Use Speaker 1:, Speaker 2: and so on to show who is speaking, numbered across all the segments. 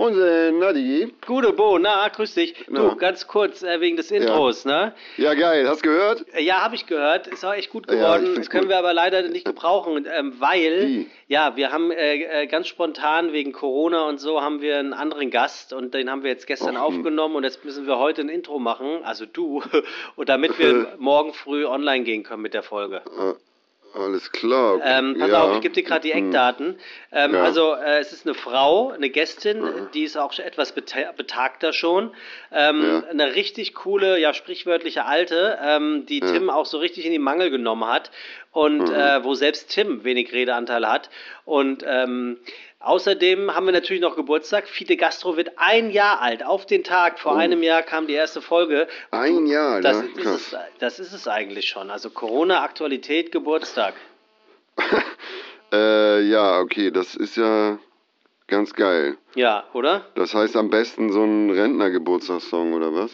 Speaker 1: Moin, Nadi.
Speaker 2: Gute Bo, na, grüß dich. Du, ganz kurz äh, wegen des Intros, ne?
Speaker 1: Ja, geil. Hast gehört?
Speaker 2: Äh, Ja, habe ich gehört. Ist auch echt gut
Speaker 1: Ja,
Speaker 2: geworden. das können
Speaker 1: gut.
Speaker 2: wir aber leider nicht gebrauchen, ähm, weil,
Speaker 1: Wie?
Speaker 2: ja, wir haben äh, äh, ganz spontan wegen Corona und so haben wir einen anderen Gast und den haben wir jetzt gestern
Speaker 1: hm.
Speaker 2: aufgenommen und jetzt müssen wir heute ein Intro machen, also du, und damit wir morgen früh online gehen können mit der Folge.
Speaker 1: Alles klar. okay.
Speaker 2: Ähm, pass
Speaker 1: ja.
Speaker 2: auf, ich gebe dir gerade die
Speaker 1: Hm.
Speaker 2: Eckdaten. Ähm,
Speaker 1: Ja.
Speaker 2: Also äh, es ist eine Frau, eine Gästin, die ist auch schon etwas beta betagter schon. Ähm,
Speaker 1: Ja.
Speaker 2: Eine richtig coole, ja sprichwörtliche Alte, ähm, die Tim auch so richtig in die Mangel genommen hat und
Speaker 1: Mhm.
Speaker 2: äh, wo selbst Tim wenig Redeanteil hat. Und ähm, Außerdem haben wir natürlich noch Geburtstag. Fide Gastro wird ein Jahr alt. Auf den Tag vor einem Jahr kam die erste Folge.
Speaker 1: Oh. Ein Jahr,
Speaker 2: Das,
Speaker 1: ja,
Speaker 2: ist
Speaker 1: krass.
Speaker 2: es, das ist es eigentlich schon. Also Corona, Aktualität, Geburtstag.
Speaker 1: Äh, ja, okay, das ist ja ganz geil.
Speaker 2: Ja, oder?
Speaker 1: Das heißt am besten so ein Rentnergeburtstagssong oder was?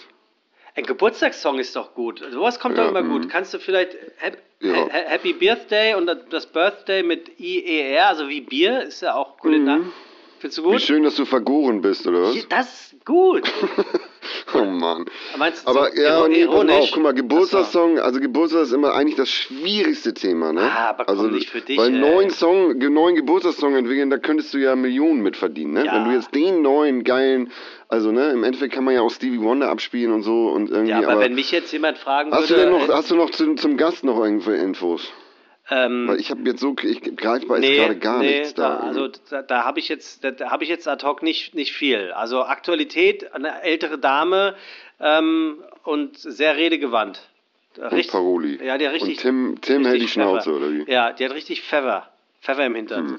Speaker 2: Ein Geburtstagssong ist doch gut. Sowas kommt
Speaker 1: Ja,
Speaker 2: doch immer
Speaker 1: mhm.
Speaker 2: gut. Kannst du vielleicht Hap
Speaker 1: Ja.
Speaker 2: Ha- Happy Birthday und das Birthday mit IER, also wie Bier, ist ja auch kulinar. Findest du
Speaker 1: Mhm. Wie
Speaker 2: gut?
Speaker 1: schön, dass du vergoren bist, oder was?
Speaker 2: Das ist gut.
Speaker 1: Oh Mann.
Speaker 2: Meinst du
Speaker 1: Aber
Speaker 2: so
Speaker 1: ja,
Speaker 2: iro-
Speaker 1: nee, pass mal auf,
Speaker 2: ironisch?
Speaker 1: guck mal, Geburtstagssong, also Geburtstag ist immer eigentlich das schwierigste Thema, ne?
Speaker 2: Ah, aber komm,
Speaker 1: also,
Speaker 2: nicht für dich,
Speaker 1: Weil
Speaker 2: ey.
Speaker 1: neuen Song, neuen Geburtstagssong entwickeln, da könntest du ja Millionen mit verdienen, ne?
Speaker 2: Ja.
Speaker 1: Wenn du jetzt den neuen, geilen, also ne, im Endeffekt kann man ja auch Stevie Wonder abspielen und so und irgendwie,
Speaker 2: Ja, aber,
Speaker 1: aber,
Speaker 2: wenn mich jetzt jemand fragen
Speaker 1: hast du
Speaker 2: würde.
Speaker 1: denn noch,
Speaker 2: äh,
Speaker 1: hast du noch zum, zum Gast noch irgendwelche Infos?
Speaker 2: Ähm,
Speaker 1: ich habe jetzt so, ich greifbar ist
Speaker 2: nee,
Speaker 1: gerade gar
Speaker 2: nee,
Speaker 1: nichts da.
Speaker 2: da, also da, da habe ich jetzt, da, da habe ich jetzt ad hoc nicht, nicht viel. Also Aktualität, eine ältere Dame ähm, und sehr redegewandt.
Speaker 1: und Paroli.
Speaker 2: Ja, die hat richtig.
Speaker 1: Und Tim, Tim hält die
Speaker 2: richtig
Speaker 1: Schnauze,
Speaker 2: Pfeffer.
Speaker 1: oder wie? Hm.
Speaker 2: Ja, die hat richtig Pfeffer. Pfeffer im Hintern.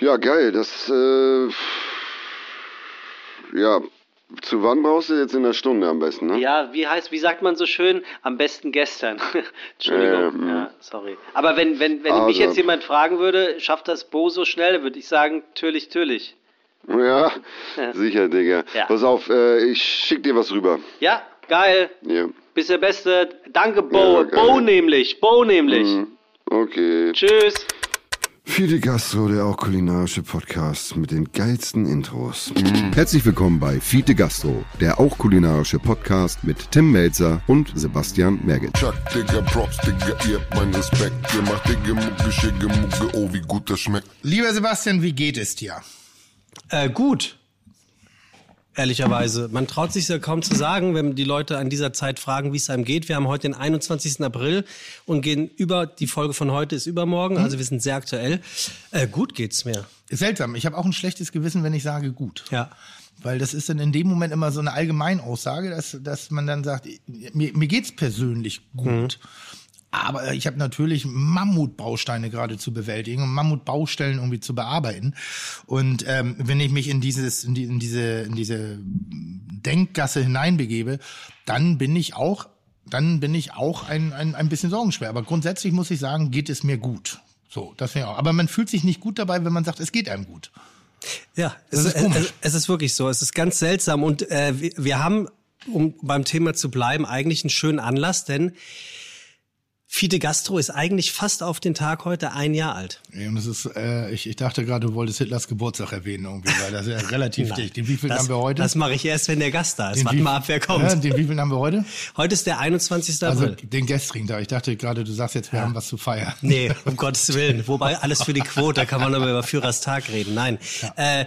Speaker 1: Ja, geil. Das, äh, ja, zu wann brauchst du jetzt in der Stunde am besten, ne?
Speaker 2: Ja, wie heißt, wie sagt man so schön? Am besten gestern. Entschuldigung.
Speaker 1: Ja,
Speaker 2: Ja,
Speaker 1: mhm.
Speaker 2: sorry. Aber wenn, wenn, wenn
Speaker 1: Also.
Speaker 2: mich jetzt jemand fragen würde, schafft das Bo so schnell, würde ich sagen, natürlich, natürlich.
Speaker 1: Ja, sicher, Digga.
Speaker 2: Ja.
Speaker 1: Pass auf, äh, ich schick dir was rüber.
Speaker 2: Ja, geil.
Speaker 1: Ja.
Speaker 2: Bist der Beste. Danke, Bo.
Speaker 1: Ja.
Speaker 2: Bo nämlich. Bo nämlich.
Speaker 1: Mhm. Okay.
Speaker 2: Tschüss.
Speaker 1: Fide Gastro, der auch kulinarische Podcast mit den geilsten Intros.
Speaker 3: Herzlich willkommen bei Fiete Gastro, der auch kulinarische Podcast mit Tim Melzer und Sebastian Merget.
Speaker 4: Chuck, Digga, Props, Digga, ihr habt meinen Respekt. Ihr macht Digga, Mucke, Schicke, Mucke, oh, wie gut das schmeckt.
Speaker 5: Lieber Sebastian, wie geht es dir?
Speaker 6: Äh, gut. Ehrlicherweise. Man traut sich ja kaum zu sagen, wenn die Leute an dieser Zeit fragen, wie es einem geht. Wir haben heute den 21. April und gehen über, die Folge von heute ist übermorgen, also wir sind sehr aktuell. Äh, gut geht's mir.
Speaker 5: Seltsam. Ich habe auch ein schlechtes Gewissen, wenn ich sage gut.
Speaker 6: Ja.
Speaker 5: Weil das ist dann in dem Moment immer so eine Allgemeinaussage, dass, dass man dann sagt, mir, mir geht's persönlich gut. Aber ich habe natürlich Mammutbausteine gerade zu bewältigen und Mammutbaustellen irgendwie zu bearbeiten. Und ähm, wenn ich mich in dieses, in, die, in diese, in diese Denkgasse hineinbegebe, dann bin ich auch, dann bin ich auch ein, ein, ein bisschen sorgenschwer. Aber grundsätzlich muss ich sagen, geht es mir gut. So, das wäre auch. Aber man fühlt sich nicht gut dabei, wenn man sagt, es geht einem gut.
Speaker 6: Ja, es
Speaker 5: ist.
Speaker 6: Es, es ist wirklich so. Es ist ganz seltsam. Und äh, wir, wir haben, um beim Thema zu bleiben, eigentlich einen schönen Anlass, denn Fide Gastro ist eigentlich fast auf den Tag heute ein Jahr alt.
Speaker 5: Ja, und das ist, äh, ich, ich dachte gerade, du wolltest Hitlers Geburtstag erwähnen irgendwie, weil das ist ja relativ dicht. Den wievielten
Speaker 6: das,
Speaker 5: haben wir heute?
Speaker 6: Das mache ich erst, wenn der Gast da ist.
Speaker 5: Wie-
Speaker 6: mal ab, wer kommt.
Speaker 5: Ja, den wievielten haben wir heute?
Speaker 6: Heute ist der 21.
Speaker 5: Also
Speaker 6: April.
Speaker 5: den gestrigen Tag. Ich dachte gerade, du sagst jetzt, wir haben was zu feiern.
Speaker 6: Nee, um Gottes Willen. Wobei alles für die Quote, da kann man aber über Führerstag reden. Nein. Äh,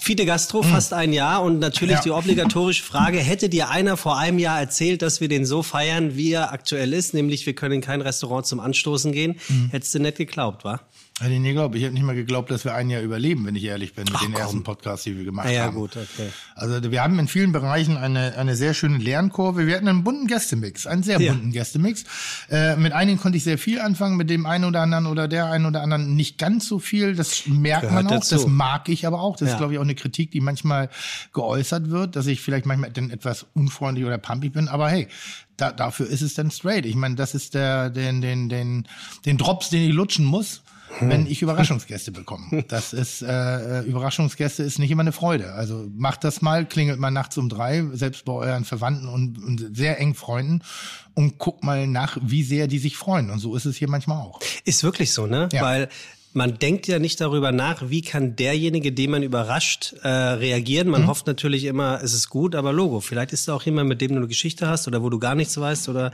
Speaker 6: Fide Gastro, fast ein Jahr und natürlich
Speaker 5: Ja.
Speaker 6: die obligatorische Frage, hätte dir einer vor einem Jahr erzählt, dass wir den so feiern, wie er aktuell ist, nämlich wir können in kein Restaurant zum Anstoßen gehen, hättest du nicht geglaubt, wa?
Speaker 5: Hätte ich nie geglaubt. Ich hätte nicht mal geglaubt, dass wir ein Jahr überleben, wenn ich ehrlich bin, mit
Speaker 6: Ach,
Speaker 5: den
Speaker 6: komm.
Speaker 5: ersten Podcasts, die wir gemacht
Speaker 6: ja,
Speaker 5: haben.
Speaker 6: gut, okay.
Speaker 5: Also wir haben in vielen Bereichen eine, eine sehr schöne Lernkurve. Wir hatten einen bunten Gästemix, einen sehr
Speaker 6: Ja.
Speaker 5: bunten Gästemix. Äh, mit einigen konnte ich sehr viel anfangen, mit dem einen oder anderen oder der einen oder anderen nicht ganz so viel. Das merkt
Speaker 6: Gehört
Speaker 5: man auch,
Speaker 6: dazu.
Speaker 5: das mag ich aber auch. Das
Speaker 6: Ja.
Speaker 5: ist, glaube ich, auch eine Kritik, die manchmal geäußert wird, dass ich vielleicht manchmal dann etwas unfreundlich oder pumpig bin. Aber hey, da, dafür ist es dann straight. Ich meine, das ist der, den, den, den, den Drops, den ich lutschen muss wenn ich Überraschungsgäste bekomme. Das ist äh, Überraschungsgäste ist nicht immer eine Freude. Also macht das mal, klingelt mal nachts um drei, selbst bei euren Verwandten und, und sehr engen Freunden und guckt mal nach, wie sehr die sich freuen. Und so ist es hier manchmal auch.
Speaker 6: Ist wirklich so, ne?
Speaker 5: Ja.
Speaker 6: Weil
Speaker 2: man denkt ja nicht darüber nach, wie kann derjenige, den man überrascht, äh, reagieren. Man hofft natürlich immer, es ist gut, aber Logo. Vielleicht ist da auch jemand, mit dem du eine Geschichte hast oder wo du gar nichts weißt oder.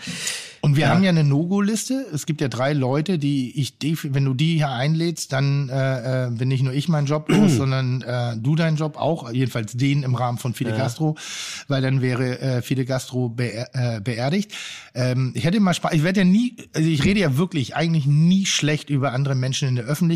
Speaker 5: Und wir haben ja eine No-Go-Liste. Es gibt ja drei Leute, die ich, wenn du die hier einlädst, dann äh, äh, bin nicht nur ich meinen Job los, sondern äh, du deinen Job auch, jedenfalls den im Rahmen von Fide Gastro, weil dann wäre äh, Fide Gastro beer äh, beerdigt. Ähm, ich hätte mal Spaß, ich werde ja nie, also ich rede ja wirklich eigentlich nie schlecht über andere Menschen in der Öffentlichkeit,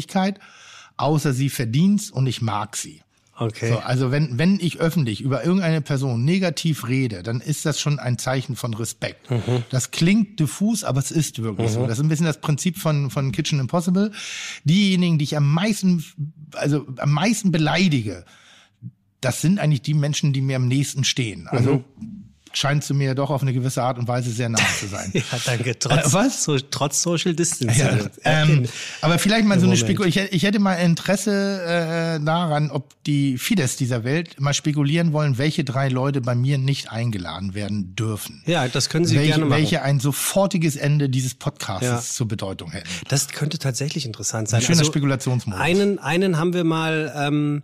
Speaker 5: außer sie verdienst und ich mag sie.
Speaker 2: Okay.
Speaker 5: So, also wenn, wenn ich öffentlich über irgendeine Person negativ rede, dann ist das schon ein Zeichen von Respekt. Das klingt diffus, aber es ist wirklich so. Das ist ein bisschen das Prinzip von, von Kitchen Impossible. Diejenigen, die ich am meisten, also am meisten beleidige, das sind eigentlich die Menschen, die mir am nächsten stehen. Also scheinst du mir doch auf eine gewisse Art und Weise sehr nah zu sein.
Speaker 2: Ja, danke. Trotz,
Speaker 5: Äh, was?
Speaker 2: So, trotz Social Distance.
Speaker 5: Ja, ähm, aber vielleicht mal so eine
Speaker 2: Moment.
Speaker 5: Spekul ich, hätte- ich hätte mal Interesse äh, daran, ob die Fidesz dieser Welt mal spekulieren wollen, welche drei Leute bei mir nicht eingeladen werden dürfen.
Speaker 2: ja, das können Sie
Speaker 5: welche,
Speaker 2: gerne machen.
Speaker 5: welche ein sofortiges Ende dieses Podcasts
Speaker 2: Ja.
Speaker 5: zur Bedeutung hätten.
Speaker 2: Das könnte tatsächlich interessant sein.
Speaker 5: Ein schöner Spekulationsmodus.
Speaker 2: Einen, einen haben wir mal ähm,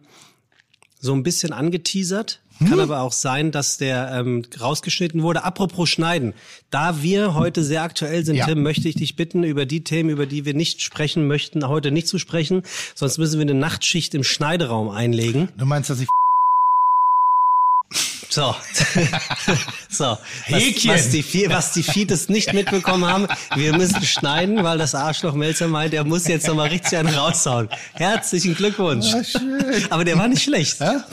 Speaker 2: so ein bisschen angeteasert.
Speaker 5: Hm?
Speaker 2: Kann aber auch sein, dass der ähm, rausgeschnitten wurde. Apropos Schneiden. Da wir heute sehr aktuell sind,
Speaker 5: Ja.
Speaker 2: Tim, möchte ich dich bitten, über die Themen, über die wir nicht sprechen möchten, heute nicht zu sprechen. Sonst müssen wir eine Nachtschicht im Schneideraum einlegen.
Speaker 5: Du meinst, dass ich
Speaker 2: So. so. Was,
Speaker 5: Häkchen.
Speaker 2: was, die, Vi- was die Fides nicht mitbekommen haben, wir müssen schneiden, weil das Arschloch Melzer meint, er muss jetzt nochmal richtig einen raushauen. Herzlichen Glückwunsch.
Speaker 5: Schön.
Speaker 2: Aber der war nicht schlecht.
Speaker 5: Ja?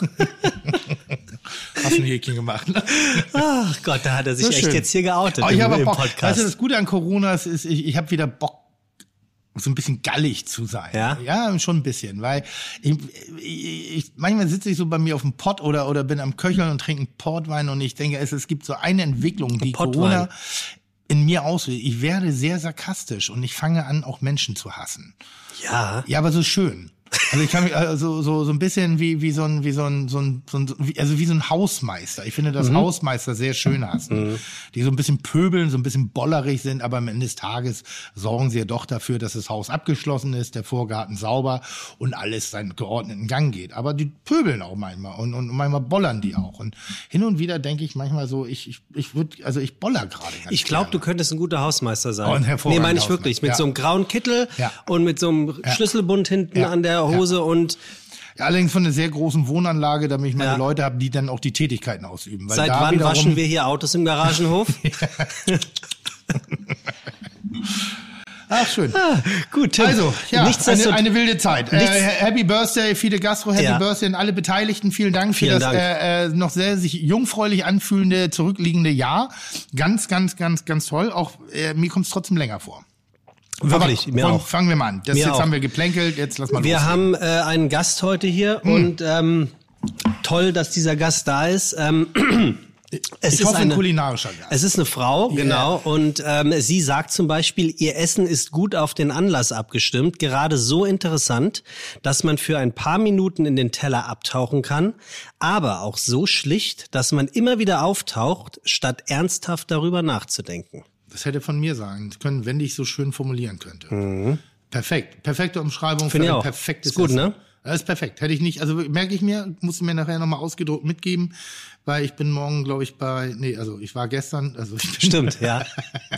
Speaker 5: Hast ein Häkchen gemacht. Ne?
Speaker 2: Ach Gott, da hat er sich
Speaker 5: So
Speaker 2: echt
Speaker 5: schön.
Speaker 2: jetzt hier geoutet
Speaker 5: Oh, ich
Speaker 2: im,
Speaker 5: habe
Speaker 2: im. Podcast.
Speaker 5: Weißt du, das Gute an Corona ist, ist ich, ich habe wieder Bock, so ein bisschen gallig zu sein.
Speaker 2: Ja?
Speaker 5: Ja, schon ein bisschen, weil ich, ich, manchmal sitze ich so bei mir auf dem Pott oder oder bin am Köcheln und trinke einen Portwein und ich denke, es, es gibt so eine Entwicklung, die
Speaker 2: Pottwein.
Speaker 5: Corona in mir auslöst. Ich werde sehr sarkastisch und ich fange an, auch Menschen zu hassen.
Speaker 2: ja.
Speaker 5: Ja, aber so schön. Also ich kann mich also so so ein bisschen wie wie so ein wie so ein so ein, so ein wie, also wie so ein Hausmeister. Ich finde, dass
Speaker 2: Mhm.
Speaker 5: Hausmeister sehr schön hassen, die so ein bisschen pöbeln, so ein bisschen bollerig sind, aber am Ende des Tages sorgen sie ja doch dafür, dass das Haus abgeschlossen ist, der Vorgarten sauber und alles seinen geordneten Gang geht. Aber die pöbeln auch manchmal und, und manchmal bollern die auch. Und hin und wieder denke ich manchmal so, ich ich ich würde also ich boller gerade.
Speaker 2: Ich glaube, du könntest ein guter Hausmeister sein.
Speaker 5: Oh, ein
Speaker 2: nee, meine ich wirklich. Mit
Speaker 5: Ja.
Speaker 2: so einem grauen Kittel
Speaker 5: Ja.
Speaker 2: und mit so einem Schlüsselbund hinten
Speaker 5: Ja.
Speaker 2: an der Hose und
Speaker 5: Ja, allerdings von einer sehr großen Wohnanlage, damit ich meine
Speaker 2: Ja.
Speaker 5: Leute habe, die dann auch die Tätigkeiten ausüben.
Speaker 2: Seit wann
Speaker 5: wiederum-
Speaker 2: waschen wir hier Autos im Garagenhof?
Speaker 5: Ach, schön.
Speaker 2: Gut, Tim.
Speaker 5: Also, ja, eine, eine wilde Zeit. Äh, Happy Birthday, Fide Gastro, Happy
Speaker 2: Ja.
Speaker 5: Birthday an alle Beteiligten. Vielen Dank für
Speaker 2: Vielen
Speaker 5: das
Speaker 2: Dank.
Speaker 5: Äh, äh, noch sehr sich jungfräulich anfühlende, zurückliegende Jahr. Ganz, ganz, ganz, ganz toll. Auch äh, mir kommt es trotzdem länger vor.
Speaker 2: Wirklich,
Speaker 5: Aber
Speaker 2: mir
Speaker 5: komm,
Speaker 2: auch.
Speaker 5: Fangen wir mal an. Das,
Speaker 2: Mir
Speaker 5: jetzt
Speaker 2: auch.
Speaker 5: haben wir geplänkelt, jetzt lass mal
Speaker 2: Wir
Speaker 5: loslegen.
Speaker 2: haben äh, einen Gast heute hier
Speaker 5: Hm.
Speaker 2: und ähm, toll, dass dieser Gast da ist. Ähm, es
Speaker 5: ich
Speaker 2: ist
Speaker 5: hoffe, ein
Speaker 2: eine,
Speaker 5: kulinarischer Gast.
Speaker 2: es ist eine Frau, genau. Und ähm, sie sagt zum Beispiel, ihr Essen ist gut auf den Anlass abgestimmt. Gerade so interessant, dass man für ein paar Minuten in den Teller abtauchen kann, aber auch so schlicht, dass man immer wieder auftaucht, statt ernsthaft darüber nachzudenken.
Speaker 5: Das hätte von mir sagen können, wenn ich so schön formulieren könnte. Perfekt. Perfekte Umschreibung
Speaker 2: Mhm. Ich
Speaker 5: für ein
Speaker 2: auch.
Speaker 5: perfektes
Speaker 2: Ist gut,
Speaker 5: Essen.
Speaker 2: ne?
Speaker 5: Das ist perfekt. Hätte ich nicht, also merke ich mir, muss ich mir nachher nochmal ausgedruckt mitgeben, weil ich bin morgen, glaube ich, bei, nee, also ich war gestern, also ich bin,
Speaker 2: Stimmt, ja.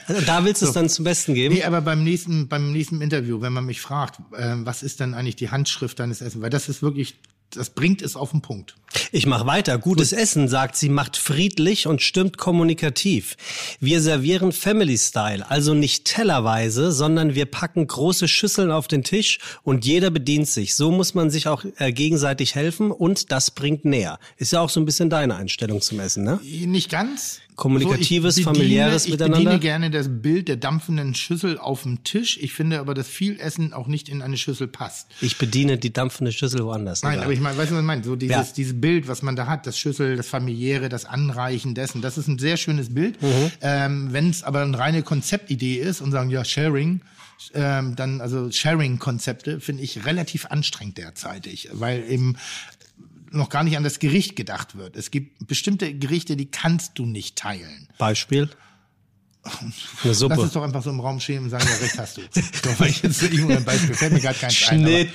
Speaker 2: Also da willst du es dann zum Besten geben.
Speaker 5: Nee, aber beim nächsten, beim nächsten Interview, wenn man mich fragt, ähm, was ist denn eigentlich die Handschrift deines Essens, weil das ist wirklich, das bringt es auf den Punkt.
Speaker 2: Ich mache weiter. Gutes Essen, sagt sie, macht friedlich und stimmt kommunikativ. Wir servieren Family Style, also nicht tellerweise, sondern wir packen große Schüsseln auf den Tisch und jeder bedient sich. So muss man sich auch äh, gegenseitig helfen und das bringt näher. Ist ja auch so ein bisschen deine Einstellung zum Essen, ne?
Speaker 5: Nicht ganz.
Speaker 2: Kommunikatives,
Speaker 5: So, ich bediene-
Speaker 2: familiäres
Speaker 5: ich
Speaker 2: Miteinander?
Speaker 5: Ich bediene gerne das Bild der dampfenden Schüssel auf dem Tisch. Ich finde aber, dass viel Essen auch nicht in eine Schüssel passt.
Speaker 2: Ich bediene die dampfende Schüssel woanders.
Speaker 5: Nein,
Speaker 2: oder?
Speaker 5: aber ich meine, weißt du, was ich meine? So dieses,
Speaker 2: Ja.
Speaker 5: dieses Bild, was man da hat, das Schüssel, das familiäre, das Anreichen dessen, das ist ein sehr schönes Bild.
Speaker 2: Mhm.
Speaker 5: Ähm, Wenn es aber eine reine Konzeptidee ist und sagen, ja, Sharing, ähm, dann, also Sharing-Konzepte finde ich relativ anstrengend derzeitig, weil eben noch gar nicht an das Gericht gedacht wird. Es gibt bestimmte Gerichte, die kannst du nicht teilen.
Speaker 2: Beispiel? Eine
Speaker 5: Lass
Speaker 2: Suppe.
Speaker 5: es doch einfach so im Raum stehen und sagen, ja, recht hast du. Doch, weil ich jetzt irgendwo ein Beispiel fällt mir gerade keins ein. aber-
Speaker 2: Schnitt.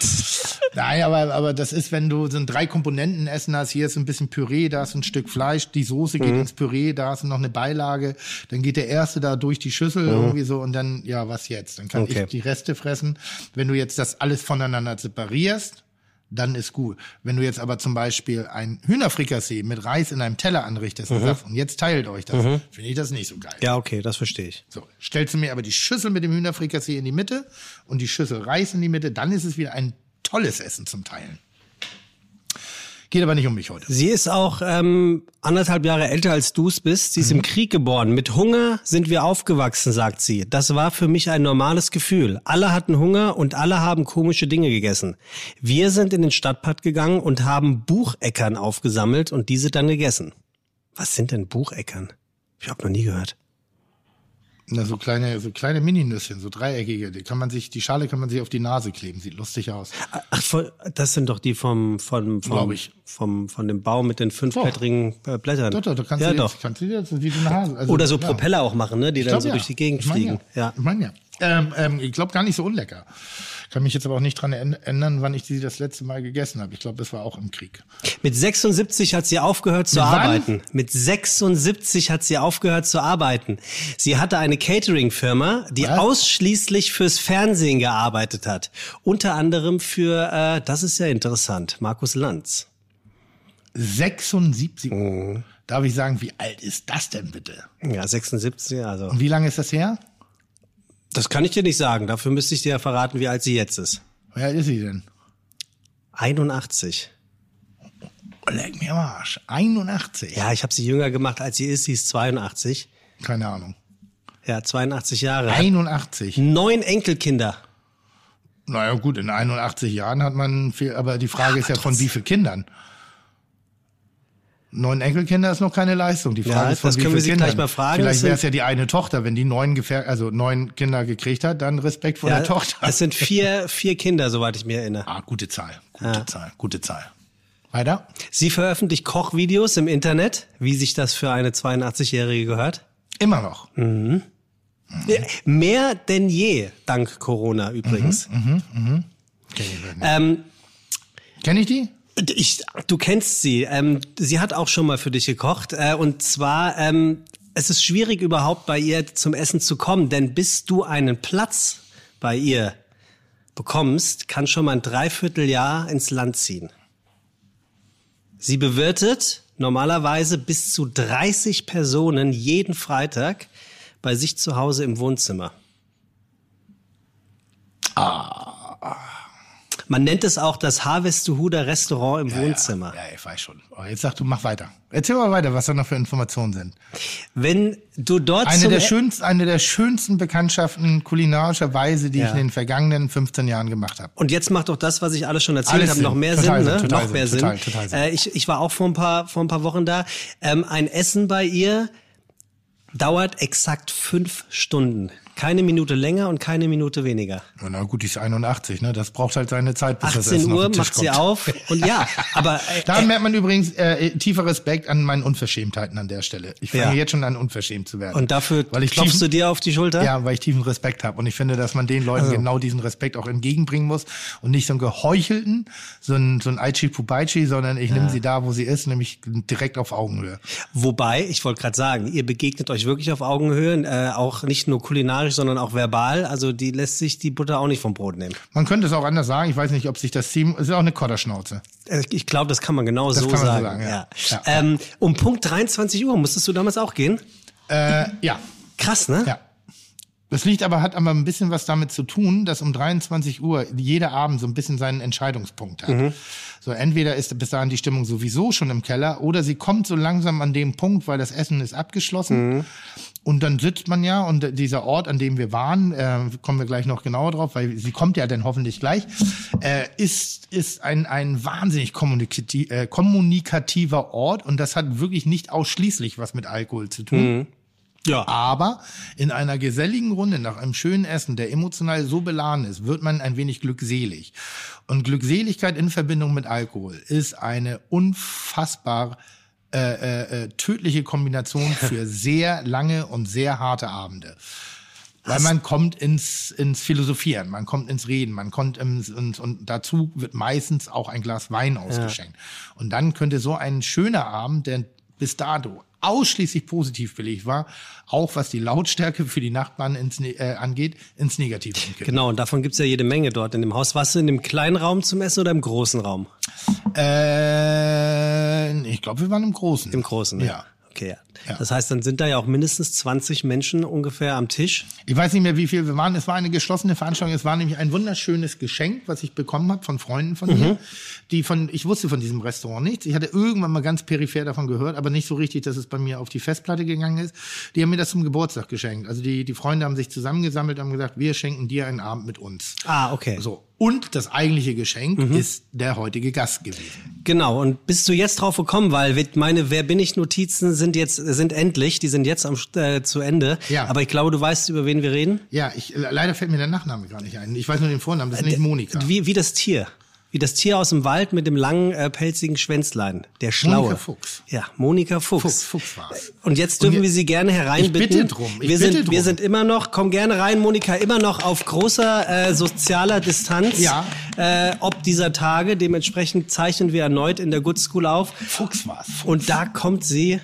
Speaker 5: Nein, aber, aber das ist, wenn du so ein drei Komponenten essen hast, hier ist ein bisschen Püree, da ist ein Stück Fleisch, die Soße geht ins Püree, da ist noch eine Beilage, dann geht der erste da durch die Schüssel irgendwie so und dann, ja, was jetzt? Dann kann
Speaker 2: Okay.
Speaker 5: ich die Reste fressen. Wenn du jetzt das alles voneinander separierst, dann ist gut. Wenn du jetzt aber zum Beispiel ein Hühnerfrikassee mit Reis in einem Teller anrichtest und sagst, und jetzt teilt euch das, finde ich das nicht so geil.
Speaker 2: Ja, okay, das verstehe ich.
Speaker 5: So, stellst du mir aber die Schüssel mit dem Hühnerfrikassee in die Mitte und die Schüssel Reis in die Mitte, dann ist es wieder ein tolles Essen zum Teilen. Geht aber nicht um mich heute.
Speaker 2: Sie ist auch ähm, anderthalb Jahre älter als du es bist. Sie ist im Krieg geboren. Mit Hunger sind wir aufgewachsen, sagt sie. Das war für mich ein normales Gefühl. Alle hatten Hunger und alle haben komische Dinge gegessen. Wir sind in den Stadtpark gegangen und haben Bucheckern aufgesammelt und diese dann gegessen. Was sind denn Bucheckern? Ich habe noch nie gehört.
Speaker 5: Na, so kleine, so kleine Mini-Nüsschen, so dreieckige, die kann man sich, die Schale kann man sich auf die Nase kleben, sieht lustig aus.
Speaker 2: Ach, voll- das sind doch die vom, vom, vom, vom, von dem Baum mit den fünfblättrigen äh, Blättern.
Speaker 5: Doch, doch, da kannst
Speaker 2: ja,
Speaker 5: du
Speaker 2: doch.
Speaker 5: jetzt, kannst du jetzt wie so eine Hase. Also,
Speaker 2: Oder so
Speaker 5: ja.
Speaker 2: Propeller auch machen, ne? die
Speaker 5: Ich
Speaker 2: dann
Speaker 5: glaub,
Speaker 2: so
Speaker 5: ja.
Speaker 2: durch die Gegend
Speaker 5: Ich mein,
Speaker 2: fliegen. Ja.
Speaker 5: Ich meine ja. Ähm, ähm, ich glaube gar nicht so unlecker. Kann mich jetzt aber auch nicht dran änd- ändern, wann ich die das letzte Mal gegessen habe. Ich glaube, das war auch im Krieg.
Speaker 2: Mit 76 hat sie aufgehört zu
Speaker 5: wann?
Speaker 2: arbeiten. Mit 76 hat sie aufgehört zu arbeiten. Sie hatte eine Catering-Firma, die
Speaker 5: Was?
Speaker 2: ausschließlich fürs Fernsehen gearbeitet hat. Unter anderem für, äh, das ist ja interessant, Markus Lanz.
Speaker 5: 76.
Speaker 2: Mhm.
Speaker 5: Darf ich sagen, wie alt ist das denn bitte?
Speaker 2: Ja, 76, also.
Speaker 5: Und wie lange ist das her?
Speaker 2: Das kann ich dir nicht sagen. Dafür müsste ich dir ja verraten, wie alt sie jetzt ist.
Speaker 5: Wie alt ist sie denn?
Speaker 2: 81.
Speaker 5: Oh, leck mir am Arsch. 81.
Speaker 2: Ja, ich habe sie jünger gemacht, als sie ist. Sie ist 82.
Speaker 5: Keine Ahnung.
Speaker 2: Ja, 82 Jahre. Hat
Speaker 5: 81.
Speaker 2: Neun Enkelkinder.
Speaker 5: Naja, gut, in 81 Jahren hat man viel, aber die Frage ist ja von wie vielen Kindern? Neun Enkelkinder ist noch keine Leistung. Die Frage
Speaker 2: Ja,
Speaker 5: ist von
Speaker 2: das
Speaker 5: wie
Speaker 2: können wir sie
Speaker 5: Kindern.
Speaker 2: gleich mal fragen.
Speaker 5: Vielleicht wäre es ja die eine Tochter, wenn die neun gefähr also neun Kinder gekriegt hat, dann Respekt vor
Speaker 2: Ja,
Speaker 5: der Tochter.
Speaker 2: Es sind vier, vier Kinder, soweit ich mich erinnere.
Speaker 5: ah, gute Zahl, gute Zahl, gute Zahl. Weiter?
Speaker 2: Sie veröffentlicht Kochvideos im Internet, wie sich das für eine 82-Jährige gehört.
Speaker 5: Immer noch.
Speaker 2: Ja, Mehr denn je, dank Corona übrigens.
Speaker 5: Mhm.
Speaker 2: Ähm,
Speaker 5: Kenne ich die?
Speaker 2: Ich, du kennst sie. Ähm, sie hat auch schon mal für dich gekocht. Äh, und zwar, ähm, es ist schwierig überhaupt bei ihr zum Essen zu kommen, denn bis du einen Platz bei ihr bekommst, kann schon mal ein Dreivierteljahr ins Land ziehen. Sie bewirtet normalerweise bis zu 30 Personen jeden Freitag bei sich zu Hause im Wohnzimmer. Man nennt es auch das Harvestuhuder Restaurant im Wohnzimmer.
Speaker 5: Ja, ich weiß schon. Aber jetzt sag du, mach weiter. Erzähl mal weiter, was da noch für Informationen sind.
Speaker 2: Wenn du dort
Speaker 5: Eine der, schönsten, eine der schönsten Bekanntschaften kulinarischer Weise, die ich
Speaker 2: Ja.
Speaker 5: in den vergangenen 15 Jahren gemacht habe.
Speaker 2: Und jetzt macht doch das, was ich alles schon erzählt
Speaker 5: Alles
Speaker 2: habe, noch mehr
Speaker 5: Total
Speaker 2: Sinn,
Speaker 5: Sinn,
Speaker 2: ne?
Speaker 5: total
Speaker 2: noch mehr
Speaker 5: Sinn,
Speaker 2: Sinn.
Speaker 5: total, total Sinn.
Speaker 2: Äh, ich, ich war auch vor ein paar, vor ein paar Wochen da. Ähm, ein Essen bei ihr dauert exakt fünf Stunden. Keine Minute länger und keine Minute weniger.
Speaker 5: Ja, Na gut, die ist 81, ne? Das braucht halt seine Zeit, bis das
Speaker 2: 18
Speaker 5: Essen auf
Speaker 2: Uhr
Speaker 5: den Tisch
Speaker 2: macht sie
Speaker 5: kommt.
Speaker 2: auf und ja, aber äh,
Speaker 5: Da merkt man übrigens äh, tiefer Respekt an meinen Unverschämtheiten an der Stelle. Ich fange
Speaker 2: Ja.
Speaker 5: jetzt schon an, unverschämt zu werden.
Speaker 2: und dafür
Speaker 5: weil ich
Speaker 2: klopfst
Speaker 5: tiefen-
Speaker 2: du dir auf die Schulter?
Speaker 5: Ja, weil ich tiefen Respekt habe. Und ich finde, dass man den Leuten
Speaker 2: Also.
Speaker 5: genau diesen Respekt auch entgegenbringen muss und nicht so einen geheuchelten, so ein, so ein Aichi Pupaichi, sondern ich nehme sie da, wo sie ist, nämlich direkt auf Augenhöhe.
Speaker 2: Wobei, ich wollte gerade sagen, ihr begegnet euch wirklich auf Augenhöhe, äh, auch nicht nur kulinarisch, sondern auch verbal. Also die lässt sich die Butter auch nicht vom Brot nehmen.
Speaker 5: Man könnte es auch anders sagen. Ich weiß nicht, ob sich das Team, es ist auch eine Kodderschnauze.
Speaker 2: Äh, Ich glaube, das kann man genau so,
Speaker 5: kann man so
Speaker 2: sagen.
Speaker 5: sagen, ja. Ja.
Speaker 2: Ähm, um Punkt 23 Uhr musstest du damals auch gehen?
Speaker 5: Äh, ja,
Speaker 2: Krass, ne?
Speaker 5: ja. Das liegt aber, hat aber ein bisschen was damit zu tun, dass um 23 Uhr jeder Abend so ein bisschen seinen Entscheidungspunkt hat. So, entweder ist bis dahin die Stimmung sowieso schon im Keller oder sie kommt so langsam an dem Punkt, weil das Essen ist abgeschlossen. Und dann sitzt man ja und dieser Ort, an dem wir waren, äh, kommen wir gleich noch genauer drauf, weil sie kommt ja dann hoffentlich gleich, äh, ist, ist ein, ein wahnsinnig kommunikati äh, kommunikativer Ort und das hat wirklich nicht ausschließlich was mit Alkohol zu tun.
Speaker 2: Ja.
Speaker 5: Aber in einer geselligen Runde nach einem schönen Essen, der emotional so beladen ist, wird man ein wenig glückselig. Und Glückseligkeit in Verbindung mit Alkohol ist eine unfassbar äh, äh, äh, tödliche Kombination für sehr lange und sehr harte Abende. Weil man kommt ins, ins Philosophieren, man kommt ins Reden, man kommt ins, ins, und dazu wird meistens auch ein Glas Wein ausgeschenkt. Und dann könnte so ein schöner Abend, der bis dato ausschließlich positiv belegt war, auch was die Lautstärke für die Nachbarn ins, Ne- äh, angeht, ins Negative.
Speaker 2: Genau, und davon gibt's ja jede Menge dort in dem Haus. Warst du in dem kleinen Raum zum Essen oder im großen Raum?
Speaker 5: Äh, ich glaube, wir waren im Großen.
Speaker 2: Im großen, ne?
Speaker 5: Ja.
Speaker 2: Okay, ja.
Speaker 5: Ja.
Speaker 2: Das heißt, dann sind da ja auch mindestens 20 Menschen ungefähr am Tisch.
Speaker 5: Ich weiß nicht mehr, wie viel wir waren. Es war eine geschlossene Veranstaltung. Es war nämlich ein wunderschönes Geschenk, was ich bekommen habe von Freunden von
Speaker 2: Mhm.
Speaker 5: mir. Die von, ich wusste von diesem Restaurant nichts. Ich hatte irgendwann mal ganz peripher davon gehört, aber nicht so richtig, dass es bei mir auf die Festplatte gegangen ist. Die haben mir das zum Geburtstag geschenkt. Also die, die Freunde haben sich zusammengesammelt, haben gesagt, wir schenken dir einen Abend mit uns.
Speaker 2: Ah, okay.
Speaker 5: So. Und das eigentliche Geschenk
Speaker 2: Mhm.
Speaker 5: ist der heutige Gast gewesen.
Speaker 2: Genau, und bist du jetzt drauf gekommen, weil meine Wer bin ich Notizen sind jetzt sind endlich, die sind jetzt am, äh, zu Ende.
Speaker 5: Ja.
Speaker 2: Aber ich glaube, du weißt, über wen wir reden.
Speaker 5: Ja, ich, leider fällt mir der Nachname gar nicht ein. Ich weiß nur den Vornamen. Das ist nicht Monika.
Speaker 2: Wie, wie das Tier. Wie das Tier aus dem Wald mit dem langen, äh, pelzigen Schwänzlein. Der Schlaue.
Speaker 5: Monika Fuchs.
Speaker 2: Ja, Monika Fuchs.
Speaker 5: Fuchs, Fuchs war's.
Speaker 2: Und jetzt dürfen
Speaker 5: Und
Speaker 2: wir Sie gerne hereinbitten.
Speaker 5: Ich bitte drum, ich
Speaker 2: wir,
Speaker 5: bitte
Speaker 2: sind,
Speaker 5: drum.
Speaker 2: wir sind immer noch, komm gerne rein, Monika, immer noch auf großer äh, sozialer Distanz.
Speaker 5: Ja.
Speaker 2: Äh, ob dieser Tage. Dementsprechend zeichnen wir erneut in der Good School auf.
Speaker 5: Fuchs war's.
Speaker 2: Und da kommt sie,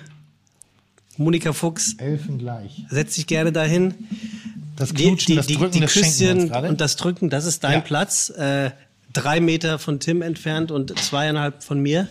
Speaker 2: Monika Fuchs,
Speaker 5: Elfen gleich.
Speaker 2: setz dich gerne dahin.
Speaker 5: Das
Speaker 2: Die,
Speaker 5: Knutschen,
Speaker 2: die,
Speaker 5: das
Speaker 2: die,
Speaker 5: Drücken,
Speaker 2: die
Speaker 5: das wir uns
Speaker 2: Küsschen
Speaker 5: gerade.
Speaker 2: und das Drücken, das ist dein
Speaker 5: Ja.
Speaker 2: Platz. Äh, drei Meter von Tim entfernt und zweieinhalb von mir.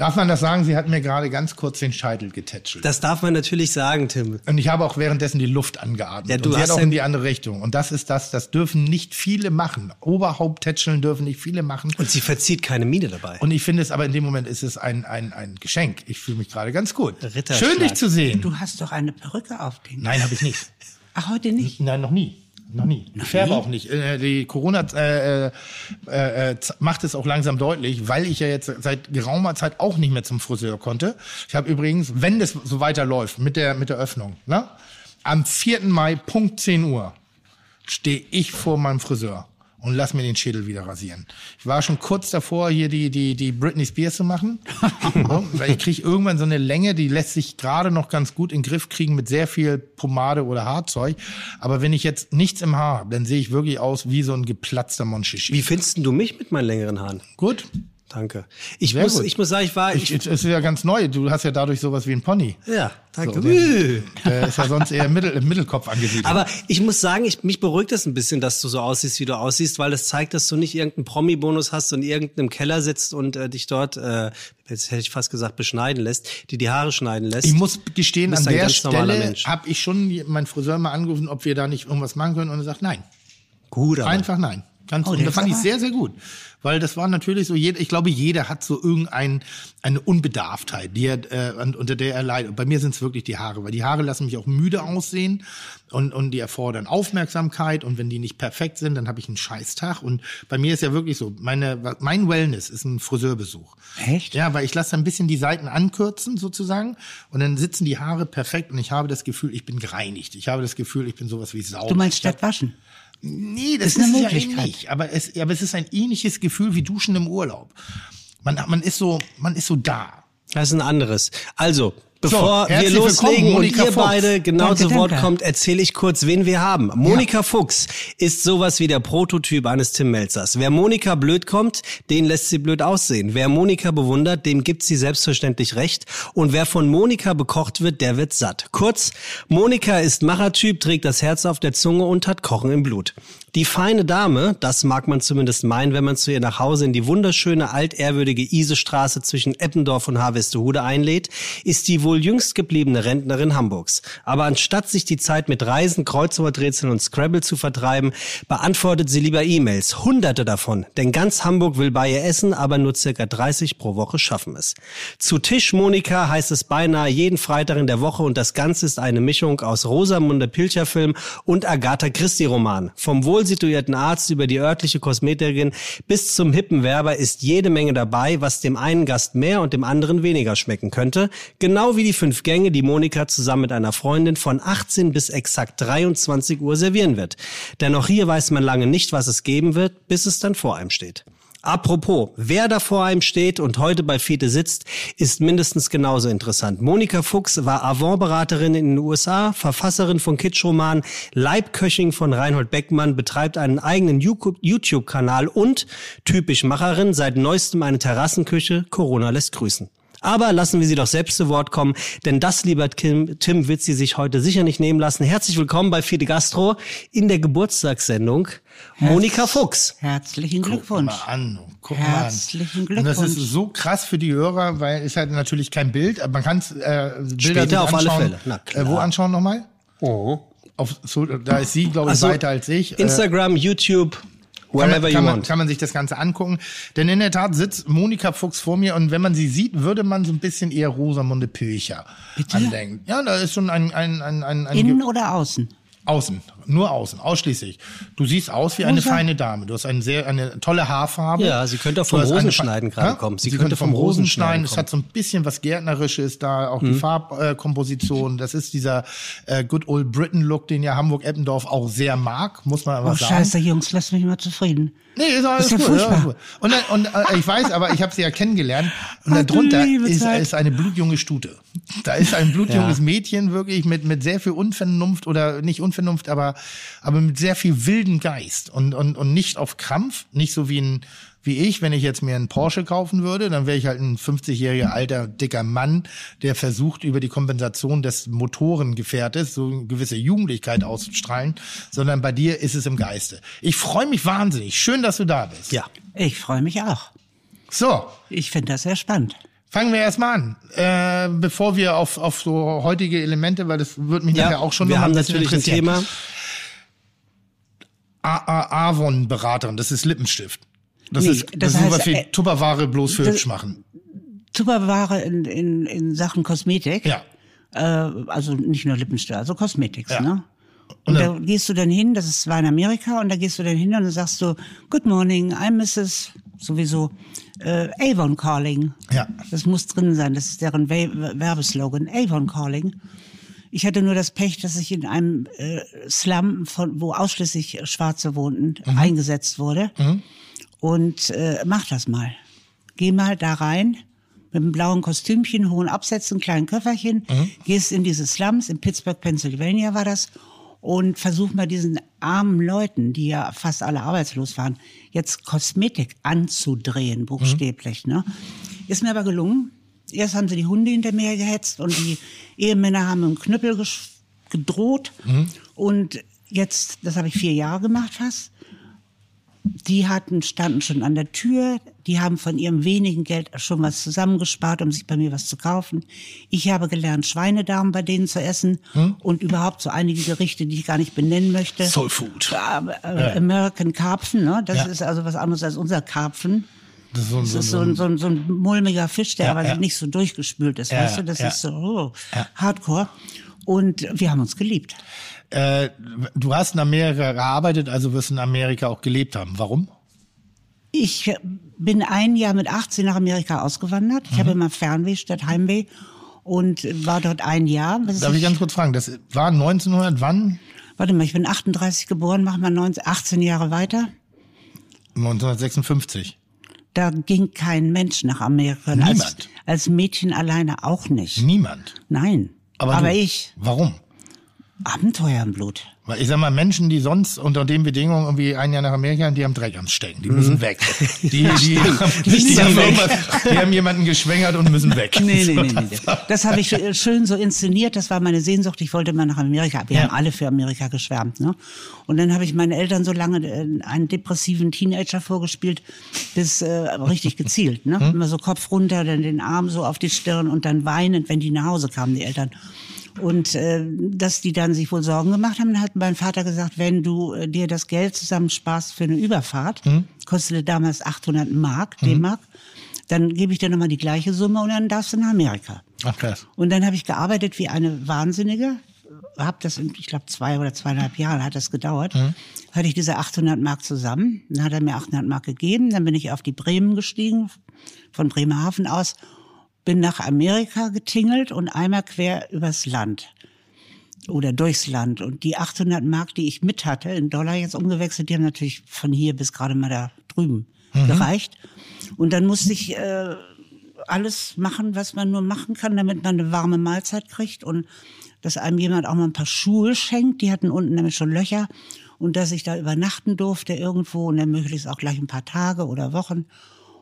Speaker 5: Darf man das sagen? Sie hat mir gerade ganz kurz den Scheitel getätschelt.
Speaker 2: Das darf man natürlich sagen, Tim.
Speaker 5: und ich habe auch währenddessen die Luft angeatmet.
Speaker 2: Ja, du
Speaker 5: und sie
Speaker 2: hast
Speaker 5: hat auch in die andere Richtung. Und das ist das, das dürfen nicht viele machen. Oberhaupt tätscheln dürfen nicht viele machen.
Speaker 2: Und sie verzieht keine Miene dabei.
Speaker 5: Und ich finde es aber in dem Moment ist es ein, ein, ein Geschenk. Ich fühle mich gerade ganz gut.
Speaker 2: Ritterschlag.
Speaker 5: Schön, dich zu sehen.
Speaker 7: Du hast doch eine Perücke auf den.
Speaker 5: Nein, habe ich nicht.
Speaker 7: Ach, heute nicht.
Speaker 5: Nein, noch nie. Noch nie. Ich färbe auch nicht. Äh, Die Corona äh, äh, äh, macht es auch langsam deutlich, weil ich ja jetzt seit geraumer Zeit auch nicht mehr zum Friseur konnte. Ich habe übrigens, wenn das so weiterläuft mit der, mit der Öffnung, ne? am 4. Mai, Punkt 10 Uhr, stehe ich vor meinem Friseur und lass mir den Schädel wieder rasieren. Ich war schon kurz davor, hier die, die, die Britney Spears zu machen. so, weil ich kriege irgendwann so eine Länge, die lässt sich gerade noch ganz gut in den Griff kriegen mit sehr viel Pomade oder Haarzeug. Aber wenn ich jetzt nichts im Haar habe, dann sehe ich wirklich aus wie so ein geplatzter Monchichi.
Speaker 2: Wie findest du mich mit meinen längeren Haaren?
Speaker 5: Gut.
Speaker 2: Danke. Ich
Speaker 5: Sehr
Speaker 2: muss,
Speaker 5: gut.
Speaker 2: ich muss sagen, ich war,
Speaker 5: Ich,
Speaker 2: ich,
Speaker 5: es ist ja ganz neu. Du hast ja dadurch sowas wie ein Pony.
Speaker 2: ja, danke.
Speaker 5: So, der, der ist ja sonst eher im, Mittel, im Mittelkopf angesiedelt.
Speaker 2: Aber ich muss sagen, ich, mich beruhigt es ein bisschen, dass du so aussiehst, wie du aussiehst, weil das zeigt, dass du nicht irgendeinen Promi-Bonus hast und in irgendeinem Keller sitzt und äh, dich dort, äh, jetzt hätte ich fast gesagt, beschneiden lässt, die die Haare schneiden lässt.
Speaker 5: Ich muss gestehen, an
Speaker 2: ein
Speaker 5: der Stelle habe ich schon meinen Friseur mal angerufen, ob wir da nicht irgendwas machen können. Und er sagt, nein.
Speaker 2: Gut, aber
Speaker 5: Einfach nein. Ganz,
Speaker 7: Oh,
Speaker 5: und das fand ich sehr, sehr gut. Weil das war natürlich so, jeder, ich glaube, jeder hat so irgendein, eine Unbedarftheit, die er, äh, un- unter der er leidet. Und bei mir sind es wirklich die Haare, weil die Haare lassen mich auch müde aussehen und, und die erfordern Aufmerksamkeit. Und wenn die nicht perfekt sind, dann habe ich einen Scheißtag. Und bei mir ist ja wirklich so, meine, mein Wellness ist ein Friseurbesuch.
Speaker 7: Echt?
Speaker 5: Ja, weil ich lasse ein bisschen die Seiten ankürzen sozusagen und dann sitzen die Haare perfekt und ich habe das Gefühl, ich bin gereinigt. Ich habe das Gefühl, ich bin sowas wie sauber.
Speaker 7: Du meinst statt waschen?
Speaker 5: Nee, das
Speaker 7: Ist
Speaker 5: ist,
Speaker 7: eine
Speaker 5: ja
Speaker 7: Möglichkeit.
Speaker 5: nicht. Aber es, aber es ist ein ähnliches Gefühl wie Duschen im Urlaub. Man, man ist so, man ist so da.
Speaker 2: Das ist ein anderes. Also, bevor wir
Speaker 5: herzlich
Speaker 2: loslegen und ihr
Speaker 5: Fuchs.
Speaker 2: beide genau
Speaker 7: Danke,
Speaker 2: zu Wort
Speaker 7: danke.
Speaker 2: kommt, erzähle ich kurz, wen wir haben. Monika Fuchs ist sowas wie der Prototyp eines Tim Melzers. Wer Monika blöd kommt, den lässt sie blöd aussehen. Wer Monika bewundert, dem gibt sie selbstverständlich recht. Und wer von Monika bekocht wird, der wird satt. Kurz, Monika ist Machertyp, trägt das Herz auf der Zunge und hat Kochen im Blut. Die feine Dame, das mag man zumindest meinen, wenn man zu ihr nach Hause in die wunderschöne, altehrwürdige Isestraße zwischen Eppendorf und Harvestehude einlädt, ist die wohl jüngst gebliebene Rentnerin Hamburgs. Aber anstatt sich die Zeit mit Reisen, Kreuzworträtseln und Scrabble zu vertreiben, beantwortet sie lieber E-Mails. Hunderte davon. Denn ganz Hamburg will bei ihr essen, aber nur circa 30 pro Woche schaffen es. Zu Tisch Monika heißt es beinahe jeden Freitag in der Woche und das Ganze ist eine Mischung aus Rosamunde Pilcher Film und Agatha Christie Roman. Vom wohl situierten Arzt über die örtliche Kosmetikerin bis zum hippen Werber ist jede Menge dabei, was dem einen Gast mehr und dem anderen weniger schmecken könnte. Genau wie die fünf Gänge, die Monika zusammen mit einer Freundin von 18 bis exakt 23 Uhr servieren wird. Denn auch hier weiß man lange nicht, was es geben wird, bis es dann vor einem steht. Apropos, wer da vor einem steht und heute bei Fiete sitzt, ist mindestens genauso interessant. Monika Fuchs war Avantberaterin in den USA, Verfasserin von Kitschroman, Leibköchin von Reinhold Beckmann, betreibt einen eigenen YouTube-Kanal und typisch Macherin, seit neuestem eine Terrassenküche, Corona lässt grüßen. Aber lassen wir sie doch selbst zu Wort kommen, denn das, lieber Tim, Tim wird sie sich heute sicher nicht nehmen lassen. Herzlich willkommen bei Fide Gastro in der Geburtstagssendung. Monika Fuchs.
Speaker 7: Herzlichen
Speaker 5: Guck
Speaker 7: Glückwunsch.
Speaker 5: mal an. Guck
Speaker 7: Herzlichen
Speaker 5: mal an. Und das ist
Speaker 7: Glückwunsch.
Speaker 5: so krass für die Hörer, weil es halt natürlich kein Bild, aber man kann es äh, Bilder
Speaker 2: Später auf alle
Speaker 5: anschauen.
Speaker 2: Fälle. Na klar.
Speaker 5: Äh, wo anschauen nochmal?
Speaker 2: Oh.
Speaker 5: Auf, so, da ist sie, glaube ich,
Speaker 2: Also,
Speaker 5: weiter als ich. Äh,
Speaker 2: Instagram, YouTube,
Speaker 5: kann man,
Speaker 2: you
Speaker 5: kann, man,
Speaker 2: want.
Speaker 5: kann man sich das Ganze angucken. Denn in der Tat sitzt Monika Fuchs vor mir und wenn man sie sieht, würde man so ein bisschen eher Rosamunde Pilcher andenken. Ja, da ist schon ein, ein, ein, ein, ein
Speaker 7: Innen oder außen?
Speaker 5: Außen, nur außen, ausschließlich. Du siehst aus wie eine feine Dame. Du hast eine sehr, eine tolle Haarfarbe.
Speaker 2: Ja, sie könnte auch vom Rosenschneiden gerade kommen.
Speaker 5: Sie, könnte vom Rosenschneiden. Es.
Speaker 2: Mhm.
Speaker 5: hat so ein bisschen was Gärtnerisches da, auch die Farbkomposition. Das ist dieser äh, Good Old Britain Look, den ja Hamburg-Eppendorf auch sehr mag, muss man aber
Speaker 7: Oh,
Speaker 5: sagen.
Speaker 7: scheiße, Jungs, lasst mich mal zufrieden.
Speaker 5: Nee, ist alles
Speaker 7: ist ja
Speaker 5: gut. gut. Und, dann, und äh, ich weiß, aber ich habe sie ja kennengelernt. Und
Speaker 7: Ach,
Speaker 5: darunter ist, ist eine blutjunge Stute. Da ist ein blutjunges
Speaker 2: Ja.
Speaker 5: Mädchen wirklich mit, mit sehr viel Unvernunft oder nicht Unvernunft, aber, aber mit sehr viel wilden Geist und, und, und nicht auf Krampf, nicht so wie ein, wie ich, wenn ich jetzt mir einen Porsche kaufen würde, dann wäre ich halt ein 50-jähriger alter, dicker Mann, der versucht, über die Kompensation des Motorengefährtes so eine gewisse Jugendlichkeit auszustrahlen, sondern bei dir ist es im Geiste. Ich freue mich wahnsinnig. Schön, dass du da bist.
Speaker 2: Ja.
Speaker 7: Ich freue mich auch.
Speaker 5: So,
Speaker 7: Ich finde das sehr spannend.
Speaker 5: fangen wir erstmal an. Äh, bevor wir auf, auf so heutige Elemente, weil das wird mich nachher auch schon
Speaker 2: wir
Speaker 5: noch
Speaker 2: haben natürlich ein. Thema.
Speaker 5: Avon-Beraterin, das ist Lippenstift. Das
Speaker 7: Nee,
Speaker 5: ist, das,
Speaker 7: das heißt,
Speaker 5: wie
Speaker 7: äh,
Speaker 5: Tupperware bloß für
Speaker 7: das-
Speaker 5: hübsch machen.
Speaker 7: Tupperware in, in, in Sachen Kosmetik.
Speaker 5: Ja.
Speaker 7: Äh, also nicht nur Lippenstift, also Cosmetics,
Speaker 5: Ja.
Speaker 7: ne? Und da gehst du dann hin, das ist zwar in Amerika, und da gehst du dann hin und dann sagst du, Good morning, I'm Mrs. sowieso äh, Avon Calling.
Speaker 5: Ja.
Speaker 7: Das muss drin sein, das ist deren We Werbeslogan, Avon Calling. Ich hatte nur das Pech, dass ich in einem äh, Slum, von, wo ausschließlich Schwarze wohnten,
Speaker 5: Mhm.
Speaker 7: eingesetzt wurde. Und äh, mach das mal. Geh mal da rein mit einem blauen Kostümchen, hohen Absätzen, kleinen Köfferchen,
Speaker 5: Mhm.
Speaker 7: gehst in diese Slums, in Pittsburgh, Pennsylvania war das, und versuch mal diesen armen Leuten, die ja fast alle arbeitslos waren, jetzt Kosmetik anzudrehen, buchstäblich. Ne? Ist mir aber gelungen. Erst haben sie die Hunde hinter mir gehetzt und die Ehemänner haben mit dem Knüppel gedroht. Und jetzt, das habe ich vier Jahre gemacht fast, die hatten, standen schon an der Tür, die haben von ihrem wenigen Geld schon was zusammengespart, um sich bei mir was zu kaufen. Ich habe gelernt, Schweinedarm bei denen zu essen und überhaupt so einige Gerichte, die ich gar nicht benennen möchte.
Speaker 5: Soul Food.
Speaker 7: Äh, American Karpfen, ne? das
Speaker 5: Ja.
Speaker 7: ist also was anderes als unser Karpfen.
Speaker 5: Das ist so, ein-
Speaker 7: Das
Speaker 5: so,
Speaker 7: ist
Speaker 5: so,
Speaker 7: ein, so ein, so ein mulmiger Fisch, der
Speaker 5: Ja,
Speaker 7: aber
Speaker 5: ja.
Speaker 7: nicht so durchgespült ist, weißt du? Das ist so oh, hardcore. Und wir haben uns geliebt.
Speaker 5: äh, du hast in Amerika gearbeitet, also wirst in Amerika auch gelebt haben. Warum?
Speaker 7: Ich bin ein Jahr mit 18 nach Amerika ausgewandert. Ich
Speaker 5: Mhm.
Speaker 7: habe immer Fernweh statt Heimweh und war dort ein Jahr. bis
Speaker 5: Darf ich ganz kurz fragen, das war 1900, wann?
Speaker 7: warte mal, ich bin 38 geboren, mach mal 19, 18 Jahre weiter.
Speaker 5: 1956.
Speaker 7: Da ging kein Mensch nach Amerika. Und Als,
Speaker 5: Niemand.
Speaker 7: als Mädchen alleine auch nicht.
Speaker 5: Niemand.
Speaker 7: Nein.
Speaker 5: Aber,
Speaker 7: Aber
Speaker 5: du.
Speaker 7: ich,
Speaker 5: Warum?
Speaker 7: Abenteuer im Blut.
Speaker 5: Ich sag mal, Menschen, die sonst unter den Bedingungen irgendwie ein Jahr nach Amerika, die haben Dreck am Stecken. Die müssen weg. Die, die, die, die, haben irgendwas, die haben jemanden geschwängert und müssen weg.
Speaker 7: Nee,
Speaker 5: So,
Speaker 7: nee, nee, nee. Das habe ich äh, schön so inszeniert. Das war meine Sehnsucht. Ich wollte mal nach Amerika. Wir
Speaker 5: Ja.
Speaker 7: haben alle für Amerika geschwärmt. Ne? Und dann habe ich meinen Eltern so lange äh, einen depressiven Teenager vorgespielt, bis äh, richtig gezielt. Ne? Immer so Kopf runter, dann den Arm so auf die Stirn und dann weinend, wenn die nach Hause kamen, die Eltern. Und äh, dass die dann sich wohl Sorgen gemacht haben, dann hat mein Vater gesagt, wenn du äh, dir das Geld zusammensparst für eine Überfahrt, kostete damals 800 Mark, D-Mark, dann gebe ich dir nochmal die gleiche Summe und dann darfst du nach Amerika.
Speaker 5: Ach krass.
Speaker 7: Und dann habe ich gearbeitet wie eine Wahnsinnige. Hab das, in, ich glaube, zwei oder zweieinhalb Jahre hat das gedauert. Hatte ich diese 800 Mark zusammen. Dann hat er mir 800 Mark gegeben. Dann bin ich auf die Bremen gestiegen, von Bremerhaven aus. Bin nach Amerika getingelt und einmal quer übers Land. Oder durchs Land. Und die 800 Mark, die ich mit hatte, in Dollar jetzt umgewechselt, die haben natürlich von hier bis gerade mal da drüben gereicht. Und dann musste ich äh, alles machen, was man nur machen kann, damit man eine warme Mahlzeit kriegt und dass einem jemand auch mal ein paar Schuhe schenkt. Die hatten unten nämlich schon Löcher und dass ich da übernachten durfte irgendwo und dann möglichst auch gleich ein paar Tage oder Wochen.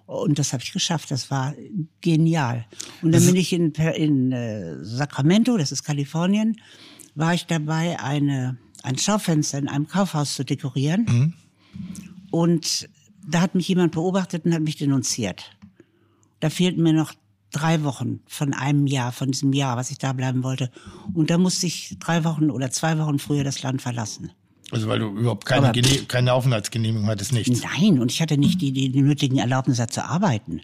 Speaker 7: Und das habe ich geschafft. Das war genial. Und dann bin ich in, in äh, Sacramento, das ist Kalifornien, war ich dabei, eine, ein Schaufenster in einem Kaufhaus zu dekorieren. Und da hat mich jemand beobachtet und hat mich denunziert. Da fehlten mir noch drei Wochen von einem Jahr, von diesem Jahr, was ich da bleiben wollte. Und da musste ich drei Wochen oder zwei Wochen früher das Land verlassen.
Speaker 5: Also weil du überhaupt keine, keine Aufenthaltsgenehmigung hattest, nichts.
Speaker 7: Nein, und ich hatte nicht die, die, die nötigen Erlaubnisse zu arbeiten.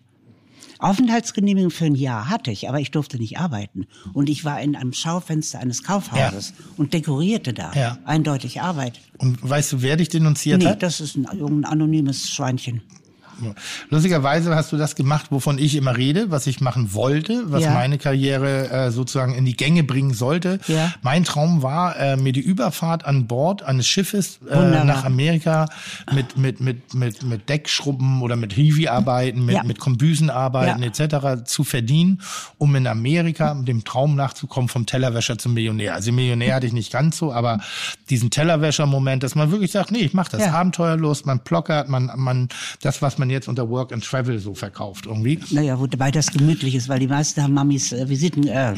Speaker 7: Aufenthaltsgenehmigung für ein Jahr hatte ich, aber ich durfte nicht arbeiten. Und ich war in einem Schaufenster eines Kaufhauses und dekorierte da.
Speaker 5: Ja.
Speaker 7: Eindeutig Arbeit.
Speaker 5: Und weißt du, wer dich denunziert
Speaker 7: Nee,
Speaker 5: hat?
Speaker 7: das ist ein, irgendein anonymes Schweinchen.
Speaker 5: Lustigerweise hast du das gemacht, wovon ich immer rede, was ich machen wollte, was
Speaker 7: Ja.
Speaker 5: meine Karriere äh, sozusagen in die Gänge bringen sollte.
Speaker 7: Ja.
Speaker 5: Mein Traum war, äh, mir die Überfahrt an Bord eines Schiffes äh,
Speaker 7: Wunderbar.
Speaker 5: nach Amerika mit, mit, mit, mit, mit Deckschrubben oder mit Hiwi-Arbeiten, mit,
Speaker 7: Ja.
Speaker 5: mit Kombüsenarbeiten
Speaker 7: Ja.
Speaker 5: etc. zu verdienen, um in Amerika dem Traum nachzukommen vom Tellerwäscher zum Millionär. Also Millionär hatte ich nicht ganz so, aber diesen Tellerwäscher-Moment, dass man wirklich sagt, nee, ich mach das. Abenteuerlos, man plockert, man, man, das, was man jetzt unter Work and Travel so verkauft irgendwie.
Speaker 7: Naja, wobei das gemütlich ist, weil die meisten haben Mamis äh, Visiten, äh,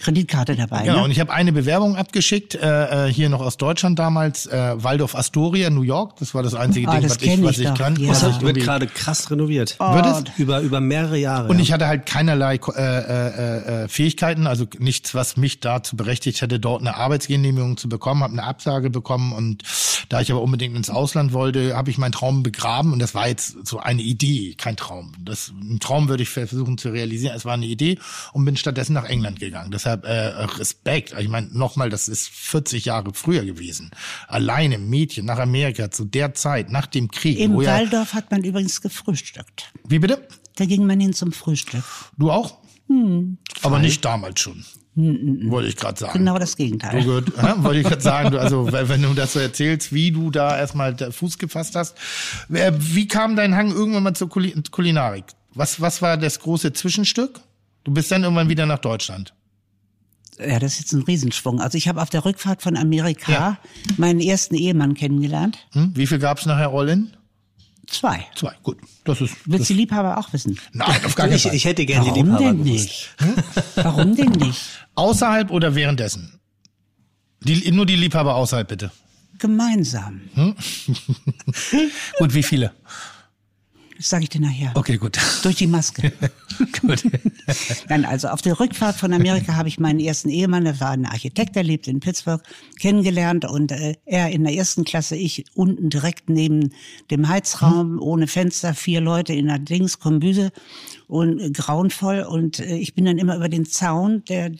Speaker 7: Kreditkarte dabei.
Speaker 5: Genau, und
Speaker 7: ne?
Speaker 5: ich habe eine Bewerbung abgeschickt, äh, äh, hier noch aus Deutschland damals, äh, Waldorf Astoria, New York. Das war das einzige
Speaker 7: Ah,
Speaker 5: Ding,
Speaker 7: das
Speaker 5: was ich, was
Speaker 7: ich
Speaker 5: kann.
Speaker 7: ja. Das
Speaker 5: ich
Speaker 2: Wird
Speaker 5: irgendwie-
Speaker 2: gerade krass renoviert.
Speaker 5: Wird es?
Speaker 2: Über, über mehrere Jahre.
Speaker 5: Und
Speaker 2: ja.
Speaker 5: ich hatte halt keinerlei äh, äh, äh, Fähigkeiten, also nichts, was mich dazu berechtigt hätte, dort eine Arbeitsgenehmigung zu bekommen, habe eine Absage bekommen und da ich aber unbedingt ins Ausland wollte, habe ich meinen Traum begraben und das war jetzt so eine Idee, kein Traum. Das ein Traum würde ich versuchen zu realisieren. Es war eine Idee und bin stattdessen nach England gegangen. Deshalb äh, Respekt. Ich meine, nochmal, das ist 40 Jahre früher gewesen. Alleine Mädchen nach Amerika zu der Zeit, nach dem Krieg.
Speaker 7: Im
Speaker 5: wo ja,
Speaker 7: Waldorf hat man übrigens gefrühstückt.
Speaker 5: wie bitte?
Speaker 7: Da ging man hin zum Frühstück.
Speaker 5: Du auch? Aber nicht damals schon. Wollte ich gerade sagen.
Speaker 7: Genau das
Speaker 5: Du
Speaker 7: Gegenteil.
Speaker 5: gut, ja, wollte ich gerade sagen, du, also wenn du das so erzählst, wie du da erstmal der Fuß gefasst hast. Wer- Wie kam dein Hang irgendwann mal zur Kuli Kulinarik? Was, was war das große Zwischenstück? Du bist dann irgendwann wieder nach Deutschland.
Speaker 7: Ja, das ist jetzt ein Riesensprung. Also ich habe auf der Rückfahrt von Amerika
Speaker 5: Ja.
Speaker 7: meinen ersten Ehemann kennengelernt.
Speaker 5: Hm? Wie viel gab's nachher Rollen?
Speaker 7: Zwei.
Speaker 5: Zwei. Gut. Das ist.
Speaker 7: Willst du die Liebhaber auch wissen?
Speaker 5: Nein, auf gar keinen
Speaker 2: ich,
Speaker 5: Fall.
Speaker 2: ich hätte gerne die
Speaker 7: Warum
Speaker 2: Liebhaber
Speaker 7: denn
Speaker 2: gewusst.
Speaker 7: nicht? Warum denn nicht?
Speaker 5: Außerhalb oder währenddessen? Die, nur die Liebhaber außerhalb, bitte.
Speaker 7: Gemeinsam.
Speaker 5: Gut, wie viele?
Speaker 7: Das sage ich dir nachher.
Speaker 5: Okay, gut.
Speaker 7: Durch die Maske.
Speaker 5: gut.
Speaker 7: Nein, also auf der Rückfahrt von Amerika habe ich meinen ersten Ehemann, der war ein Architekt, der lebt in Pittsburgh, kennengelernt und äh, er in der ersten Klasse, ich unten direkt neben dem Heizraum, ohne Fenster, vier Leute in der Dings, Kombüse und äh, grauenvoll und äh, ich bin dann immer über den Zaun, der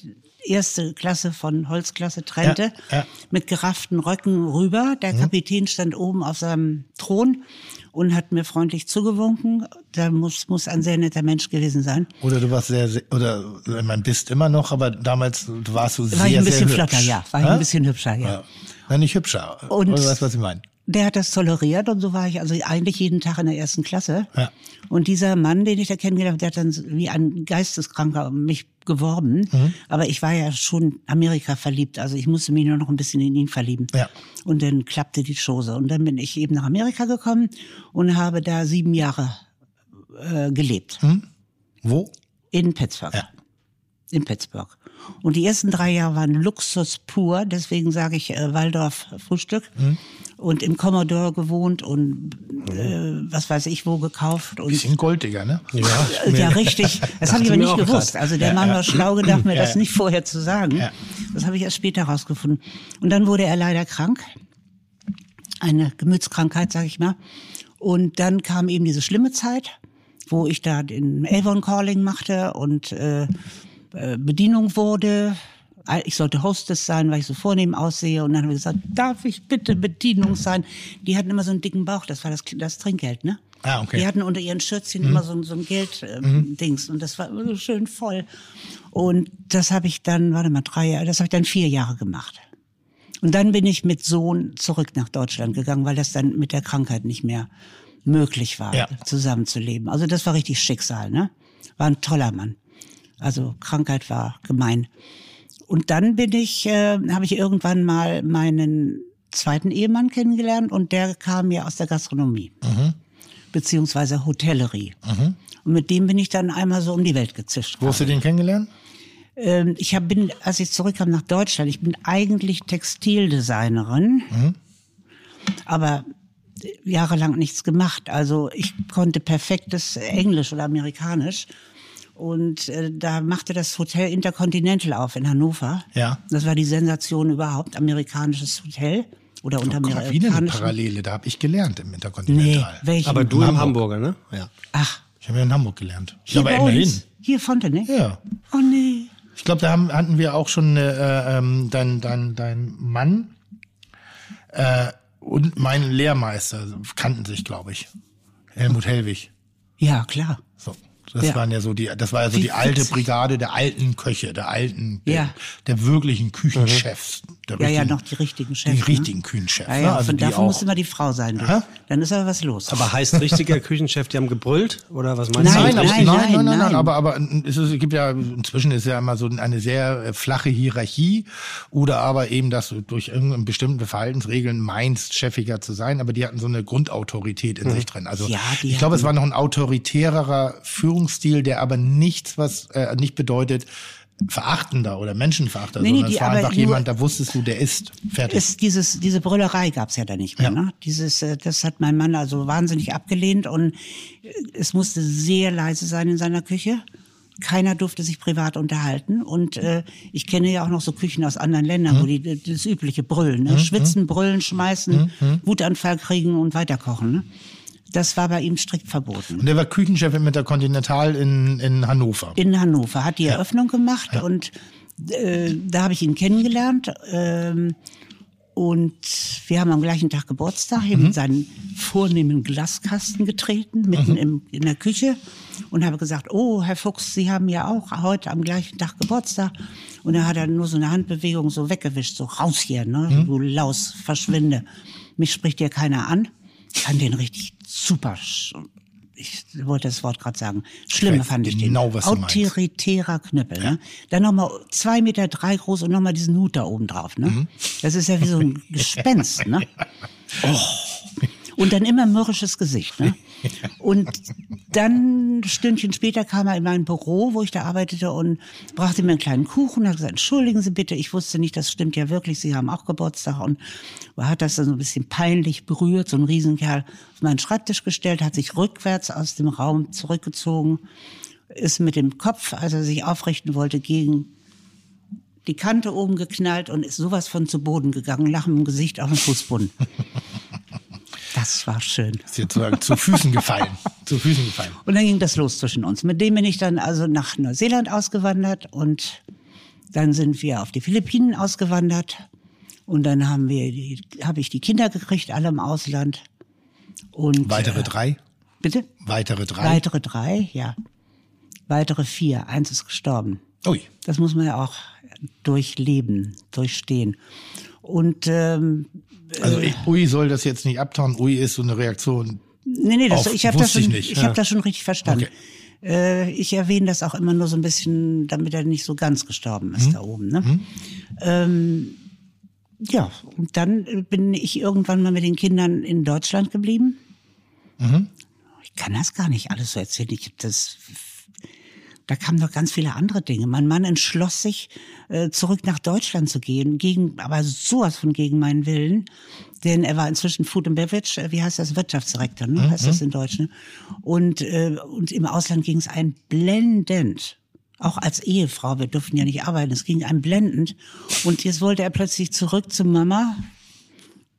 Speaker 7: erste Klasse von Holzklasse trennte,
Speaker 5: Ja, ja.
Speaker 7: mit gerafften Röcken rüber. Der Kapitän stand oben auf seinem Thron und hat mir freundlich zugewunken. Da muss, muss ein sehr netter Mensch gewesen sein.
Speaker 5: Oder du warst sehr, sehr oder man bist immer noch, aber damals warst du sehr,
Speaker 7: War ich ein bisschen
Speaker 5: sehr
Speaker 7: flotter,
Speaker 5: hübsch.
Speaker 7: ja. War ich ein bisschen hübscher, ja.
Speaker 5: Ja. Na, nicht hübscher.
Speaker 7: Und-
Speaker 5: Oder weißt was ich meine?
Speaker 7: Der hat das toleriert und so war ich also eigentlich jeden Tag in der ersten Klasse.
Speaker 5: Ja.
Speaker 7: Und dieser Mann, den ich da kennengelernt habe, der hat dann wie ein Geisteskranker um mich geworben.
Speaker 5: Mhm.
Speaker 7: Aber ich war ja schon Amerika verliebt, also ich musste mich nur noch ein bisschen in ihn verlieben.
Speaker 5: Ja.
Speaker 7: Und dann klappte die Chose. Und dann bin ich eben nach Amerika gekommen und habe da sieben Jahre äh, gelebt.
Speaker 5: Wo?
Speaker 7: In Pittsburgh.
Speaker 5: Ja.
Speaker 7: In Pittsburgh. Und die ersten drei Jahre waren Luxus pur, deswegen sage ich äh, Waldorf Frühstück.
Speaker 5: Mhm.
Speaker 7: Und im Commodore gewohnt und äh, was weiß ich wo gekauft. Und
Speaker 5: Bisschen Golddigger, ne?
Speaker 2: Ja.
Speaker 7: ja, richtig. Das habe ich aber
Speaker 2: mir
Speaker 7: nicht gewusst.
Speaker 2: grad.
Speaker 7: Also der Mann war schlau gedacht, mir
Speaker 5: Ja,
Speaker 7: das
Speaker 5: ja.
Speaker 7: nicht vorher zu sagen.
Speaker 5: Ja.
Speaker 7: Das habe ich erst später rausgefunden. Und dann wurde er leider krank. Eine Gemütskrankheit, sage ich mal. Und dann kam eben diese schlimme Zeit, wo ich da den Avon Calling machte und äh, äh, Bedienung wurde. Ich sollte Hostess sein, weil ich so vornehm aussehe. Und dann haben wir gesagt, darf ich bitte Bedienung sein? Die hatten immer so einen dicken Bauch, das war das, das Trinkgeld, ne?
Speaker 5: Ah, okay.
Speaker 7: Die hatten unter ihren Schürzchen immer so, ein- so ein Geld-Dings. Ähm, Dings. und das war immer so schön voll. Und das habe ich dann, warte mal, drei Jahre, das habe ich dann vier Jahre gemacht. Und dann bin ich mit Sohn zurück nach Deutschland gegangen, weil das dann mit der Krankheit nicht mehr möglich war,
Speaker 5: Ja.
Speaker 7: zusammenzuleben. Also das war richtig Schicksal, ne? War ein toller Mann. Also Krankheit war gemein. Und dann bin ich, äh, habe ich irgendwann mal meinen zweiten Ehemann kennengelernt und der kam mir aus der Gastronomie. Beziehungsweise Hotellerie. Und mit dem bin ich dann einmal so um die Welt gezischt.
Speaker 5: Wo hast du den kennengelernt?
Speaker 7: Ähm, ich hab, bin, als ich zurückkam nach Deutschland, ich bin eigentlich Textildesignerin, aber jahrelang nichts gemacht. Also ich konnte perfektes Englisch oder Amerikanisch. Und äh, da machte das Hotel Intercontinental auf in Hannover.
Speaker 5: Ja.
Speaker 7: Das war die Sensation überhaupt, amerikanisches Hotel. Oder unter
Speaker 5: Guck mal, wieder eine. Parallele, da habe ich gelernt im
Speaker 7: Nee,
Speaker 5: Interkontinental.
Speaker 7: welchen?
Speaker 2: Aber du im
Speaker 5: Hamburg.
Speaker 2: Hamburger, ne? Ja.
Speaker 7: Ach,
Speaker 5: Ich habe ja in Hamburg gelernt.
Speaker 7: hier
Speaker 5: aber
Speaker 7: bei
Speaker 5: immerhin.
Speaker 7: uns. Hier Fonte,
Speaker 5: Ja.
Speaker 7: Oh nee.
Speaker 5: Ich glaube, da haben, hatten wir auch schon äh, ähm, dein, dein, dein Mann äh, und mein Lehrmeister kannten sich, glaube ich. Helmut Hellwig.
Speaker 7: Ja, klar.
Speaker 5: So. Das
Speaker 7: Ja.
Speaker 5: waren ja so die, das war ja so
Speaker 7: Wie
Speaker 5: die alte
Speaker 7: witzig.
Speaker 5: Brigade der alten Köche, der alten,
Speaker 7: Ja.
Speaker 5: der, der wirklichen Küchenchefs. Der
Speaker 7: Ja, ja, noch die richtigen Chefs.
Speaker 5: Die
Speaker 7: ne?
Speaker 5: richtigen Küchenchefs.
Speaker 7: Ja,
Speaker 5: ne?
Speaker 7: ja,
Speaker 5: Also
Speaker 7: von davon
Speaker 5: auch,
Speaker 7: muss immer die Frau sein. Du. Dann ist aber was los.
Speaker 2: Aber heißt richtiger Küchenchef, die haben gebrüllt? Oder was meinst
Speaker 5: Nein,
Speaker 2: du?
Speaker 7: nein,
Speaker 5: nein, nein, nein,
Speaker 7: nein, nein.
Speaker 5: aber, aber es, ist, es gibt ja, inzwischen ist ja immer so eine sehr äh, flache Hierarchie oder aber eben, dass du durch irgendeine bestimmte Verhaltensregeln meinst, chefiger zu sein, aber die hatten so eine Grundautorität in sich drin. Also
Speaker 7: Ja,
Speaker 5: ich glaube, es war noch ein autoritärerer Führungsstil, der aber nichts, was äh, nicht bedeutet, verachtender oder menschenverachter,
Speaker 7: Nee, nee,
Speaker 5: sondern
Speaker 7: die
Speaker 5: es war einfach jemand, da wusstest du, der ist fertig.
Speaker 7: ist dieses, diese Brüllerei gab's ja da nicht mehr.
Speaker 5: Ja.
Speaker 7: Ne? Dieses, äh, das hat mein Mann also wahnsinnig abgelehnt und es musste sehr leise sein in seiner Küche. Keiner durfte sich privat unterhalten. Und äh, ich kenne ja auch noch so Küchen aus anderen Ländern,
Speaker 5: Mhm.
Speaker 7: wo die das übliche Brüllen, ne? schwitzen, brüllen, schmeißen,
Speaker 5: Mhm.
Speaker 7: Wutanfall kriegen und weiterkochen. Ne? Das war bei ihm strikt verboten.
Speaker 5: und der war Küchenchef mit der Continental in, in Hannover.
Speaker 7: in Hannover, hat die Eröffnung gemacht und äh, da habe ich ihn kennengelernt. Ähm, und wir haben am gleichen Tag Geburtstag in seinen vornehmen Glaskasten getreten, mitten im, in der Küche und habe gesagt, oh, Herr Fuchs, Sie haben ja auch heute am gleichen Tag Geburtstag. Und da hat er nur so eine Handbewegung so weggewischt, so raus hier, ne? du Laus, verschwinde. Mich spricht dir keiner an. Ich fand den richtig super. Ich wollte das Wort gerade sagen. Schlimm
Speaker 5: weiß
Speaker 7: fand ich
Speaker 5: genau,
Speaker 7: den.
Speaker 5: was.
Speaker 7: Autoritärer Knüppel. Ne? Dann nochmal zwei Meter drei groß und nochmal diesen Hut da oben drauf. Ne?
Speaker 5: Mhm.
Speaker 7: Das ist ja wie so ein Gespenst. Ne? Oh. Und dann immer mürrisches Gesicht. Ne? Und dann, Stündchen später, kam er in mein Büro, wo ich da arbeitete und brachte mir einen kleinen Kuchen und hat gesagt, entschuldigen Sie bitte, ich wusste nicht, das stimmt ja wirklich, Sie haben auch Geburtstag. Und hat das dann so ein bisschen peinlich berührt, so ein Riesenkerl auf meinen Schreibtisch gestellt, hat sich rückwärts aus dem Raum zurückgezogen, ist mit dem Kopf, als er sich aufrichten wollte, gegen die Kante oben geknallt und ist sowas von zu Boden gegangen, lachen im Gesicht auf den Fußboden. Das war schön.
Speaker 5: Ist jetzt sozusagen zu Füßen gefallen. zu Füßen gefallen.
Speaker 7: Und dann ging das los zwischen uns. Mit dem bin ich dann also nach Neuseeland ausgewandert und dann sind wir auf die Philippinen ausgewandert und dann haben wir die, habe ich die Kinder gekriegt, alle im Ausland. Und
Speaker 5: Weitere
Speaker 7: äh,
Speaker 5: drei?
Speaker 7: bitte
Speaker 5: Weitere drei?
Speaker 7: weitere drei, ja, weitere vier. Eins ist gestorben.
Speaker 5: Ui.
Speaker 7: Das muss man ja auch durchleben, durchstehen. Und ähm,
Speaker 5: Also ich, Ui soll das jetzt nicht abtauen. Ui ist so eine Reaktion.
Speaker 7: Nee, nee, das,
Speaker 5: Auf-
Speaker 7: ich habe das,
Speaker 5: ich
Speaker 7: schon-
Speaker 5: nicht.
Speaker 7: ich
Speaker 5: Ja.
Speaker 7: hab das schon richtig verstanden. Äh, ich erwähne das auch immer nur so ein bisschen, damit er nicht so ganz gestorben ist da oben. Ne? Ähm, ja, und dann äh, bin ich irgendwann mal mit den Kindern in Deutschland geblieben. Ich kann das gar nicht alles so erzählen. Ich hab das da kamen noch ganz viele andere Dinge. Mein Mann entschloss sich, äh, zurück nach Deutschland zu gehen, gegen, aber sowas von gegen meinen Willen. Denn er war inzwischen Food and Beverage, äh, wie heißt das, Wirtschaftsdirektor, ne? heißt das in Deutsch. Ne? Und, äh, und im Ausland ging es ein blendend. Auch als Ehefrau, wir durften ja nicht arbeiten, es ging einem blendend. Und jetzt wollte er plötzlich zurück zu Mama,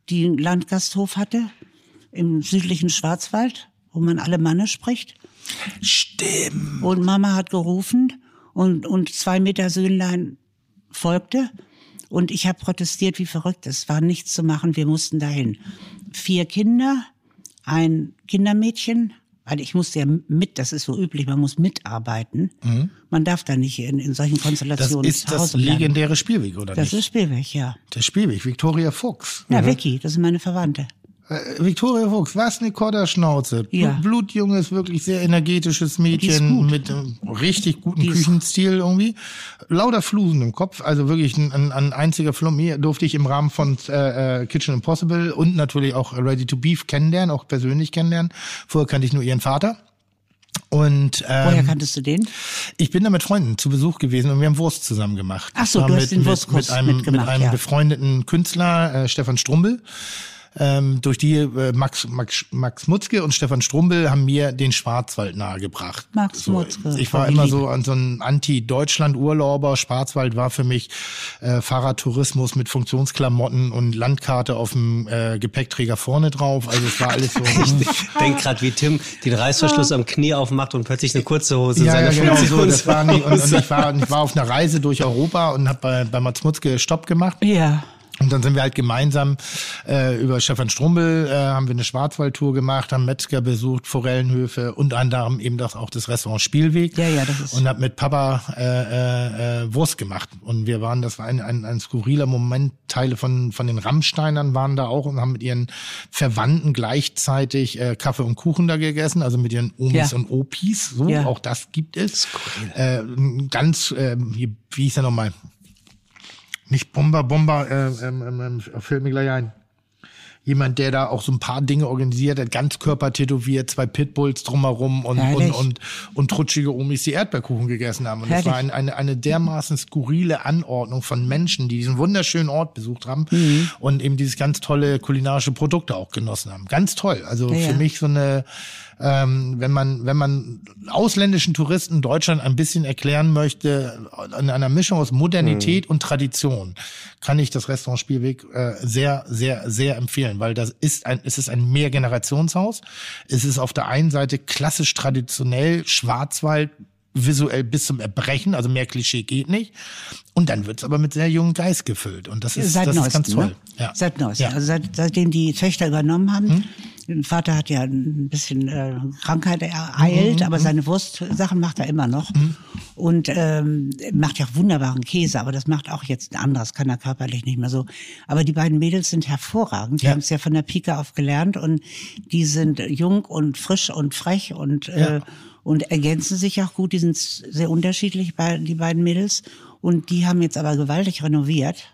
Speaker 7: die einen Landgasthof hatte, im südlichen Schwarzwald, wo man alle Manne spricht.
Speaker 5: Stimmt.
Speaker 7: Und Mama hat gerufen und, und zwei Meter Söhnlein folgte. Und ich habe protestiert wie verrückt. Es war nichts zu machen. Wir mussten dahin. Vier Kinder, ein Kindermädchen, weil ich musste ja mit, das ist so üblich, man muss mitarbeiten. Man darf da nicht in, in solchen
Speaker 5: Das
Speaker 7: Konstellationen
Speaker 5: ist das
Speaker 7: Hause bleiben.
Speaker 5: legendäre Spielweg, oder
Speaker 7: Das
Speaker 5: nicht?
Speaker 7: ist Spielweg, ja.
Speaker 5: Der Spielweg, Victoria Fuchs.
Speaker 7: Ja, Vicky, das ist meine Verwandte.
Speaker 5: Äh, Victoria Fuchs, was eine Kodderschnauze.
Speaker 7: Ja.
Speaker 5: Blut, blutjunges, wirklich sehr energetisches Mädchen
Speaker 7: gut.
Speaker 5: mit einem richtig guten Küchenstil irgendwie. Lauter Flusen im Kopf, also wirklich ein, ein, ein einziger Flummi durfte ich im Rahmen von äh, äh, Kitchen Impossible und natürlich auch Ready to Beef kennenlernen, auch persönlich kennenlernen. Vorher kannte ich nur ihren Vater. Und
Speaker 7: Woher
Speaker 5: ähm,
Speaker 7: kanntest du den?
Speaker 5: ich bin da mit Freunden zu Besuch gewesen und wir haben Wurst zusammen gemacht.
Speaker 7: Ach so, du hast
Speaker 5: mit,
Speaker 7: den
Speaker 5: mit,
Speaker 7: Wurstkurs
Speaker 5: mit einem,
Speaker 7: mitgemacht,
Speaker 5: mit einem
Speaker 7: ja.
Speaker 5: befreundeten Künstler, äh, Stefan Strumbel. Ähm, durch die äh, Max, Max, Max Mutzke und Stefan Strumbel haben mir den Schwarzwald nahegebracht.
Speaker 7: Max
Speaker 5: so,
Speaker 7: Mutzke,
Speaker 5: Ich war immer so an so ein Anti-Deutschland-Urlauber. Schwarzwald war für mich äh, Fahrradtourismus mit Funktionsklamotten und Landkarte auf dem äh, Gepäckträger vorne drauf. Also es war alles so.
Speaker 2: Ich denk gerade, wie Tim den Reißverschluss am Knie aufmacht und plötzlich eine kurze Hose
Speaker 5: Ja, ja,
Speaker 2: seine
Speaker 5: genau so. Das war nicht, und, und ich, war, ich war auf einer Reise durch Europa und habe bei, bei Mats Mutzke Stopp gemacht.
Speaker 7: Ja.
Speaker 5: Und dann sind wir halt gemeinsam äh, über Stefan Strumbel äh, haben wir eine Schwarzwaldtour gemacht, haben Metzger besucht, Forellenhöfe, unter anderem eben das auch das Restaurant Spielweg.
Speaker 7: Ja, ja, das ist-
Speaker 5: Und hab mit Papa äh, äh, äh, Wurst gemacht. Und wir waren, das war ein, ein, ein skurriler Moment. Teile von von den Rammsteinern waren da auch und haben mit ihren Verwandten gleichzeitig äh, Kaffee und Kuchen da gegessen, also mit ihren Omis
Speaker 7: Ja.
Speaker 5: und Opis. So,
Speaker 7: Ja.
Speaker 5: auch das gibt es. Äh, ein ganz, äh, wie, wie hieß er nochmal? Nicht Bomber, Bomber, äh, ähm, ähm, ähm, fällt mir gleich ein. Jemand, der da auch so ein paar Dinge organisiert hat, Ganzkörper tätowiert, zwei Pitbulls drumherum und, und,
Speaker 7: Herrlich.
Speaker 5: und, und trutschige Omis, die Erdbeerkuchen gegessen haben. Und das
Speaker 7: Herrlich.
Speaker 5: war ein, eine, eine dermaßen skurrile Anordnung von Menschen, die diesen wunderschönen Ort besucht haben
Speaker 7: Mhm.
Speaker 5: und eben dieses ganz tolle kulinarische Produkte auch genossen haben. Ganz toll. Also
Speaker 7: Ja,
Speaker 5: für
Speaker 7: ja.
Speaker 5: mich so eine, ähm, wenn man, wenn man ausländischen Touristen Deutschland ein bisschen erklären möchte, in einer Mischung aus Modernität
Speaker 7: Mhm.
Speaker 5: und Tradition, kann ich das Restaurant Spielweg äh, sehr, sehr, sehr empfehlen, weil das ist ein, es ist ein Mehrgenerationshaus. Es ist auf der einen Seite klassisch traditionell Schwarzwald, visuell bis zum Erbrechen, also mehr Klischee geht nicht. Und dann wird's aber mit sehr jungen Geist gefüllt. Und das ist,
Speaker 7: Seit
Speaker 5: das ist
Speaker 7: neuestem,
Speaker 5: ganz toll.
Speaker 7: Ne?
Speaker 5: Ja.
Speaker 7: Seit neuestem.
Speaker 5: Ja. Hm?
Speaker 7: Also seit, seitdem die Töchter übernommen haben. Der Vater hat ja ein bisschen äh, Krankheit ereilt,
Speaker 5: Hm,
Speaker 7: aber seine Wurstsachen macht er immer noch. Und ähm, macht ja auch wunderbaren Käse, aber das macht auch jetzt ein anderes, kann er körperlich nicht mehr so. Aber die beiden Mädels sind hervorragend. Die
Speaker 5: Ja.
Speaker 7: haben es ja von der Pike auf gelernt und die sind jung und frisch und frech und äh,
Speaker 5: Ja.
Speaker 7: und ergänzen sich auch gut. Die sind sehr unterschiedlich, bei, die beiden Mädels. Und die haben jetzt aber gewaltig renoviert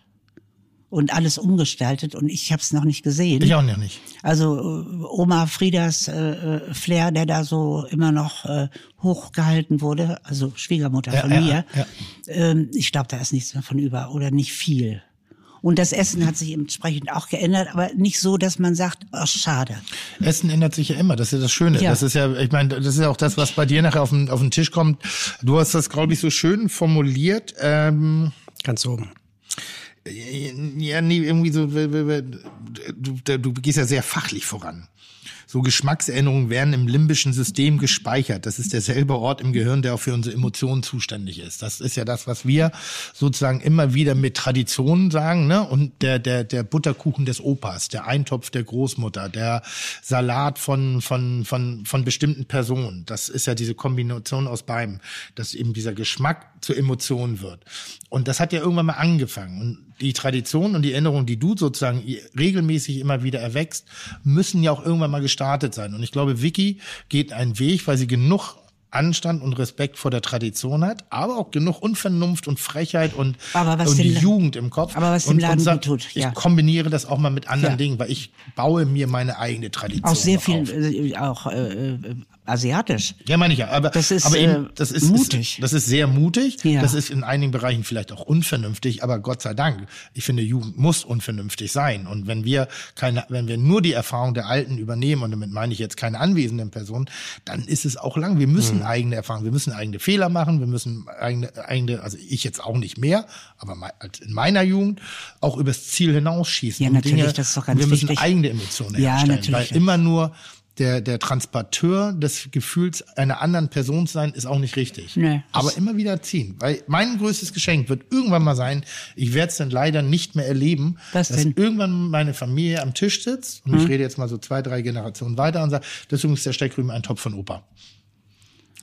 Speaker 7: und alles umgestaltet und ich habe es noch nicht gesehen.
Speaker 5: Ich auch noch nicht.
Speaker 7: Also äh, Oma Friedas äh, äh, Flair, der da so immer noch äh, hochgehalten wurde, also Schwiegermutter
Speaker 5: Ja,
Speaker 7: von
Speaker 5: ja,
Speaker 7: mir.
Speaker 5: ja.
Speaker 7: Ähm, ich glaube, da ist nichts mehr von über oder nicht viel. Und das Essen hat sich entsprechend auch geändert, aber nicht so, dass man sagt, oh, schade.
Speaker 5: Essen ändert sich ja immer, das ist ja das Schöne.
Speaker 7: Ja.
Speaker 5: Das ist ja, ich meine, das ist ja auch das, was bei dir nachher auf den, auf den Tisch kommt. Du hast das, glaube ich, so schön formuliert. Ähm,
Speaker 2: Ganz oben.
Speaker 5: Ja, nee, irgendwie so, du, du, gehst ja sehr fachlich voran. So Geschmackserinnerungen werden im limbischen System gespeichert. Das ist derselbe Ort im Gehirn, der auch für unsere Emotionen zuständig ist. Das ist ja das, was wir sozusagen immer wieder mit Traditionen sagen, ne? Und der, der, der Butterkuchen des Opas, der Eintopf der Großmutter, der Salat von, von, von, von bestimmten Personen. Das ist ja diese Kombination aus beidem, dass eben dieser Geschmack zur Emotion wird. Und das hat ja irgendwann mal angefangen. Und die Tradition und die Erinnerungen, die du sozusagen regelmäßig immer wieder erwächst, müssen ja auch irgendwann mal gestartet sein. Und ich glaube, Vicky geht einen Weg, weil sie genug Anstand und Respekt vor der Tradition hat, aber auch genug Unvernunft und Frechheit und, und die
Speaker 7: den-
Speaker 5: Jugend im Kopf.
Speaker 7: aber was dem Laden
Speaker 5: und sagt,
Speaker 7: gut tut, ja.
Speaker 5: Ich kombiniere das auch mal mit anderen
Speaker 7: Ja.
Speaker 5: Dingen, weil ich baue mir meine eigene Tradition
Speaker 7: Auch sehr
Speaker 5: noch
Speaker 7: viel,
Speaker 5: auf.
Speaker 7: äh, auch äh, äh, asiatisch.
Speaker 5: Ja, meine ich ja. Aber,
Speaker 7: Das ist,
Speaker 5: aber eben,
Speaker 7: äh,
Speaker 5: das ist
Speaker 7: mutig.
Speaker 5: Ist, das ist sehr mutig.
Speaker 7: Ja.
Speaker 5: Das ist in einigen Bereichen vielleicht auch unvernünftig, aber Gott sei Dank. Ich finde, Jugend muss unvernünftig sein. Und wenn wir keine, wenn wir nur die Erfahrung der Alten übernehmen, und damit meine ich jetzt keine anwesenden Personen, dann ist es auch lang. Wir müssen eigene Erfahrungen, wir müssen eigene Fehler machen, wir müssen eigene, eigene, also ich jetzt auch nicht mehr, aber in meiner Jugend auch übers Ziel hinausschießen.
Speaker 7: Ja, natürlich,
Speaker 5: Dinge,
Speaker 7: das ist doch ganz
Speaker 5: Wir müssen
Speaker 7: wichtig.
Speaker 5: eigene Emotionen
Speaker 7: Ja,
Speaker 5: herstellen,
Speaker 7: natürlich.
Speaker 5: weil immer nur der, der Transporteur des Gefühls einer anderen Person sein, ist auch nicht richtig.
Speaker 7: Nee,
Speaker 5: Aber immer wieder ziehen. Weil mein größtes Geschenk wird irgendwann mal sein, ich werde es dann leider nicht mehr erleben,
Speaker 7: Was
Speaker 5: dass
Speaker 7: denn? Hm?
Speaker 5: irgendwann meine Familie am Tisch sitzt und ich rede jetzt mal so zwei, drei Generationen weiter und sagt, deswegen ist der Steckrüben ein Topf von Opa.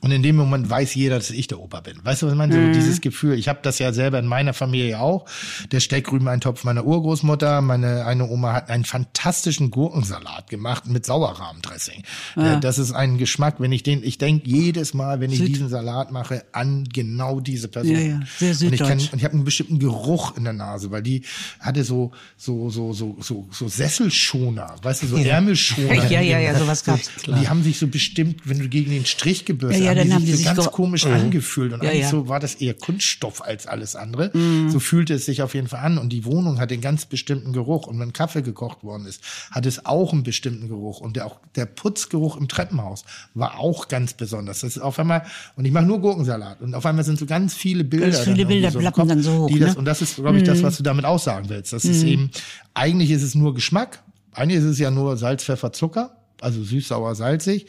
Speaker 5: Und in dem Moment weiß jeder, dass ich der Opa bin. Weißt du, was ich meine?
Speaker 7: Mhm.
Speaker 5: So dieses Gefühl. Ich habe das ja selber in meiner Familie auch. Der Steckrübeneintopf meiner Urgroßmutter. Meine eine Oma hat einen fantastischen Gurkensalat gemacht mit Sauerrahmdressing. Äh, Das ist ein Geschmack, wenn ich den, ich denke jedes Mal, wenn ich
Speaker 7: Süd-
Speaker 5: diesen Salat mache, an genau diese Person.
Speaker 7: Ja, ja, sehr
Speaker 5: und ich, kann,
Speaker 7: süddeutsch.
Speaker 5: und ich habe einen bestimmten Geruch in der Nase, weil die hatte so so so so so, so Sesselschoner, weißt du, so Ärmelschoner.
Speaker 7: Ja, ja, ja, sowas gab's.
Speaker 5: Und Die haben sich so bestimmt, wenn du gegen den Strich gebürstet
Speaker 7: Ja,
Speaker 5: haben,
Speaker 7: dann
Speaker 5: die
Speaker 7: haben
Speaker 5: sich
Speaker 7: die
Speaker 5: so
Speaker 7: sich
Speaker 5: ganz
Speaker 7: ge-
Speaker 5: komisch angefühlt und
Speaker 7: Ja,
Speaker 5: eigentlich
Speaker 7: ja.
Speaker 5: so war das eher Kunststoff als alles andere.
Speaker 7: Mhm.
Speaker 5: So fühlte es sich auf jeden Fall an und die Wohnung hat den ganz bestimmten Geruch und wenn Kaffee gekocht worden ist, hat es auch einen bestimmten Geruch und der auch der Putzgeruch im Treppenhaus war auch ganz besonders. Das ist auf einmal und ich mache nur Gurkensalat und auf einmal sind so ganz viele Bilder,
Speaker 7: Ganz viele Bilder
Speaker 5: so Kopf,
Speaker 7: dann so hoch,
Speaker 5: die das,
Speaker 7: ne? Mhm.
Speaker 5: und das ist glaube ich das, was du damit aussagen willst. Das ist eben eigentlich ist es nur Geschmack. Eigentlich ist es ja nur Salz, Pfeffer, Zucker, also süß, sauer, salzig.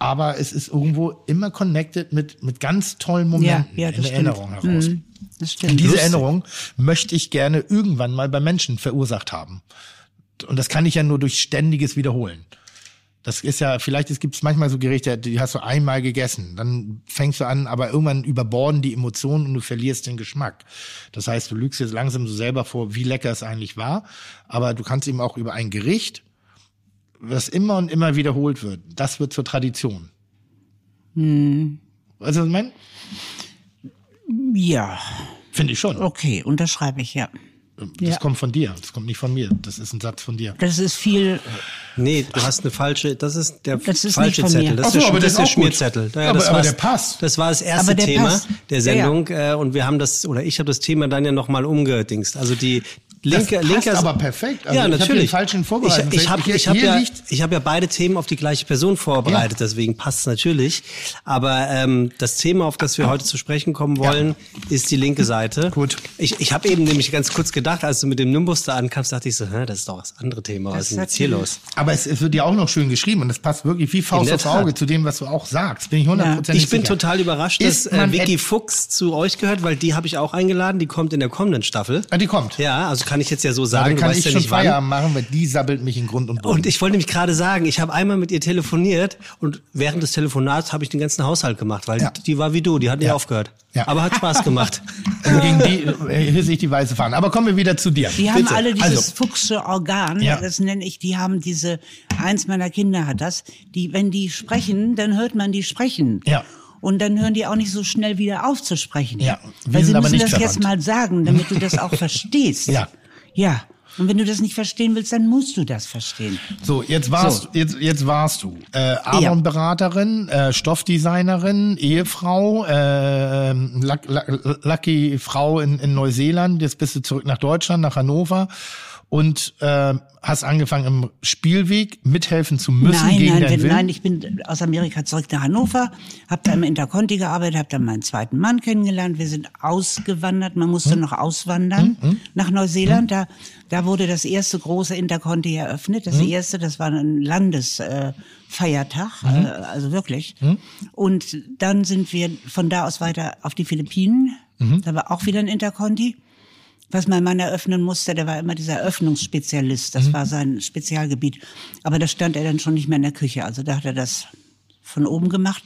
Speaker 5: Aber es ist irgendwo immer connected mit, mit ganz tollen Momenten
Speaker 7: ja,
Speaker 5: in
Speaker 7: das
Speaker 5: der
Speaker 7: stimmt.
Speaker 5: Erinnerung heraus.
Speaker 7: Mhm, das stimmt.
Speaker 5: Und diese
Speaker 7: Lustig.
Speaker 5: Erinnerung möchte ich gerne irgendwann mal bei Menschen verursacht haben. Und das kann ich ja nur durch ständiges Wiederholen. Das ist ja, vielleicht gibt es manchmal so Gerichte, die hast du einmal gegessen, dann fängst du an, aber irgendwann überborden die Emotionen und du verlierst den Geschmack. Das heißt, du lügst jetzt langsam so selber vor, wie lecker es eigentlich war, aber du kannst eben auch über ein Gericht, was immer und immer wiederholt wird, das wird zur Tradition.
Speaker 7: Hm.
Speaker 5: Weißt du, was ich meine?
Speaker 7: Ja,
Speaker 5: Finde ich schon.
Speaker 7: okay, unterschreibe ich, ja.
Speaker 5: Das
Speaker 7: Ja.
Speaker 5: kommt von dir, das kommt nicht von mir. Das ist ein Satz von dir.
Speaker 7: Das ist viel,
Speaker 2: Nee, du hast eine falsche, das ist der
Speaker 7: Das ist
Speaker 2: falsche
Speaker 7: nicht von
Speaker 2: Zettel.
Speaker 7: mir.
Speaker 2: Das
Speaker 5: so,
Speaker 2: ist, das
Speaker 5: der
Speaker 2: ist der. Schmierzettel. Ja,
Speaker 5: Aber-
Speaker 2: das
Speaker 5: aber der passt.
Speaker 2: Das war das erste
Speaker 7: der
Speaker 2: Thema
Speaker 7: passt.
Speaker 2: der
Speaker 7: Ja, ja.
Speaker 2: Sendung äh, und wir haben das, oder ich habe das Thema dann ja nochmal umgedingst. Also die linke,
Speaker 5: passt
Speaker 2: linke,
Speaker 5: aber perfekt. Also
Speaker 2: ja,
Speaker 5: ich
Speaker 2: natürlich.
Speaker 5: den falschen vorbereitet.
Speaker 2: Ich, ich habe ich hab ja, ich hab ja beide Themen auf die gleiche Person vorbereitet,
Speaker 5: Ja.
Speaker 2: deswegen passt es natürlich. Aber ähm, das Thema, auf das wir heute zu sprechen kommen wollen, ist die linke Seite.
Speaker 5: Gut.
Speaker 2: Ich, ich habe eben nämlich ganz kurz gedacht, als du mit dem Nimbus da ankamst, dachte ich so, hä, das ist doch das andere Thema. Was
Speaker 7: Das
Speaker 2: ist denn jetzt hier los?
Speaker 5: Aber es, es wird ja auch noch schön geschrieben und das passt wirklich wie Faust aufs Auge zu dem, was du auch sagst. Bin ich hundertprozentig
Speaker 2: Ich bin
Speaker 5: sicher.
Speaker 2: total überrascht, dass
Speaker 5: Ist
Speaker 2: äh,
Speaker 5: man
Speaker 2: Vicky Fuchs zu euch gehört, weil die habe ich auch eingeladen. Die kommt in der kommenden Staffel.
Speaker 5: Ah, die kommt.
Speaker 2: Ja, also kann ich jetzt ja so
Speaker 5: Ja,
Speaker 2: sagen,
Speaker 5: dann
Speaker 2: du
Speaker 5: kann
Speaker 2: weißt
Speaker 5: ich
Speaker 2: ja
Speaker 5: schon
Speaker 2: wann.
Speaker 5: Feierabend machen, weil die sabbelt mich in Grund und Boden.
Speaker 2: Und ich wollte nämlich gerade sagen, ich habe einmal mit ihr telefoniert und während des Telefonats habe ich den ganzen Haushalt gemacht, weil
Speaker 5: Ja.
Speaker 2: die, war wie du, die hat nicht
Speaker 5: Ja.
Speaker 2: aufgehört.
Speaker 5: Ja.
Speaker 2: Aber hat Spaß gemacht.
Speaker 5: Gegen die äh, hisse ich die weiße Fahne. Aber kommen wir wieder zu dir.
Speaker 7: Die haben
Speaker 5: Bitte.
Speaker 7: alle dieses
Speaker 5: also,
Speaker 7: Fuchsche Organ,
Speaker 5: Ja.
Speaker 7: das nenne ich, die haben diese, eins meiner Kinder hat das, die, wenn die sprechen, dann hört man die sprechen.
Speaker 5: Ja.
Speaker 7: Und dann hören die auch nicht so schnell wieder auf zu sprechen.
Speaker 5: Ja, wir
Speaker 7: Weil sie müssen das jetzt
Speaker 5: verwandt.
Speaker 7: mal sagen, damit du das auch verstehst.
Speaker 5: Ja.
Speaker 7: Ja. Und wenn du das nicht verstehen willst, dann musst du das verstehen.
Speaker 5: So, jetzt warst,
Speaker 7: So.
Speaker 5: Jetzt, jetzt warst du äh, Avon-Beraterin, äh, Stoffdesignerin, Ehefrau, äh, luck, luck, lucky Frau in, in Neuseeland. Jetzt bist du zurück nach Deutschland, nach Hannover und äh, hast angefangen im Spielweg mithelfen zu müssen
Speaker 7: nein,
Speaker 5: gegen
Speaker 7: nein,
Speaker 5: deinen
Speaker 7: wenn,
Speaker 5: Willen.
Speaker 7: nein, ich bin aus Amerika zurück nach Hannover, habe da im Interconti gearbeitet, habe dann meinen zweiten Mann kennengelernt. Wir sind ausgewandert, man musste
Speaker 5: Hm?
Speaker 7: noch auswandern nach Neuseeland. Da, da wurde das erste große Interconti eröffnet.
Speaker 5: Hm?
Speaker 7: Das erste, das war ein Landesfeiertag, äh,
Speaker 5: Hm?
Speaker 7: äh, also wirklich. Und dann sind wir von da aus weiter auf die Philippinen. Da war auch wieder ein Interconti was mein Mann eröffnen musste, der war immer dieser Eröffnungsspezialist.
Speaker 5: Mhm.
Speaker 7: Das war sein Spezialgebiet. Aber da stand er dann schon nicht mehr in der Küche. Also da hat er das von oben gemacht.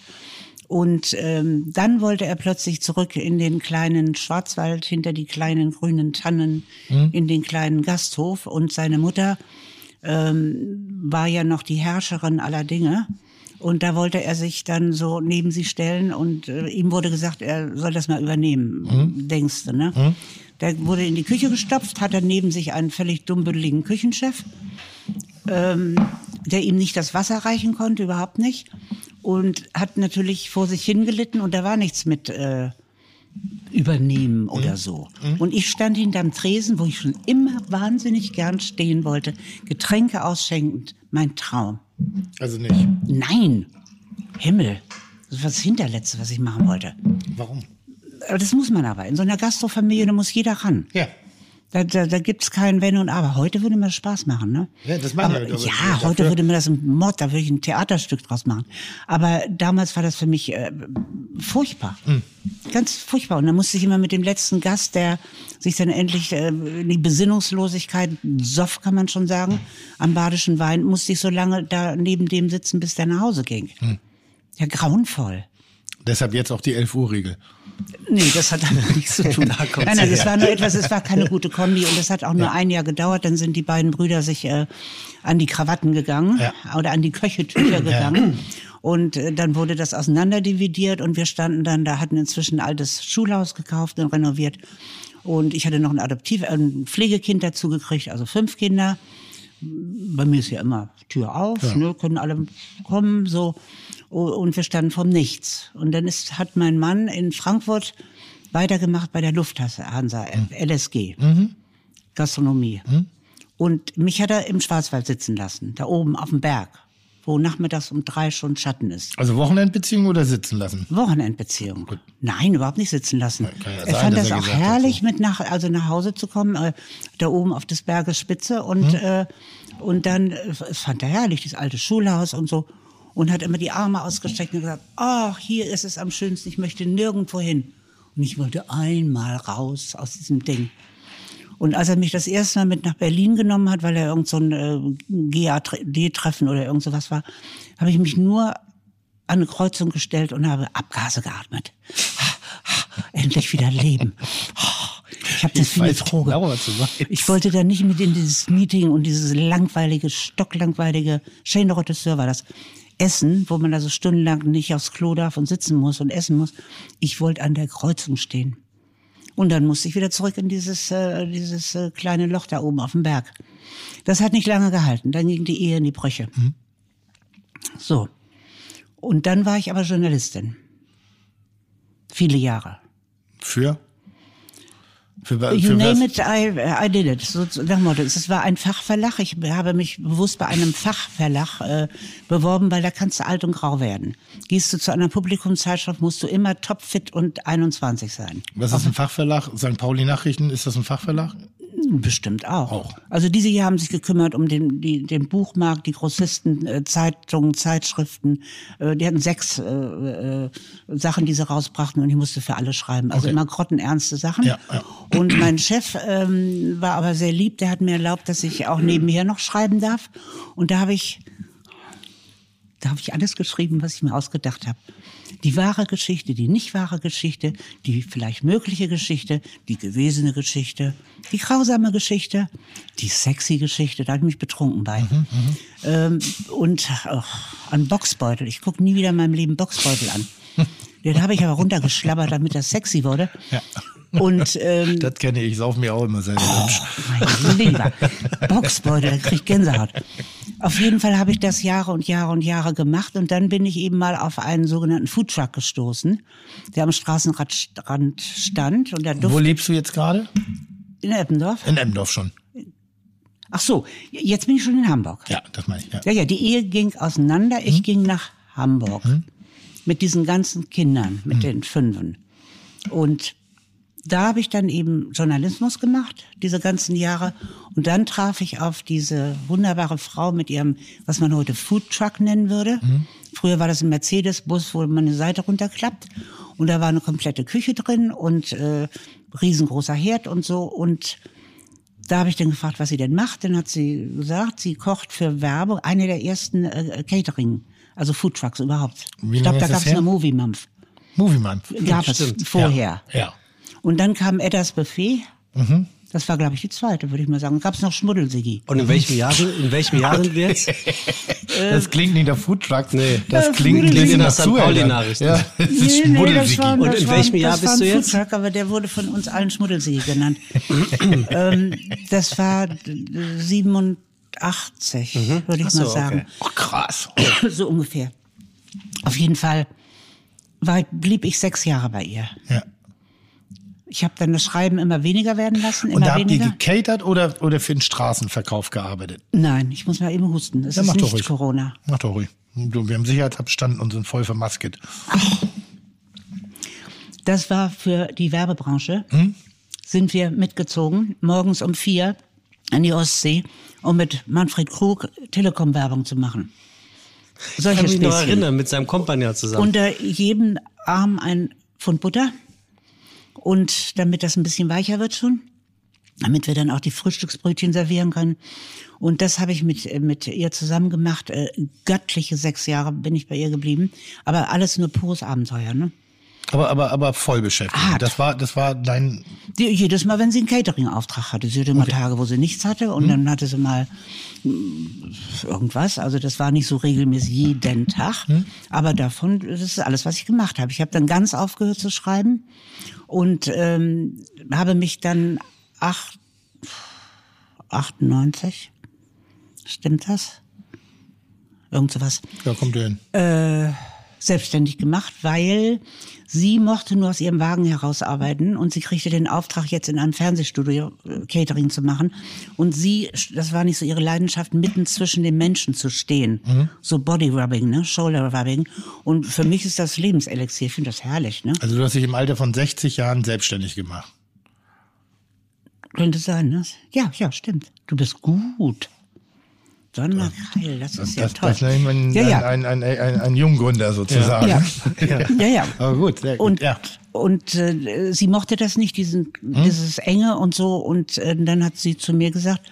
Speaker 7: Und ähm, dann wollte er plötzlich zurück in den kleinen Schwarzwald, hinter die kleinen grünen Tannen,
Speaker 5: Mhm.
Speaker 7: in den kleinen Gasthof. Und seine Mutter ähm, war ja noch die Herrscherin aller Dinge. Und da wollte er sich dann so neben sie stellen und äh, ihm wurde gesagt, er soll das mal übernehmen, denkst du, ne? Der wurde in die Küche gestopft, hat dann neben sich einen völlig dummbüdeligen Küchenchef, ähm, der ihm nicht das Wasser reichen konnte, überhaupt nicht. Und hat natürlich vor sich hingelitten und da war nichts mit äh, übernehmen oder so. Und ich stand hinterm Tresen, wo ich schon immer wahnsinnig gern stehen wollte, Getränke ausschenkend, mein Traum.
Speaker 5: Also nicht.
Speaker 7: Nein, Himmel, das war das Hinterletzte, was ich machen wollte.
Speaker 5: Warum?
Speaker 7: Das muss man aber. In so einer Gastrofamilie, da muss jeder ran.
Speaker 5: Ja.
Speaker 7: Da, da, da gibt's kein Wenn und Aber. Heute würde mir das Spaß machen, ne?
Speaker 5: Ja, das meine
Speaker 7: aber,
Speaker 5: ich aber.
Speaker 7: Ja,
Speaker 5: Dafür-
Speaker 7: heute würde mir das ein Mord, da würde ich ein Theaterstück draus machen. Aber damals war das für mich äh, furchtbar.
Speaker 5: Hm.
Speaker 7: Ganz furchtbar. Und dann musste ich immer mit dem letzten Gast, der sich dann endlich äh, in die Besinnungslosigkeit, Soff kann man schon sagen, am badischen Wein, musste ich so lange da neben dem sitzen, bis der nach Hause ging.
Speaker 5: Hm.
Speaker 7: Ja, grauenvoll.
Speaker 5: Deshalb jetzt auch die 11 Uhr Regel.
Speaker 7: Nee, das hat damit nichts zu tun.
Speaker 2: Da
Speaker 7: nein, nein, das war nur etwas, es war keine gute Kombi und es hat auch nur ein Jahr gedauert. Dann sind die beiden Brüder sich äh, an die Krawatten gegangen
Speaker 5: Ja.
Speaker 7: oder an die Köchetücher gegangen. Und äh, dann wurde das auseinanderdividiert und wir standen dann, da hatten inzwischen ein altes Schulhaus gekauft und renoviert. Und ich hatte noch ein Adoptiv, äh, ein Pflegekind dazu gekriegt, also fünf Kinder. Bei mir ist ja immer Tür auf, ne, können alle kommen, so. Und wir standen vom Nichts. Und dann ist, hat mein Mann in Frankfurt weitergemacht bei der Lufthansa, LSG. Gastronomie. Und mich hat er im Schwarzwald sitzen lassen, da oben auf dem Berg, wo nachmittags um drei schon Schatten ist.
Speaker 5: Also Wochenendbeziehung oder sitzen lassen?
Speaker 7: Wochenendbeziehung. Nein, überhaupt nicht sitzen lassen.
Speaker 5: ja
Speaker 7: er
Speaker 5: sein,
Speaker 7: fand das auch herrlich, mit nach, also nach Hause zu kommen, äh, da oben auf des Berges Spitze und,
Speaker 5: Mhm.
Speaker 7: äh, und dann, äh, es fand er herrlich, das alte Schulhaus und so. Und hat immer die Arme ausgestreckt und gesagt, ach, hier ist es am schönsten, ich möchte nirgendwo hin. Und ich wollte einmal raus aus diesem Ding. Und als er mich das erste Mal mit nach Berlin genommen hat, weil er irgend so ein äh, GAD-Treffen oder irgend sowas war, habe ich mich nur an eine Kreuzung gestellt und habe Abgase geatmet. Endlich wieder leben. Ich habe das wie eine
Speaker 5: weiß
Speaker 7: Droge.
Speaker 5: genau.
Speaker 7: Ich wollte da nicht mit in dieses Meeting und dieses langweilige, stocklangweilige, Shane Regisseur war das, Essen, wo man da so stundenlang nicht aufs Klo darf und sitzen muss und essen muss. Ich wollte an der Kreuzung stehen. Und dann musste ich wieder zurück in dieses, äh, dieses äh, kleine Loch da oben auf dem Berg. Das hat nicht lange gehalten. Dann ging die Ehe in die Brüche. So. Und dann war ich aber Journalistin. Viele Jahre.
Speaker 5: Für? Für, für
Speaker 7: You
Speaker 5: was?
Speaker 7: name it, I, I did it. So, nach Motto. Es war ein Fachverlag. Ich habe mich bewusst bei einem Fachverlag äh, beworben, weil da kannst du alt und grau werden. Gehst du zu einer Publikumszeitschrift, musst du immer topfit und 21 sein.
Speaker 5: Was ist ein Fachverlag? St. Pauli Nachrichten, ist das ein Fachverlag?
Speaker 7: Bestimmt auch.
Speaker 5: Auch.
Speaker 7: Also diese hier haben sich gekümmert um den, die, den Buchmarkt, die Grossisten, äh, Zeitungen, Zeitschriften. Äh, die hatten sechs äh, äh, Sachen, die sie rausbrachten und ich musste für alle schreiben. Also
Speaker 5: Okay.
Speaker 7: immer grottenernste Sachen.
Speaker 5: Ja, ja.
Speaker 7: Und mein Chef ähm, war aber sehr lieb, der hat mir erlaubt, dass ich auch nebenher noch schreiben darf. Und da habe ich da habe ich alles geschrieben, was ich mir ausgedacht habe. Die wahre Geschichte, die nicht wahre Geschichte, die vielleicht mögliche Geschichte, die gewesene Geschichte, die grausame Geschichte, die sexy Geschichte, da habe ich mich betrunken bei. ähm, und ach, an Boxbeutel. Ich gucke nie wieder in meinem Leben Boxbeutel an. Den habe ich aber runtergeschlabbert, damit das sexy wurde.
Speaker 5: Ja.
Speaker 7: Und ähm,
Speaker 5: Das kenne ich, ich sauf mir auch immer selber hübsch.
Speaker 7: mein Lieber. Boxbeutel, da krieg ich Gänsehaut. Auf jeden Fall habe ich das Jahre und Jahre und Jahre gemacht und dann bin ich eben mal auf einen sogenannten Foodtruck gestoßen, der am Straßenrand stand und der
Speaker 5: Wo lebst du jetzt gerade?
Speaker 7: in Eppendorf.
Speaker 5: In Emmendorf schon.
Speaker 7: Ach so, jetzt bin ich schon in Hamburg.
Speaker 5: Ja, das meine ich. Ja.
Speaker 7: Ja, ja, die Ehe ging auseinander. Ich ging nach Hamburg mit diesen ganzen Kindern, mit den Fünfen. Und da habe ich dann eben Journalismus gemacht, diese ganzen Jahre. Und dann traf ich auf diese wunderbare Frau mit ihrem, was man heute Food Truck nennen würde. Früher war das ein Mercedes-Bus, wo man eine Seite runterklappt. Und da war eine komplette Küche drin und äh, riesengroßer Herd und so. Und da habe ich dann gefragt, was sie denn macht. Dann hat sie gesagt, sie kocht für Werbung, eine der ersten äh, Catering, also Food Trucks überhaupt.
Speaker 5: Wie
Speaker 7: ich glaube, da gab es eine Movie Month.
Speaker 5: Movie Man.
Speaker 7: Gab es vorher.
Speaker 5: Ja. ja.
Speaker 7: Und dann kam Eddas Buffet.
Speaker 5: Mhm.
Speaker 7: Das war, glaube ich, die zweite, würde ich mal sagen. Gab es noch Schmuddelsiggi.
Speaker 2: Und in welchem Jahr sind, in welchem Jahr sind wir jetzt?
Speaker 5: Das klingt nicht nach Foodtrucks. Nee. Das
Speaker 7: Äh,
Speaker 5: klingt bisschen nach
Speaker 2: Das St. Pauli-Nachrichten.
Speaker 5: Ja, das ist Schmuddelsiegi.
Speaker 7: war-
Speaker 2: Und
Speaker 7: das
Speaker 2: in
Speaker 7: war-
Speaker 2: welchem Jahr
Speaker 7: das
Speaker 2: bist du
Speaker 7: ein
Speaker 2: jetzt?
Speaker 7: Foodtruck, aber der wurde von uns allen Schmuddelsiggi genannt. ähm, das war äh, 87, würde ich
Speaker 2: so,
Speaker 7: mal sagen.
Speaker 2: okay.
Speaker 5: Oh, krass.
Speaker 7: so ungefähr. Auf jeden Fall war, blieb ich sechs Jahre bei ihr.
Speaker 5: Ja.
Speaker 7: Ich habe dann das Schreiben immer weniger werden lassen, immer
Speaker 5: Und da habt ihr
Speaker 7: weniger.
Speaker 5: gecatert oder, oder für den Straßenverkauf gearbeitet?
Speaker 7: Nein, ich muss mal eben husten. Es
Speaker 5: Ja,
Speaker 7: ist nicht
Speaker 5: ruhig.
Speaker 7: Corona.
Speaker 5: Mach doch ruhig. Wir haben Sicherheitsabstand und sind voll vermasket.
Speaker 7: Das war für die Werbebranche.
Speaker 5: Hm?
Speaker 7: Sind wir mitgezogen, morgens um vier an die Ostsee, um mit Manfred Krug Telekom-Werbung zu machen.
Speaker 2: Ich
Speaker 7: Solche
Speaker 2: kann mich noch
Speaker 7: Späßchen.
Speaker 2: erinnern, mit seinem Kompagnon zusammen.
Speaker 7: Unter jedem Arm ein Pfund Butter. Und damit das ein bisschen weicher wird schon. damit wir dann auch die Frühstücksbrötchen servieren können. Und das habe ich mit, mit ihr zusammen gemacht. Äh, göttliche sechs Jahre bin ich bei ihr geblieben. Aber alles nur pures Abenteuer, ne?
Speaker 5: Aber, aber, aber voll beschäftigt.
Speaker 7: Hart.
Speaker 5: Das war, das war dein,
Speaker 7: Die, jedes Mal, wenn sie einen Catering-Auftrag hatte. Sie hatte immer Tage, wo sie nichts hatte und dann hatte sie mal mm, irgendwas. Also das war nicht so regelmäßig jeden Tag. Aber davon, das ist alles, was ich gemacht habe. Ich habe dann ganz aufgehört zu schreiben und ähm, habe mich dann acht, 98, stimmt das? Irgend sowas
Speaker 5: da kommt ihr hin.
Speaker 7: selbstständig gemacht, weil sie mochte nur aus ihrem Wagen herausarbeiten und sie kriegte den Auftrag, jetzt in einem Fernsehstudio äh, Catering zu machen. Und sie, das war nicht so ihre Leidenschaft, mitten zwischen den Menschen zu stehen. So Bodyrubbing, ne? Shoulder-Rubbing. Und für mich ist das Lebenselixier. Ich finde das herrlich, ne?
Speaker 5: Also du hast dich im Alter von 60 Jahren selbstständig gemacht.
Speaker 7: Könnte sein, ne? Ja, ja, stimmt. Du bist gut. Donnerkeil, das ist ja
Speaker 5: das,
Speaker 7: toll.
Speaker 5: das nennt man
Speaker 7: ja, ja.
Speaker 5: Ein, ein, ein, ein, Junggründer sozusagen.
Speaker 7: Ja. ja, ja.
Speaker 5: Aber gut, sehr gut.
Speaker 7: Und,
Speaker 5: ja.
Speaker 7: und äh, sie mochte das nicht, diesen, dieses Enge und so. Und äh, dann hat sie zu mir gesagt,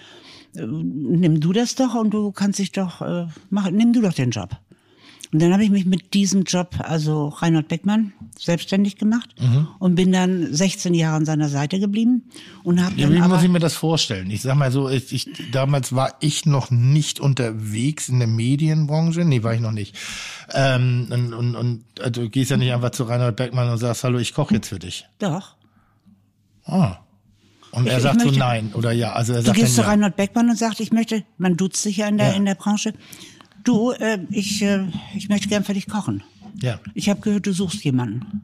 Speaker 7: äh, nimm du das doch und du kannst dich doch, äh, mach, nimm du doch den Job. Und dann habe ich mich mit diesem Job, also Reinhard Beckmann, selbstständig gemacht
Speaker 5: Mhm.
Speaker 7: und bin dann 16 Jahre an seiner Seite geblieben und habe
Speaker 5: Ja,
Speaker 7: dann
Speaker 5: wie muss ich mir das vorstellen? Ich sag mal so, ich, ich, damals war ich noch nicht unterwegs in der Medienbranche. Nee, war ich noch nicht. Ähm, und, und, und also, du gehst ja nicht einfach zu Reinhard Beckmann und sagst, hallo, ich koche jetzt für dich.
Speaker 7: doch.
Speaker 5: Ah. Und er
Speaker 7: Ich-
Speaker 5: sagt
Speaker 7: ich
Speaker 5: so
Speaker 7: möchte-
Speaker 5: nein oder ja. Also er
Speaker 7: Du
Speaker 5: sagt
Speaker 7: gehst zu
Speaker 5: dann ja.
Speaker 7: Reinhard Beckmann und sagst, ich möchte, man duzt sich ja in der,
Speaker 5: Ja.
Speaker 7: in der Branche, du, äh, ich, äh, ich möchte gern für dich kochen.
Speaker 5: Ja.
Speaker 7: Ich habe gehört, du suchst jemanden.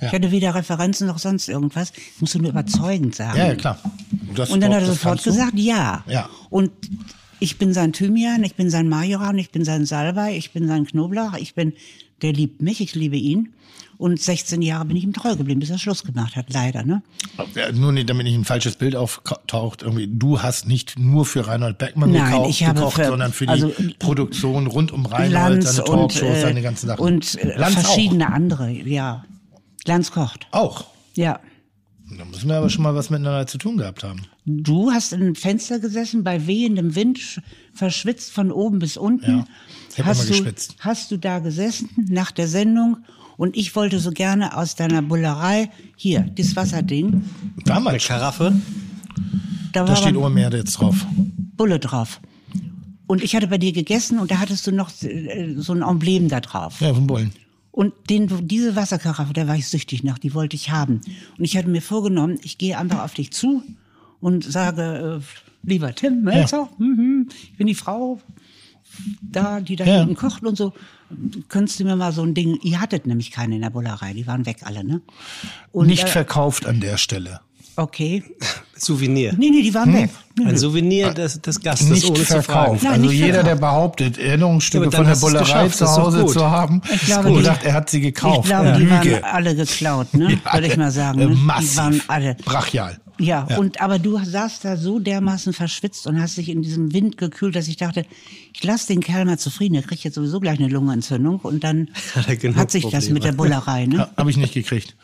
Speaker 5: Ja.
Speaker 7: Ich hatte weder Referenzen noch sonst irgendwas. Ich musste nur überzeugend sagen.
Speaker 5: ja, ja, klar. Das,
Speaker 7: Und dann hat er
Speaker 5: das
Speaker 7: sofort
Speaker 5: du.
Speaker 7: gesagt, ja.
Speaker 5: Ja.
Speaker 7: Und ich bin sein Thymian, ich bin sein Majoran, ich bin sein Salbei, ich bin sein Knoblauch, ich bin, der liebt mich, ich liebe ihn. Und 16 Jahre bin ich ihm treu geblieben, bis er Schluss gemacht hat, leider, ne?
Speaker 5: Ja, nur nicht, damit nicht ein falsches Bild auftaucht. Irgendwie, du hast nicht nur für Reinhold Beckmann
Speaker 7: Nein,
Speaker 5: gekauft,
Speaker 7: ich habe
Speaker 5: gekocht,
Speaker 7: für-
Speaker 5: sondern für die
Speaker 7: also,
Speaker 5: Produktion rund um Reinhold,
Speaker 7: Lanz
Speaker 5: seine
Speaker 7: und,
Speaker 5: Talkshows,
Speaker 7: äh,
Speaker 5: seine ganzen Sachen.
Speaker 7: und äh,
Speaker 5: Lanz
Speaker 7: verschiedene andere, ja. Lanz kocht,
Speaker 5: Auch. auch.
Speaker 7: ja.
Speaker 5: Da müssen wir aber schon mal was miteinander zu tun gehabt haben.
Speaker 7: Du hast in einem Fenster gesessen, bei wehendem Wind, sch- verschwitzt von oben bis unten.
Speaker 5: Ja, ich hab
Speaker 7: hast,
Speaker 5: immer
Speaker 7: du,
Speaker 5: geschwitzt.
Speaker 7: hast du da gesessen nach der Sendung und ich wollte so gerne aus deiner Bullerei, hier, dieses Wasserding,
Speaker 5: Damals schon.
Speaker 2: Karaffe.
Speaker 7: da
Speaker 5: Da
Speaker 7: war
Speaker 5: steht Obermeer jetzt drauf.
Speaker 7: Bulle drauf. Und ich hatte bei dir gegessen und da hattest du noch äh, so ein Emblem da drauf.
Speaker 5: Ja, vom Bullen.
Speaker 7: Und den, diese Wasserkaraffe, da war ich süchtig nach, die wollte ich haben. Und ich hatte mir vorgenommen, ich gehe einfach auf dich zu und sage, äh, lieber Tim Melzer, mhm, ich bin die Frau da, die da
Speaker 5: Ja.
Speaker 7: hinten kocht und so. Könntest du mir mal so ein Ding, ihr hattet nämlich keine in der Bullerei, die waren weg alle, ne? Und,
Speaker 5: Nicht
Speaker 7: äh,
Speaker 5: verkauft an der Stelle.
Speaker 7: Okay.
Speaker 2: Souvenir.
Speaker 7: Nee, nee, die waren weg. Nee,
Speaker 2: Ein. Souvenir des, des Gastes,
Speaker 5: Nicht
Speaker 2: ohne zu fragen.
Speaker 5: verkauft.
Speaker 7: Nein,
Speaker 5: also
Speaker 7: nicht
Speaker 5: jeder, der
Speaker 7: verkauft.
Speaker 5: behauptet, Erinnerungsstücke
Speaker 2: Ja,
Speaker 5: von der Bullerei zu Hause zu haben,
Speaker 7: Ich glaube, die-
Speaker 5: sagt, er hat sie gekauft.
Speaker 7: Ich glaube, die
Speaker 5: Lüge.
Speaker 7: waren alle geklaut, ne? Würde ich mal sagen.
Speaker 5: Äh,
Speaker 7: Ne?
Speaker 5: Massiv.
Speaker 7: Die waren alle.
Speaker 5: Brachial.
Speaker 7: Ja,
Speaker 5: Ja.
Speaker 7: und aber du saßt da so dermaßen verschwitzt und hast dich in diesem Wind gekühlt, dass ich dachte, ich lass den Kerl mal zufrieden, der kriegt jetzt sowieso gleich eine Lungenentzündung und dann
Speaker 2: Hat
Speaker 7: hat sich das
Speaker 2: Probleme.
Speaker 7: mit der Bullerei, ne?
Speaker 5: Ja, Habe ich nicht gekriegt.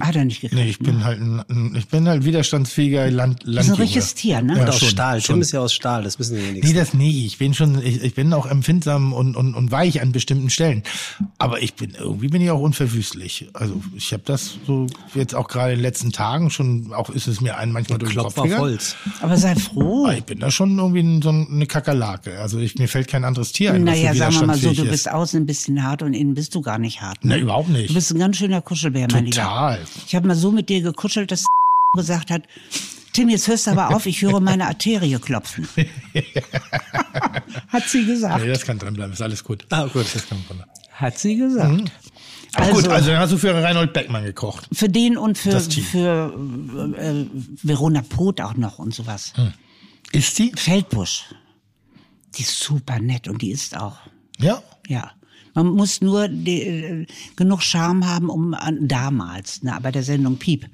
Speaker 7: Hat er nicht gekriegt.
Speaker 5: Nee, ich bin halt ein, ich bin halt widerstandsfähiger Land,
Speaker 7: Das ist ein
Speaker 5: Landjunge.
Speaker 7: richtiges Tier, ne?
Speaker 5: Ja,
Speaker 2: Und aus
Speaker 5: schon,
Speaker 2: Stahl.
Speaker 5: schon.
Speaker 2: Tim ist ja aus Stahl, das wissen die
Speaker 5: Nee,
Speaker 2: wenigsten.
Speaker 5: das nie. Ich bin schon, ich, ich bin auch empfindsam und, und, und weich an bestimmten Stellen. Aber ich bin, irgendwie bin ich auch unverwüstlich. Also ich habe das so jetzt auch gerade in den letzten Tagen schon, auch ist es mir ein manchmal durch den Kopf gegangen.
Speaker 2: Holz.
Speaker 7: Aber sei froh.
Speaker 5: Aber ich bin da schon irgendwie ein- so eine Kakerlake. Also ich, mir fällt kein anderes Tier ein,
Speaker 7: Naja, sagen wir mal so, du bist
Speaker 5: ist.
Speaker 7: außen ein bisschen hart und innen bist du gar nicht hart. Ne?
Speaker 5: Na, überhaupt nicht.
Speaker 7: Du bist ein ganz schöner Kuschelbär, mein Lieber.
Speaker 5: Total.
Speaker 7: Ich habe mal so mit dir gekuschelt, dass gesagt hat, Tim, jetzt hörst du aber auf, ich höre meine Arterie klopfen. hat sie gesagt.
Speaker 5: Nee, das kann drin bleiben, ist alles gut.
Speaker 2: Ah, gut.
Speaker 5: Das kann bleiben.
Speaker 7: Hat sie gesagt.
Speaker 5: Also, gut, also dann hast du für Reinhold Beckmann gekocht.
Speaker 7: für den und für, für äh, Verona Poth auch noch und sowas.
Speaker 5: Hm. Ist die?
Speaker 7: Feldbusch. Die ist super nett und die ist auch.
Speaker 5: Ja.
Speaker 7: Ja. Man muss nur die, äh, genug Charme haben, um an, damals, ne, bei der Sendung Piep.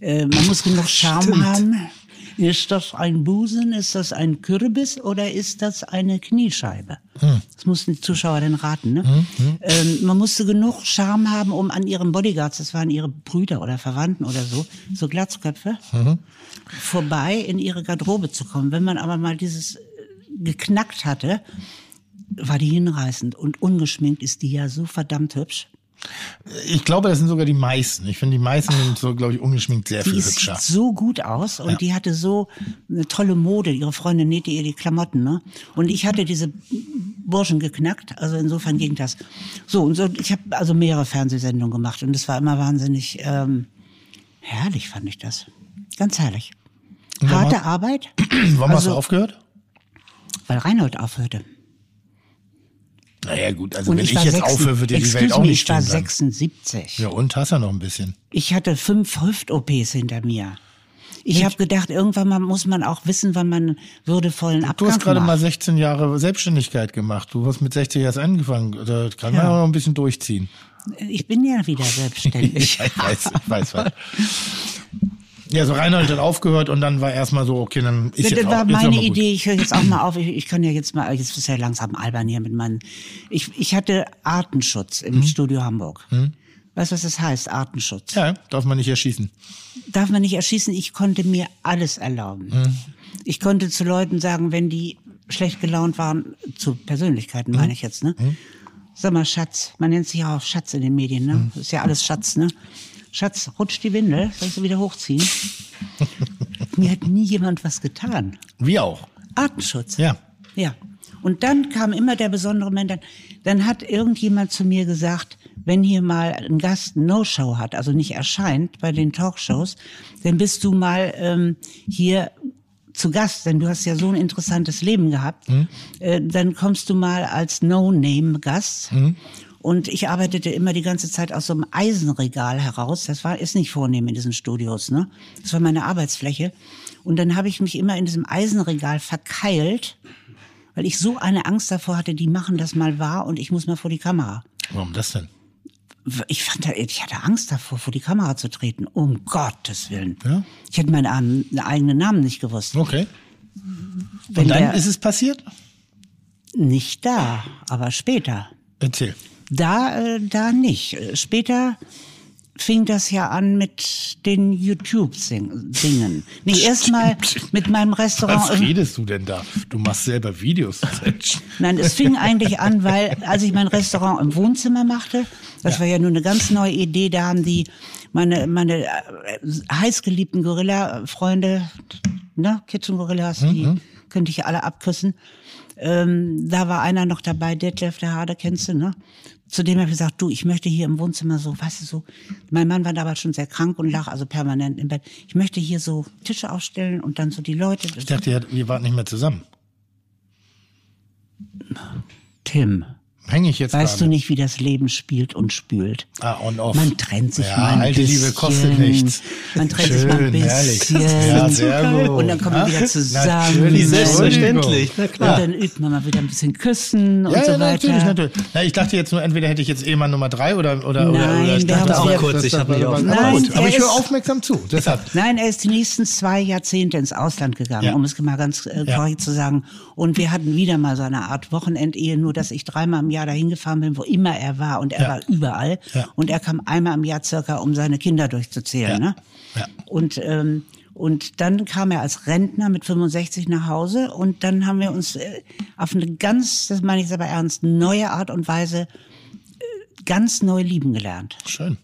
Speaker 7: Äh, man muss genug Charme haben. Ist das ein Busen, ist das ein Kürbis oder ist das eine Kniescheibe?
Speaker 5: Hm.
Speaker 7: Das mussten die Zuschauer dann raten. Ne? Ähm, man musste genug Charme haben, um an ihren Bodyguards, das waren ihre Brüder oder Verwandten oder so, so Glatzköpfe,
Speaker 5: Mhm.
Speaker 7: vorbei in ihre Garderobe zu kommen. Wenn man aber mal dieses äh, geknackt hatte, war die hinreißend. Und ungeschminkt ist die ja so verdammt hübsch.
Speaker 5: Ich glaube, das sind sogar die meisten. Ich finde, die meisten sind so, glaube ich, ungeschminkt sehr
Speaker 7: Die
Speaker 5: viel hübscher.
Speaker 7: sieht so gut aus und die hatte so eine tolle Mode. Ihre Freundin nähte ihr die Klamotten, ne? Und ich hatte diese Burschen geknackt, also insofern ging das. So, und so, ich habe also mehrere Fernsehsendungen gemacht und es war immer wahnsinnig ähm, herrlich, fand ich das. Ganz herrlich. Harte Arbeit,
Speaker 5: Warum hast du
Speaker 7: also-
Speaker 5: aufgehört?
Speaker 7: weil Reinhold aufhörte.
Speaker 5: Naja, gut, also
Speaker 7: Und
Speaker 5: wenn ich,
Speaker 7: war
Speaker 5: jetzt
Speaker 7: 16
Speaker 5: aufhöre, dir die Welt auch nicht
Speaker 7: ich war
Speaker 5: stehen bleiben.
Speaker 7: 76.
Speaker 5: Ja, und hast ja noch ein bisschen.
Speaker 7: Ich hatte fünf Hüft-OPs hinter mir. Ich habe gedacht, irgendwann mal muss man auch wissen, wann man würdevollen
Speaker 5: Du
Speaker 7: Abgang
Speaker 5: hast gerade
Speaker 7: macht.
Speaker 5: mal 16 Jahre Selbstständigkeit gemacht. Du hast mit 60 erst angefangen. Da kann man
Speaker 7: Ja.
Speaker 5: auch noch ein bisschen durchziehen.
Speaker 7: Ich bin ja wieder selbstständig.
Speaker 5: ich weiß, ich weiß was. Ja, so Reinhold hat aufgehört und dann war erstmal so, okay, dann ist
Speaker 7: Das
Speaker 5: jetzt auch,
Speaker 7: war
Speaker 5: auch
Speaker 7: meine. Idee. Ich höre jetzt auch mal auf. Ich, ich kann ja jetzt mal, jetzt ist ja langsam albern hier mit meinen. Ich, ich hatte Artenschutz im Studio Hamburg. Weißt du, was das heißt, Artenschutz?
Speaker 5: Ja, darf man nicht erschießen.
Speaker 7: Darf man nicht erschießen? Ich konnte mir alles erlauben. Ich konnte zu Leuten sagen, wenn die schlecht gelaunt waren, zu Persönlichkeiten meine ich jetzt, ne? Sag mal, Schatz, man nennt sich ja auch Schatz in den Medien, ne? Ist ja alles Schatz, ne? Schatz, rutscht die Windel, soll ich sie wieder hochziehen? Mir hat nie jemand was getan.
Speaker 5: Wie auch.
Speaker 7: Artenschutz.
Speaker 5: Ja.
Speaker 7: Ja. Und dann kam immer der besondere Moment, dann, dann hat irgendjemand zu mir gesagt, wenn hier mal ein Gast No-Show hat, also nicht erscheint bei den Talkshows, dann bist du mal ähm, hier zu Gast, denn du hast ja so ein interessantes Leben gehabt. Äh, dann kommst du mal als No-Name-Gast. Und ich arbeitete immer die ganze Zeit aus so einem Eisenregal heraus. Das war, ist nicht vornehm in diesen Studios, ne? Das war meine Arbeitsfläche. Und dann habe ich mich immer in diesem Eisenregal verkeilt, weil ich so eine Angst davor hatte, die machen das mal wahr und ich muss mal vor die Kamera.
Speaker 5: Warum das denn?
Speaker 7: Ich fand, ich hatte Angst davor, vor die Kamera zu treten. Um Gottes Willen.
Speaker 5: Ja.
Speaker 7: Ich hätte meinen eigenen Namen nicht gewusst.
Speaker 5: Okay.
Speaker 7: Wenn
Speaker 5: und dann ist es passiert?
Speaker 7: Nicht da, aber später.
Speaker 5: Erzähl.
Speaker 7: Da, äh, da nicht. Äh, Später fing das ja an mit den YouTube-Dingen. Nee, erstmal mit meinem Restaurant.
Speaker 5: Was redest du denn da? Du machst selber Videos.
Speaker 7: Nein, es fing eigentlich an, weil als ich mein Restaurant im Wohnzimmer machte, das war ja nur eine ganz neue Idee, da haben die meine meine äh, heißgeliebten Gorilla-Freunde, ne, Kitchen Gorillas, die könnte ich alle abküssen. Ähm, da war einer noch dabei, Detlef der Hade, kennst du, ne? Zu dem habe ich gesagt, du, ich möchte hier im Wohnzimmer so, weißt du, so, mein Mann war damals schon sehr krank und lag also permanent im Bett. Ich möchte hier so Tische aufstellen und dann so die Leute.
Speaker 5: Ich dachte, ihr, ihr wart nicht mehr zusammen.
Speaker 7: Tim,
Speaker 5: Hänge ich jetzt
Speaker 7: weißt du nicht, wie das Leben spielt und spült?
Speaker 5: Ah, on off.
Speaker 7: Man trennt sich
Speaker 5: ja,
Speaker 7: mal ein
Speaker 5: alte
Speaker 7: bisschen.
Speaker 5: Liebe kostet nichts.
Speaker 7: Man trennt
Speaker 5: Schön,
Speaker 7: sich mal ein
Speaker 5: herrlich.
Speaker 7: bisschen.
Speaker 5: Ja, sehr gut.
Speaker 7: Und dann kommen wir wieder zusammen.
Speaker 5: natürlich,
Speaker 2: Selbstverständlich, na
Speaker 7: Und
Speaker 2: klar.
Speaker 7: dann übt man mal wieder ein bisschen küssen und
Speaker 5: Ja,
Speaker 7: so
Speaker 5: ja,
Speaker 7: weiter.
Speaker 5: natürlich, natürlich. Na, ich dachte jetzt nur, entweder hätte ich jetzt Ehemann Nummer drei oder oder oder,
Speaker 7: Nein,
Speaker 5: oder ich
Speaker 7: wir
Speaker 5: dachte auch
Speaker 7: sehr-
Speaker 2: kurz, ich hab mich
Speaker 5: aber,
Speaker 2: auf-
Speaker 7: Nein,
Speaker 5: gut. Aber
Speaker 7: er
Speaker 5: ich höre aufmerksam zu. Deshalb.
Speaker 7: Nein, er ist die nächsten zwei Jahrzehnte ins Ausland gegangen,
Speaker 5: Ja.
Speaker 7: um es mal ganz äh,
Speaker 5: Ja.
Speaker 7: korrekt zu sagen. Und wir hatten wieder mal so eine Art Wochenendehe, nur dass ich dreimal im Jahr dahin gefahren bin, wo immer er war. Und er
Speaker 5: Ja.
Speaker 7: war überall.
Speaker 5: Ja.
Speaker 7: Und er kam einmal im Jahr circa, um seine Kinder durchzuzählen.
Speaker 5: Ja.
Speaker 7: Ne?
Speaker 5: Ja.
Speaker 7: Und, ähm, und dann kam er als Rentner mit 65 nach Hause. Und dann haben wir uns äh, auf eine ganz, das meine ich aber ernst, neue Art und Weise äh, ganz neu lieben gelernt.
Speaker 5: Schön.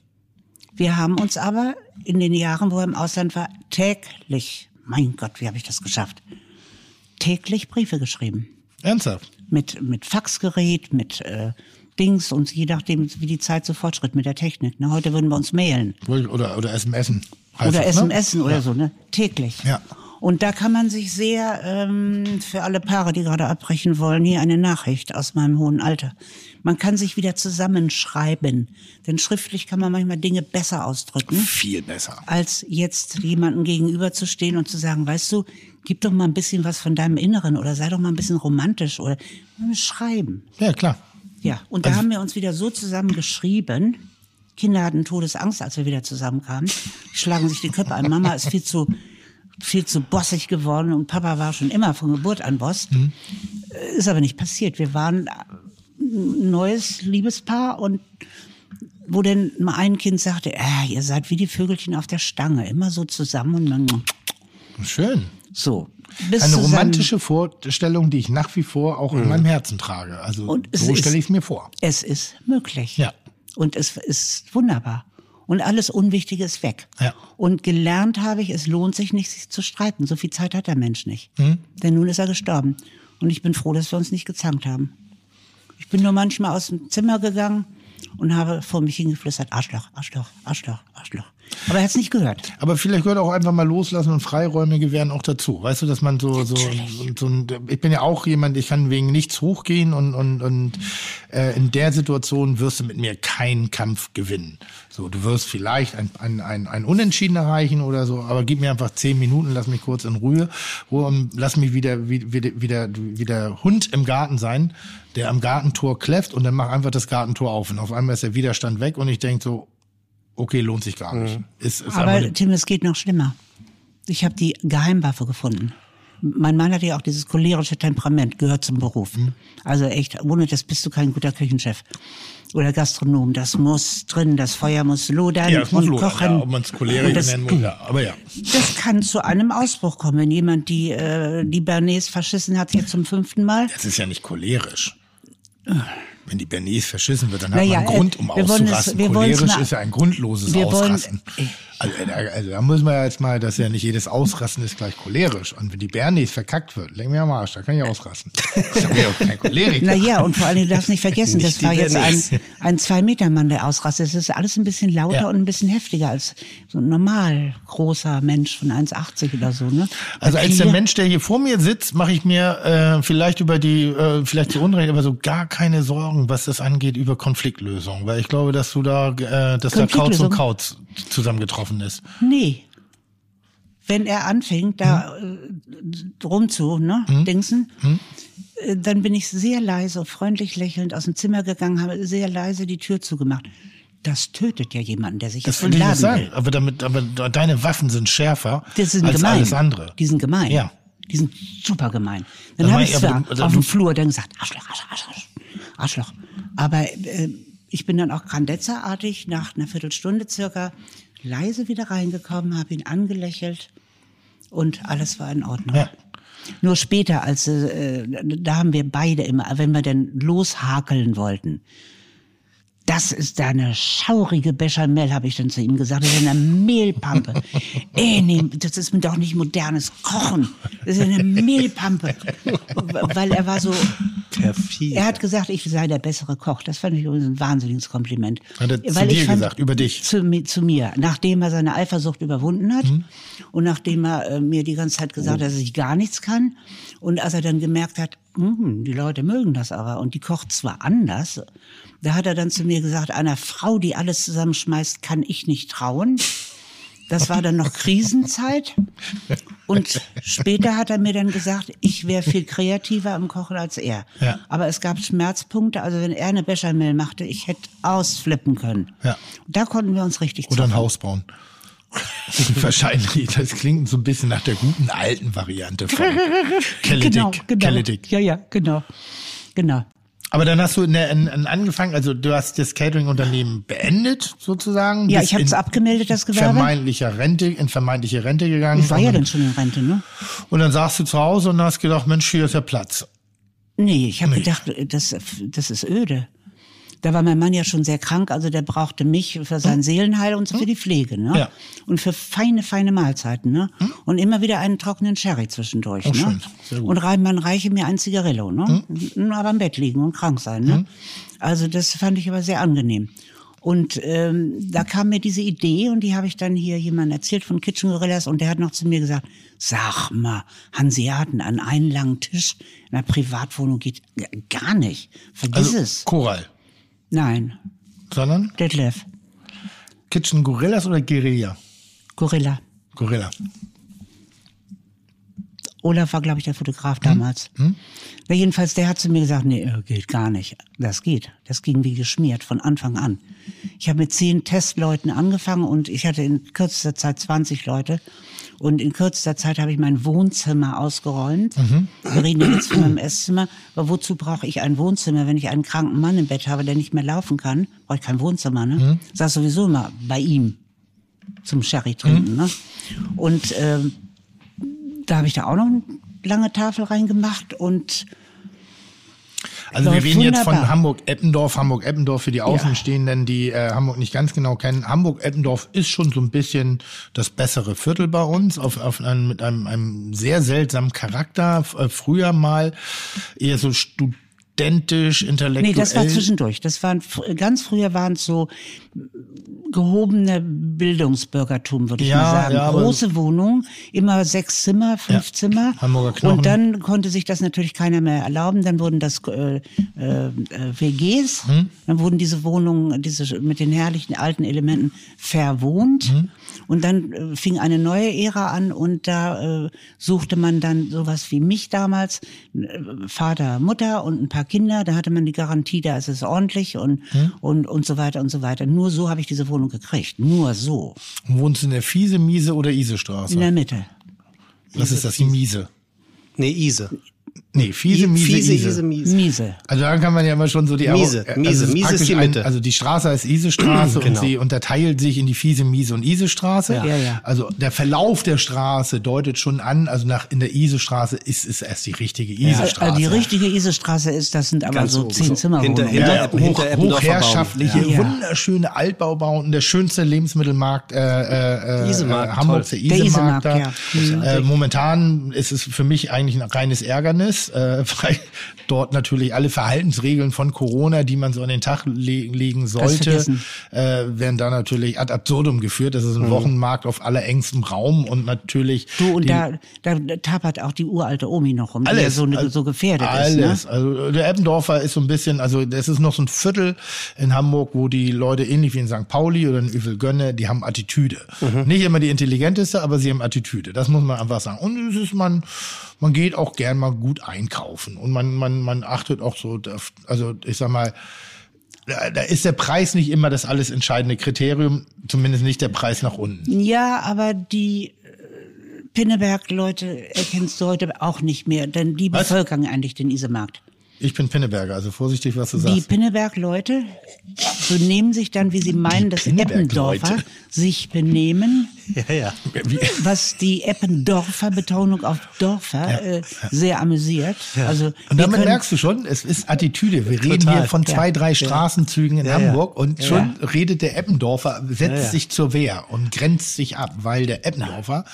Speaker 7: Wir haben uns aber in den Jahren, wo er im Ausland war, täglich, mein Gott, wie habe ich das geschafft? Täglich Briefe geschrieben.
Speaker 5: Ernsthaft.
Speaker 7: Mit, mit Faxgerät, mit äh, Dings und je nachdem, wie die Zeit so fortschritt mit der Technik. Ne? Heute würden wir uns mailen.
Speaker 5: Oder oder SMS. heißt
Speaker 7: Oder
Speaker 5: das, ne?
Speaker 7: SMS oder so, ne? Täglich.
Speaker 5: Ja.
Speaker 7: Und da kann man sich sehr, ähm, für alle Paare, die gerade abbrechen wollen, hier eine Nachricht aus meinem hohen Alter. Man kann sich wieder zusammenschreiben. Denn schriftlich kann man manchmal Dinge besser ausdrücken
Speaker 5: Viel besser.
Speaker 7: als jetzt jemandem gegenüberzustehen und zu sagen, weißt du, gib doch mal ein bisschen was von deinem Inneren oder sei doch mal ein bisschen romantisch oder schreiben.
Speaker 5: Ja, klar.
Speaker 7: Ja, und da haben wir uns wieder so zusammen geschrieben. Kinder hatten Todesangst, als wir wieder zusammenkamen. Die schlagen sich die Köpfe ein. Mama ist viel zu viel zu bossig geworden und Papa war schon immer von Geburt an Boss. Äh, Ist aber nicht passiert. Wir waren ein neues Liebespaar und wo denn mal ein Kind sagte, äh, ihr seid wie die Vögelchen auf der Stange, immer so zusammen und dann
Speaker 5: Schön.
Speaker 7: so. Bis
Speaker 5: Eine romantische Vorstellung, die ich nach wie vor auch in meinem Herzen trage. Also so stelle ich es mir vor.
Speaker 7: Es ist möglich.
Speaker 5: Ja.
Speaker 7: Und es ist wunderbar. Und alles Unwichtige ist weg.
Speaker 5: Ja.
Speaker 7: Und gelernt habe ich, es lohnt sich nicht, sich zu streiten. So viel Zeit hat der Mensch nicht.
Speaker 5: Mhm.
Speaker 7: Denn nun ist er gestorben. Und ich bin froh, dass wir uns nicht gezankt haben. Ich bin nur manchmal aus dem Zimmer gegangen und habe vor mich hingeflüstert, Arschloch, Arschloch, Arschloch, Arschloch. Aber er hat es nicht gehört.
Speaker 5: Aber vielleicht gehört auch einfach mal loslassen und Freiräume gewähren auch dazu. Weißt du, dass man so, so, so, so ein, ich bin ja auch jemand, ich kann wegen nichts hochgehen und, und, und äh, in der Situation wirst du mit mir keinen Kampf gewinnen. So, du wirst vielleicht ein, ein, ein, ein Unentschieden erreichen oder so, aber gib mir einfach zehn Minuten, lass mich kurz in Ruhe, Ruhe und lass mich wieder, wie- wieder, wieder, wieder Hund im Garten sein, der am Gartentor kläfft und dann mach einfach das Gartentor auf und auf einmal ist der Widerstand weg und ich denk so, okay, lohnt sich gar nicht. Ist, ist einfach
Speaker 7: Aber Tim, es geht noch schlimmer. Ich habe die Geheimwaffe gefunden. Mein Mann hat ja auch dieses cholerische Temperament, gehört zum Beruf.
Speaker 5: Mhm.
Speaker 7: Also echt, ohne das bist du kein guter Küchenchef oder Gastronom. Das muss drin, das Feuer muss lodern
Speaker 5: Ja, es muss
Speaker 7: und
Speaker 5: lodern,
Speaker 7: kochen.
Speaker 5: ja, ob man es
Speaker 7: das,
Speaker 5: nennen muss, ja, aber ja.
Speaker 7: das kann zu einem Ausbruch kommen, wenn jemand die, äh, die Bernays verschissen hat jetzt zum fünften Mal.
Speaker 5: Das ist ja nicht cholerisch. Wenn die Bernays verschissen wird, dann hat
Speaker 7: Naja,
Speaker 5: man einen Grund, um
Speaker 7: äh, es-
Speaker 5: auszurasten.
Speaker 7: wollen's
Speaker 5: Cholerisch ist ja ein grundloses
Speaker 7: wir wollen-
Speaker 5: Ausrasten. Also, da- also da muss man ja jetzt mal, dass ja nicht jedes Ausrasten ist gleich cholerisch. Und wenn die Bernays verkackt wird, leck mir am Arsch, da kann ich ausrasten. Ich bin ja auch kein Choleriker.
Speaker 7: Naja, und vor allem, du darfst nicht vergessen,
Speaker 5: Nicht
Speaker 7: das
Speaker 5: die
Speaker 7: war jetzt ein, ein Zwei-Meter-Mann, der ausrastet. Es ist alles ein bisschen lauter
Speaker 5: Ja.
Speaker 7: und ein bisschen heftiger als so ein normal großer Mensch von 1,80 oder so. Ne?
Speaker 5: Also als der Mensch, der hier vor mir sitzt, mache ich mir äh, vielleicht über die, äh, vielleicht zu Unrecht, aber so gar keine Sorgen, was das angeht, über Konfliktlösung. Weil ich glaube, dass du da, äh, dass da Kauz und Kauz zusammengetroffen ist.
Speaker 7: Nee. Wenn er anfängt, da
Speaker 5: Hm?
Speaker 7: äh, rum zu, ne, dingsen, äh, dann bin ich sehr leise und freundlich lächelnd aus dem Zimmer gegangen, habe sehr leise die Tür zugemacht. Das tötet ja jemanden, der sich
Speaker 5: Das
Speaker 7: jetzt
Speaker 5: will ich sagen.
Speaker 7: will.
Speaker 5: Aber damit, aber deine Waffen sind schärfer
Speaker 7: sind
Speaker 5: als
Speaker 7: gemein.
Speaker 5: alles andere.
Speaker 7: Die sind gemein.
Speaker 5: Ja.
Speaker 7: Die sind super gemein. Dann habe ich
Speaker 5: aber
Speaker 7: zwar
Speaker 5: also
Speaker 7: auf
Speaker 5: du-
Speaker 7: dem Flur dann gesagt, Arschloch, Arschloch, Arschloch, Arschloch. Aber äh, ich bin dann auch Grandezza-artig nach einer Viertelstunde circa leise wieder reingekommen, habe ihn angelächelt und alles war in Ordnung.
Speaker 5: Ja.
Speaker 7: Nur später, als äh, da haben wir beide immer, wenn wir denn loshakeln wollten, das ist da eine schaurige Bechamel, habe ich dann zu ihm gesagt. Das ist eine Mehlpampe. Ey, nee, das ist mir doch nicht modernes Kochen. Das ist eine Mehlpampe. Weil er war so,
Speaker 2: Perfid.
Speaker 7: er hat gesagt, ich sei der bessere Koch. Das fand ich übrigens ein wahnsinniges Kompliment.
Speaker 5: Hat er zu
Speaker 7: Weil ich
Speaker 5: dir
Speaker 7: fand-
Speaker 5: gesagt, über dich?
Speaker 7: Zu, zu mir. Nachdem er seine Eifersucht überwunden hat
Speaker 5: Mhm.
Speaker 7: und nachdem er äh, mir die ganze Zeit gesagt hat, dass ich gar nichts kann. Und als er dann gemerkt hat, "Hm, die Leute mögen das aber und die kocht zwar anders, da hat er dann zu mir gesagt, einer Frau, die alles zusammenschmeißt, kann ich nicht trauen. Das war dann noch Krisenzeit. Und später hat er mir dann gesagt, ich wäre viel kreativer im Kochen als er.
Speaker 5: Ja.
Speaker 7: Aber es gab Schmerzpunkte. Also wenn er eine Bechamel machte, ich hätte ausflippen können.
Speaker 5: Ja.
Speaker 7: Da konnten wir uns richtig
Speaker 5: Oder ein
Speaker 7: zoffen.
Speaker 5: Haus bauen. Wahrscheinlich, das klingt so ein bisschen nach der guten alten Variante von Kelly
Speaker 7: Genau, genau. Ja, ja, genau. Genau.
Speaker 5: Aber dann hast du in, der- in, in angefangen, also du hast das Catering-Unternehmen beendet, sozusagen.
Speaker 7: Ja, ich habe es abgemeldet, das Gewerbe.
Speaker 5: Vermeintlicher Rente, in vermeintliche Rente gegangen.
Speaker 7: Ich war ja dann schon in Rente, ne?
Speaker 5: und dann saßt du zu Hause und hast gedacht, Mensch, hier ist ja Platz.
Speaker 7: Nee, ich habe
Speaker 5: Nee.
Speaker 7: gedacht, das, das ist öde. Da war mein Mann ja schon sehr krank, also der brauchte mich für sein Seelenheil und für die Pflege, ne?
Speaker 5: Hm? Ja. Hm?
Speaker 7: Und für feine, feine Mahlzeiten, ne? Und immer wieder einen trockenen Sherry zwischendurch,
Speaker 5: Oh,
Speaker 7: ne?
Speaker 5: Hm?
Speaker 7: Und rein, man reiche mir ein Zigarillo, ne? Nur aber im Bett liegen und krank sein, ne? Also das fand ich aber sehr angenehm. Und ähm, da kam mir diese Idee und die habe ich dann hier jemandem erzählt von Kitchen Gorillas und der hat noch zu mir gesagt, sag mal, Hanseaten an einen langen Tisch in einer Privatwohnung geht gar nicht. Vergiss
Speaker 5: Also
Speaker 7: es.
Speaker 5: Choral.
Speaker 7: Nein,
Speaker 5: Sondern
Speaker 7: Detlef,
Speaker 5: Kitchen Gorillas oder Guerilla?
Speaker 7: Gorilla.
Speaker 5: Gorilla.
Speaker 7: Olaf war, glaube ich, der Fotograf damals. Ja, jedenfalls, der hat zu mir gesagt, nee, äh, geht gar nicht. Das geht. Das ging wie geschmiert von Anfang an. Ich habe mit zehn Testleuten angefangen und ich hatte in kürzester Zeit 20 Leute. Und in kürzester Zeit habe ich mein Wohnzimmer ausgeräumt. Wir reden jetzt von meinem Esszimmer. Aber wozu brauche ich ein Wohnzimmer, wenn ich einen kranken Mann im Bett habe, der nicht mehr laufen kann? Brauche ich kein Wohnzimmer, ne? Saß sowieso immer bei ihm zum Sherry trinken. Ne? Und ähm, da habe ich da auch noch eine lange Tafel reingemacht und
Speaker 5: Also wir reden jetzt von. Hamburg-Eppendorf, Hamburg-Eppendorf für die Außenstehenden, die äh, Hamburg nicht ganz genau kennen. Hamburg-Eppendorf ist schon so ein bisschen das bessere Viertel bei uns, auf, auf einem, mit einem, einem sehr seltsamen Charakter. Äh, früher mal eher so studentisch, intellektuell.
Speaker 7: nee, das war zwischendurch. Das waren ganz früher waren es so gehobene Bildungsbürgertum, würde ich
Speaker 5: Ja,
Speaker 7: mal sagen.
Speaker 5: ja,
Speaker 7: Große Wohnung, immer sechs Zimmer, fünf
Speaker 5: Ja,
Speaker 7: Zimmer.
Speaker 5: Hamburger Knochen.
Speaker 7: Und dann konnte sich das natürlich keiner mehr erlauben. Dann wurden das äh, äh, äh, WGs,
Speaker 5: Hm?
Speaker 7: dann wurden diese Wohnungen, diese mit den herrlichen alten Elementen verwohnt.
Speaker 5: Hm?
Speaker 7: Und dann äh, fing eine neue Ära an und da äh, suchte man dann sowas wie mich damals, äh, Vater, Mutter und ein paar Kinder. Da hatte man die Garantie, da ist es ordentlich und,
Speaker 5: Hm?
Speaker 7: und, und so weiter und so weiter. Nur so habe ich diese Wohnung gekriegt. Nur so.
Speaker 5: Wohnst du in der Fiese, Miese oder Ise-Straße?
Speaker 7: In der Mitte.
Speaker 5: Was ist das, die Miese?
Speaker 2: Nee, Ise.
Speaker 5: Nee, Fiese, Miese,
Speaker 2: Fiese,
Speaker 5: Ise.
Speaker 2: Ise, Miese.
Speaker 7: Miese.
Speaker 5: Also da kann man ja immer schon so die
Speaker 2: Miese,
Speaker 5: also
Speaker 2: Miese,
Speaker 5: es
Speaker 2: Miese ist die
Speaker 5: ein-
Speaker 2: Mitte.
Speaker 5: also die Straße heißt Ise-Straße und
Speaker 2: Genau.
Speaker 5: sie unterteilt sich in die Fiese, Miese und Ise-Straße.
Speaker 7: Ja, ja.
Speaker 5: Also der Verlauf der Straße deutet schon an, also nach in der Ise-Straße ist es erst die richtige Ise-Straße.
Speaker 7: Also die richtige Isestraße ist, das sind aber
Speaker 2: Ganz
Speaker 7: so zehn
Speaker 2: so.
Speaker 7: Zimmerwohnungen.
Speaker 2: Hinter-
Speaker 5: ja, ja,
Speaker 2: Hinter- hinter
Speaker 5: hoch, hochherrschaftliche.
Speaker 7: Ja.
Speaker 5: wunderschöne Altbaubauten, der schönste Lebensmittelmarkt äh, äh,
Speaker 2: Isemarkt,
Speaker 5: äh, Hamburgs,
Speaker 2: toll.
Speaker 5: der
Speaker 7: Der
Speaker 5: Isemarkt.
Speaker 7: Isemarkt,
Speaker 5: da.
Speaker 7: ja.
Speaker 5: Äh, momentan ist es für mich eigentlich ein reines Ärgernis, äh, weil dort natürlich alle Verhaltensregeln von Corona, die man so an den Tag le legen sollte, äh, werden da natürlich ad absurdum geführt. Das ist
Speaker 2: Mhm.
Speaker 5: ein Wochenmarkt auf allerengstem Raum und natürlich
Speaker 7: Du, und
Speaker 5: die,
Speaker 7: da, da tapert auch die uralte Omi noch rum, die
Speaker 5: alles,
Speaker 7: so,
Speaker 5: also
Speaker 7: so gefährdet
Speaker 5: alles.
Speaker 7: ist. Ne?
Speaker 5: Also der Eppendorfer ist so ein bisschen, also das ist noch so ein Viertel in Hamburg, wo die Leute ähnlich wie in St. Pauli oder in Üvel Gönne, die haben Attitüde.
Speaker 7: Mhm.
Speaker 5: Nicht immer die intelligenteste, aber sie haben Attitüde. Das muss man einfach sagen. Und es ist man, man geht auch gern mal gut einkaufen und man man man achtet auch so, also ich sag mal. Da da ist der Preis nicht immer das alles entscheidende Kriterium, zumindest nicht der Preis nach unten.
Speaker 7: Ja, aber die äh, Pinneberg-Leute erkennst du heute auch nicht mehr, denn die
Speaker 5: Was?
Speaker 7: bevölkern eigentlich den Isemarkt.
Speaker 5: Ich bin Pinneberger, also vorsichtig, was du
Speaker 7: Die
Speaker 5: sagst.
Speaker 7: Pinneberg-Leute benehmen sich dann, wie sie meinen, dass? Eppendorfer sich benehmen,
Speaker 2: Ja, ja.
Speaker 7: Was die Eppendorfer Betonung auf Dörfer äh, sehr amüsiert. Also
Speaker 5: Und damit merkst du schon, es ist Attitüde. Wir reden
Speaker 2: Total.
Speaker 5: hier von zwei,
Speaker 7: Ja.
Speaker 5: drei Straßenzügen in
Speaker 2: Ja, ja.
Speaker 5: Hamburg und schon redet der Eppendorfer, setzt
Speaker 2: Ja, ja.
Speaker 5: sich zur Wehr und grenzt sich ab, weil der Eppendorfer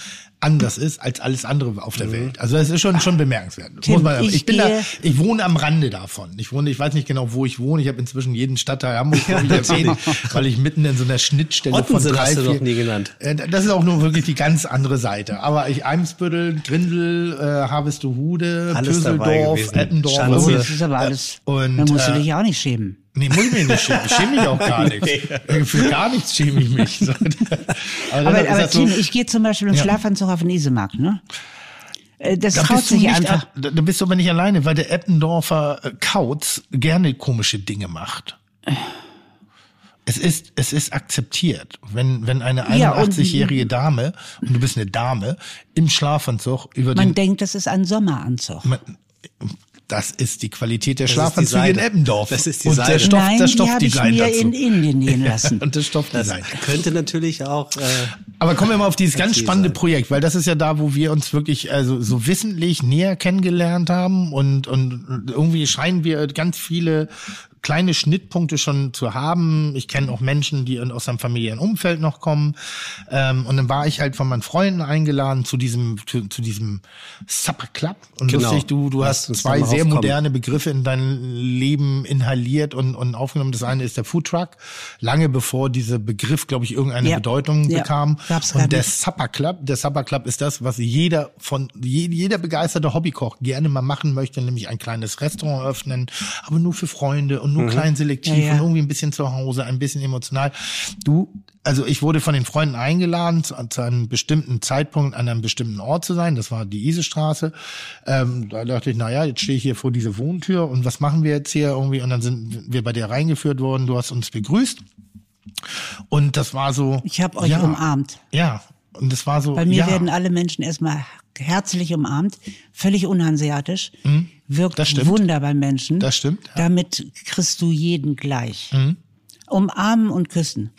Speaker 5: anders ist als alles andere auf der Welt. Also das ist schon schon bemerkenswert.
Speaker 7: Tim,
Speaker 5: muss man, ich,
Speaker 7: ich
Speaker 5: bin da, ich wohne am Rande davon. Ich wohne, ich weiß nicht genau, wo ich wohne. Ich habe inzwischen jeden Stadtteil Hamburg ich, erwähnt, weil ich mitten in so einer Schnittstelle von
Speaker 2: Ottensen
Speaker 5: drei,
Speaker 2: hast du
Speaker 5: vier,
Speaker 2: noch nie genannt.
Speaker 5: Äh, Das ist auch nur wirklich die ganz andere Seite. Aber ich Eimsbüttel, Grindel, äh, Harvestehude, Pöseldorf. Eppendorf.
Speaker 2: Schanze.
Speaker 7: Das ist aber alles.
Speaker 5: Und,
Speaker 7: da musst du
Speaker 5: äh,
Speaker 7: dich ja auch nicht schämen.
Speaker 5: Nee, muss ich mich nicht schämen. Ich schäme mich auch gar nicht. Äh, Für gar nichts schäme ich mich. So.
Speaker 7: Aber, aber
Speaker 5: das so-
Speaker 7: Tim, ich gehe zum Beispiel im
Speaker 5: Ja.
Speaker 7: Schlafanzug auf den Isemarkt, ne? Äh, Das
Speaker 5: da
Speaker 7: traut sich einfach.
Speaker 5: a- da bist du aber nicht alleine, weil der Eppendorfer Kauz gerne komische Dinge macht. Es ist, es ist akzeptiert, wenn, wenn eine
Speaker 7: Ja, und-
Speaker 5: 81-jährige Dame, und du bist eine Dame, im Schlafanzug über
Speaker 7: Man
Speaker 5: den
Speaker 7: denkt, das ist ein Sommeranzug.
Speaker 5: Man- Das ist die Qualität der
Speaker 2: die
Speaker 5: Schlafanzüge in. Eppendorf.
Speaker 2: Das ist die
Speaker 5: Und
Speaker 2: Seide.
Speaker 5: der Stoff,
Speaker 7: Nein,
Speaker 5: das
Speaker 7: die habe ich
Speaker 5: Stoffdesign
Speaker 7: mir
Speaker 5: dazu.
Speaker 7: in Indien nähen lassen.
Speaker 5: Und das
Speaker 2: Das
Speaker 5: Stoffdesign.
Speaker 2: könnte natürlich auch. Äh,
Speaker 5: Aber kommen wir mal auf dieses ganz spannende
Speaker 2: sein.
Speaker 5: Projekt, weil das ist ja da, wo wir uns wirklich also so wissentlich näher kennengelernt haben und und irgendwie scheinen wir ganz viele kleine Schnittpunkte schon zu haben. Ich kenne auch Menschen, die aus einem familiären Umfeld noch kommen. Ähm, und dann war ich halt von meinen Freunden eingeladen zu diesem zu, zu diesem Supper Club. Und
Speaker 2: Genau.
Speaker 5: lustig, du du hast zwei sehr moderne Begriffe in dein Leben inhaliert und und aufgenommen. Das eine ist der Food Truck, lange bevor dieser Begriff, glaube ich, irgendeine
Speaker 7: Ja.
Speaker 5: Bedeutung
Speaker 7: Ja.
Speaker 5: bekam.
Speaker 7: Gab's
Speaker 5: Und der. Supper Club, der Supper Club ist das, was jeder von je- jeder begeisterte Hobbykoch gerne mal machen möchte, nämlich ein kleines Restaurant öffnen, aber nur für Freunde und nur klein selektiv
Speaker 7: Ja, ja.
Speaker 5: und irgendwie ein bisschen zu Hause, ein bisschen emotional. Du also ich wurde von den Freunden eingeladen, zu, zu einem bestimmten Zeitpunkt an einem bestimmten Ort zu sein. Das war die Isestraße. Ähm, da dachte ich, na ja, jetzt stehe ich hier vor dieser Wohntür und was machen wir jetzt hier irgendwie? Und dann sind wir bei dir reingeführt worden. Du hast uns begrüßt. Und das war so.
Speaker 7: Ich habe euch
Speaker 5: ja,
Speaker 7: umarmt.
Speaker 5: Ja. Und das war so.
Speaker 7: Bei mir
Speaker 5: ja,
Speaker 7: werden alle Menschen erstmal herzlich umarmt, völlig unhanseatisch, wirkt
Speaker 5: Mhm. das stimmt.
Speaker 7: Wunder bei Menschen.
Speaker 5: Das stimmt, ja. Mhm.
Speaker 7: Damit kriegst du jeden gleich. Umarmen und küssen.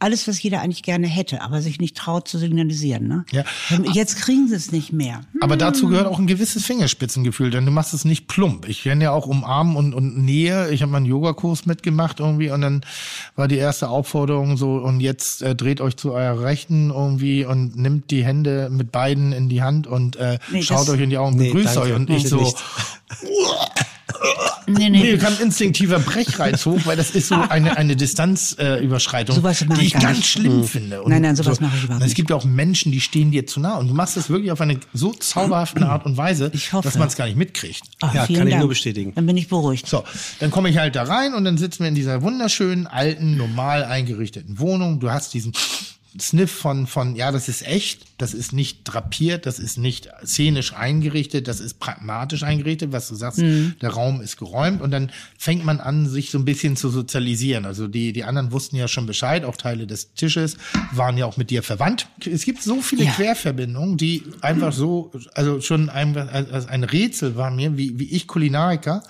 Speaker 7: Alles, was jeder eigentlich gerne hätte, aber sich nicht traut zu signalisieren. Ne?
Speaker 5: Ja.
Speaker 7: Jetzt kriegen sie es nicht mehr.
Speaker 5: Aber dazu gehört auch ein gewisses Fingerspitzengefühl, denn du machst es nicht plump. Ich kenne ja auch umarmen und, und Nähe. Ich habe mal einen Yogakurs mitgemacht irgendwie und dann war die erste Aufforderung so und jetzt äh, dreht euch zu eurer Rechten irgendwie und nimmt die Hände mit beiden in die Hand und äh,
Speaker 7: Nee,
Speaker 5: schaut
Speaker 7: das-
Speaker 5: euch in die Augen,
Speaker 2: Nee,
Speaker 5: begrüßt
Speaker 2: danke.
Speaker 5: euch und ich so.
Speaker 2: nicht.
Speaker 7: Nee,
Speaker 5: Nee,
Speaker 7: nee.
Speaker 5: kam instinktiver Brechreiz hoch, weil das ist so eine, eine Distanzüberschreitung, äh, Überschreitung,
Speaker 7: Sowas mache
Speaker 5: die
Speaker 7: ich
Speaker 5: ich ganz
Speaker 7: nicht.
Speaker 5: schlimm finde. Und
Speaker 7: Nein, nein, sowas mache ich überhaupt
Speaker 5: und Es
Speaker 7: nicht.
Speaker 5: gibt auch Menschen, die stehen dir zu nah und du machst das wirklich auf eine so zauberhafte Art und Weise,
Speaker 7: Ich hoffe.
Speaker 5: dass man es gar nicht mitkriegt.
Speaker 7: Ah,
Speaker 2: Ja, kann ich
Speaker 7: Dank.
Speaker 2: nur bestätigen.
Speaker 7: Dann bin ich beruhigt.
Speaker 5: So, dann komme ich halt da rein und dann sitzen wir in dieser wunderschönen, alten, normal eingerichteten Wohnung. Du hast diesen Sniff von, von, ja, das ist echt, das ist nicht drapiert, das ist nicht szenisch eingerichtet, das ist pragmatisch eingerichtet, was du sagst, der Raum ist geräumt und dann fängt man an, sich so ein bisschen zu sozialisieren. Also die, die anderen wussten ja schon Bescheid, auch Teile des Tisches waren ja auch mit dir verwandt. Es gibt so viele
Speaker 7: Ja.
Speaker 5: Querverbindungen, die einfach so, also schon ein, also ein Rätsel war mir, wie, wie ich Kulinariker,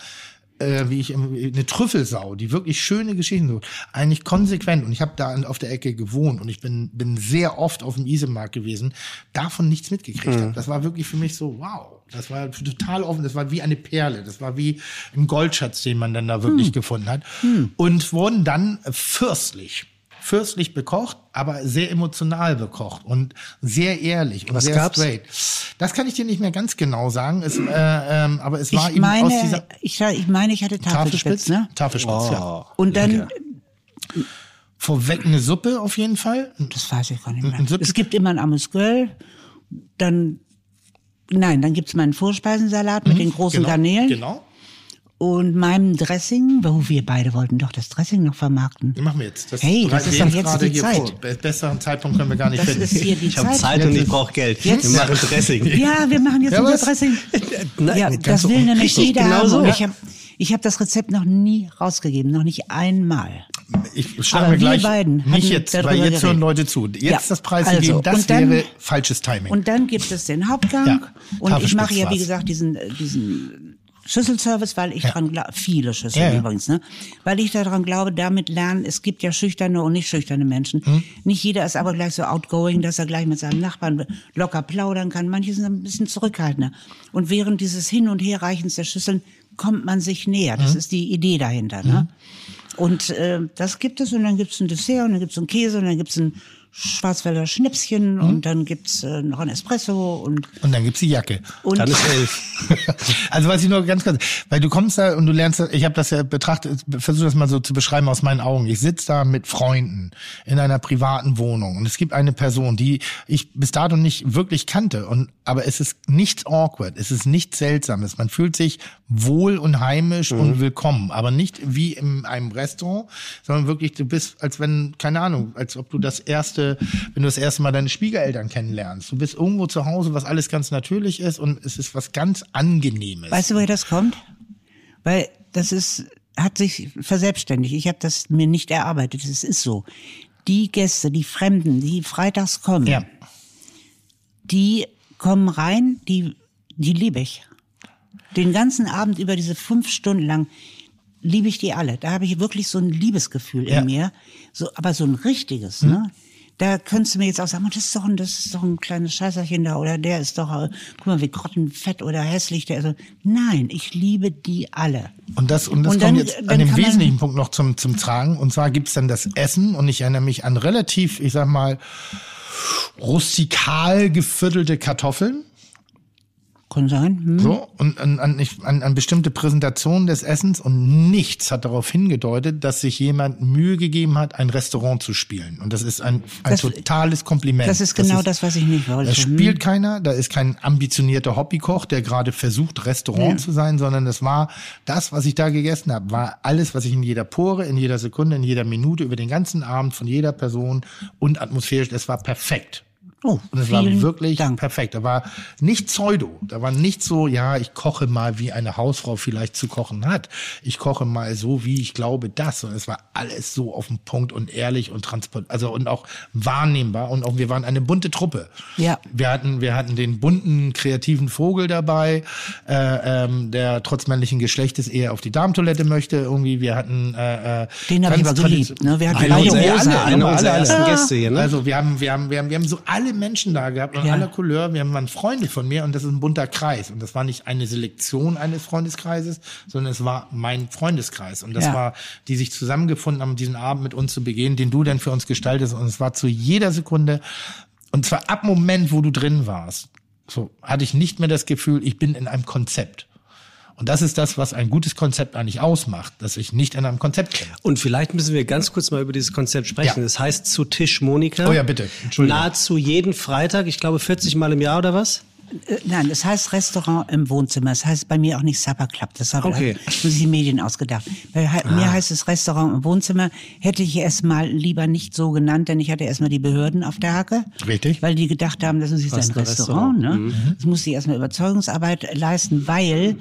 Speaker 5: äh, wie ich im- eine Trüffelsau, die wirklich schöne Geschichten so, eigentlich konsequent. Und ich habe da auf der Ecke gewohnt und ich bin bin sehr oft auf dem Isemarkt gewesen, davon nichts mitgekriegt habe. Das war wirklich für mich so wow, das war total offen, das war wie eine Perle, das war wie ein Goldschatz, den man dann da wirklich gefunden hat. Und wurden dann fürstlich fürstlich bekocht, aber sehr emotional bekocht und sehr ehrlich und
Speaker 2: Was
Speaker 5: sehr
Speaker 2: gab's?
Speaker 5: straight. Das kann ich dir nicht mehr ganz genau sagen, es, äh, ähm, aber es war
Speaker 7: Ich
Speaker 5: eben aus
Speaker 7: meine,
Speaker 5: dieser
Speaker 7: ich, ich meine, ich hatte Tafelspitz,
Speaker 5: Tafelspitz,
Speaker 7: ne?
Speaker 5: Tafelspitz, ja.
Speaker 7: Und dann,
Speaker 5: Vorweg eine Suppe auf jeden Fall.
Speaker 7: das weiß ich gar nicht mehr. Es gibt immer ein Amüsgöl, dann, nein, dann gibt's meinen Vorspeisensalat mit den großen
Speaker 5: genau,
Speaker 7: Garnelen
Speaker 5: Genau.
Speaker 7: Und meinem Dressing, wo wir beide wollten doch das Dressing noch vermarkten.
Speaker 5: Machen wir jetzt. Das
Speaker 7: Hey, das ist doch jetzt
Speaker 5: gerade
Speaker 7: die
Speaker 5: hier
Speaker 7: Zeit.
Speaker 5: vor. Be- Besseren Zeitpunkt können wir gar nicht
Speaker 7: Das
Speaker 5: finden.
Speaker 7: ist hier die
Speaker 2: Ich habe
Speaker 7: Zeit.
Speaker 2: Und ich brauche Geld.
Speaker 7: Jetzt-
Speaker 2: Wir machen Dressing.
Speaker 7: Ja, wir machen jetzt
Speaker 5: Ja,
Speaker 7: unser? Dressing.
Speaker 2: Nein,
Speaker 7: ja, das will nämlich jeder
Speaker 2: genau
Speaker 7: haben.
Speaker 2: so.
Speaker 7: Ich habe ich hab das Rezept noch nie rausgegeben, noch nicht einmal.
Speaker 5: Ich schlage mir
Speaker 7: wir
Speaker 5: gleich
Speaker 7: beiden
Speaker 5: nicht jetzt, weil jetzt hören
Speaker 7: geredet.
Speaker 5: Leute zu. Jetzt
Speaker 7: Ja,
Speaker 5: das Preis
Speaker 7: also,
Speaker 5: geben, das
Speaker 7: dann-
Speaker 5: wäre falsches Timing.
Speaker 7: Und dann gibt es den Hauptgang.
Speaker 5: Ja,
Speaker 7: und ich mache ja, wie gesagt, diesen, äh, diesen Schüsselservice, weil ich
Speaker 5: Ja.
Speaker 7: dran glaube, viele Schüsseln
Speaker 5: Ja, ja.
Speaker 7: übrigens, ne? Weil ich daran glaube, damit lernen, es gibt ja schüchterne und nicht schüchterne Menschen.
Speaker 5: Hm.
Speaker 7: Nicht jeder ist aber gleich so outgoing, dass er gleich mit seinem Nachbarn locker plaudern kann. Manche sind ein bisschen zurückhaltender. Und während dieses Hin- und Herreichens der Schüsseln kommt man sich näher.
Speaker 5: Hm.
Speaker 7: Das ist die Idee dahinter, ne? Und äh, das gibt es und dann gibt es ein Dessert und dann gibt es einen Käse und dann gibt es ein Schwarzwälder Schnäpschen
Speaker 5: Mhm.
Speaker 7: und dann gibt's äh, noch ein Espresso und
Speaker 5: Und dann gibt's die Jacke.
Speaker 7: und
Speaker 2: Dann ist elf.
Speaker 5: also was ich nur ganz kurz, weil du kommst da und du lernst, ich habe das ja betrachtet, versuche das mal so zu beschreiben aus meinen Augen. Ich sitze da mit Freunden in einer privaten Wohnung und es gibt eine Person, die ich bis dato nicht wirklich kannte und aber es ist nichts awkward, es ist nichts Seltsames. Man fühlt sich wohl und heimisch und willkommen, aber nicht wie in einem Restaurant, sondern wirklich du bist, als wenn keine Ahnung, als ob du das erste, wenn du das erste Mal deine Schwiegereltern kennenlernst. Du bist irgendwo zu Hause, was alles ganz natürlich ist und es ist was ganz Angenehmes.
Speaker 7: weißt du, woher das kommt? Weil das ist hat sich verselbstständigt. Ich habe das mir nicht erarbeitet. Es ist so. Die Gäste, die Fremden, die freitags kommen,
Speaker 5: Ja.
Speaker 7: die kommen rein, die, die liebe ich. Den ganzen Abend über diese fünf Stunden lang liebe ich die alle. Da habe ich wirklich so ein Liebesgefühl
Speaker 5: Ja.
Speaker 7: in mir. So, aber so ein richtiges, ne? Da könntest du mir jetzt auch sagen, das ist doch ein, das ist doch ein kleines Scheißerchen da oder der ist doch, äh, guck mal, wie grottenfett oder hässlich der ist. Also, nein, ich liebe die alle.
Speaker 5: Und das, und das
Speaker 7: Und
Speaker 5: kommt
Speaker 7: dann-
Speaker 5: jetzt
Speaker 7: dann
Speaker 5: an dem wesentlichen Punkt noch zum, zum Tragen. Und zwar gibt's dann das Essen. Und ich erinnere mich an relativ, ich sag mal, rustikal geviertelte Kartoffeln.
Speaker 7: Kann sein. Hm.
Speaker 5: So, und an, an, an, an bestimmte Präsentationen des Essens und nichts hat darauf hingedeutet, dass sich jemand Mühe gegeben hat, ein Restaurant zu spielen. Und das ist ein, ein
Speaker 7: Das-
Speaker 5: totales Kompliment.
Speaker 7: Das ist genau das, was ich nicht wollte.
Speaker 5: Da
Speaker 7: Hm.
Speaker 5: spielt keiner, da ist kein ambitionierter Hobbykoch, der gerade versucht, Restaurant
Speaker 7: Ja.
Speaker 5: zu sein, sondern es war das, was ich da gegessen habe, war alles, was ich in jeder Pore, in jeder Sekunde, in jeder Minute, über den ganzen Abend von jeder Person und atmosphärisch, es war perfekt.
Speaker 7: Oh,
Speaker 5: Und es war wirklich
Speaker 7: Dank.
Speaker 5: perfekt. Da war nicht Pseudo. Da war nicht so, ja, ich koche mal, wie eine Hausfrau vielleicht zu kochen hat. Ich koche mal so, wie ich glaube, das. Und es war alles so auf den Punkt und ehrlich und transport, also und auch wahrnehmbar. Und auch wir waren eine bunte Truppe.
Speaker 7: Ja.
Speaker 5: Wir hatten, wir hatten den bunten, kreativen Vogel dabei, äh, ähm, der trotz männlichen Geschlechtes eher auf die Darmtoilette möchte. Irgendwie, wir hatten, äh, äh,
Speaker 7: Den habe ich aber geliebt. Ne? Wir hatten
Speaker 2: Einer
Speaker 7: beide
Speaker 2: unserer,
Speaker 5: Ja,
Speaker 2: ersten,
Speaker 5: alle,
Speaker 2: einer
Speaker 5: alle,
Speaker 2: unserer
Speaker 5: alle.
Speaker 2: ersten Gäste hier, ne?
Speaker 5: Also wir haben, wir haben, wir haben, wir haben so alle Menschen da gehabt und
Speaker 7: Ja.
Speaker 5: aller Couleur. Wir haben waren Freunde von mir und das ist ein bunter Kreis. Und das war nicht eine Selektion eines Freundeskreises, sondern es war mein Freundeskreis. Und das
Speaker 7: Ja.
Speaker 5: war, die sich zusammengefunden haben, diesen Abend mit uns zu begehen, den du dann für uns gestaltest. Und es war zu jeder Sekunde, und zwar ab Moment, wo du drin warst, so hatte ich nicht mehr das Gefühl, ich bin in einem Konzept. Und das ist das, was ein gutes Konzept eigentlich ausmacht, dass ich nicht in einem Konzept bin.
Speaker 2: Und vielleicht müssen wir ganz kurz mal über dieses Konzept sprechen.
Speaker 5: Ja.
Speaker 2: Das heißt zu Tisch Monika.
Speaker 5: Oh ja, bitte. Entschuldigung.
Speaker 2: Nahezu jeden Freitag, ich glaube 40 Mal im Jahr oder was?
Speaker 7: Äh, Nein, es heißt Restaurant im Wohnzimmer. Es heißt bei mir auch nicht Supper Club. Das haben
Speaker 2: Okay.
Speaker 7: sich die Medien ausgedacht. Bei mir heißt es Restaurant im Wohnzimmer. Hätte ich es mal lieber nicht so genannt, denn ich hatte erstmal die Behörden auf der Hacke.
Speaker 5: Richtig.
Speaker 7: Weil die gedacht haben, das ist jetzt ein Restaurant.
Speaker 2: Restaurant.
Speaker 7: Ne? Das musste ich erstmal Überzeugungsarbeit leisten, weil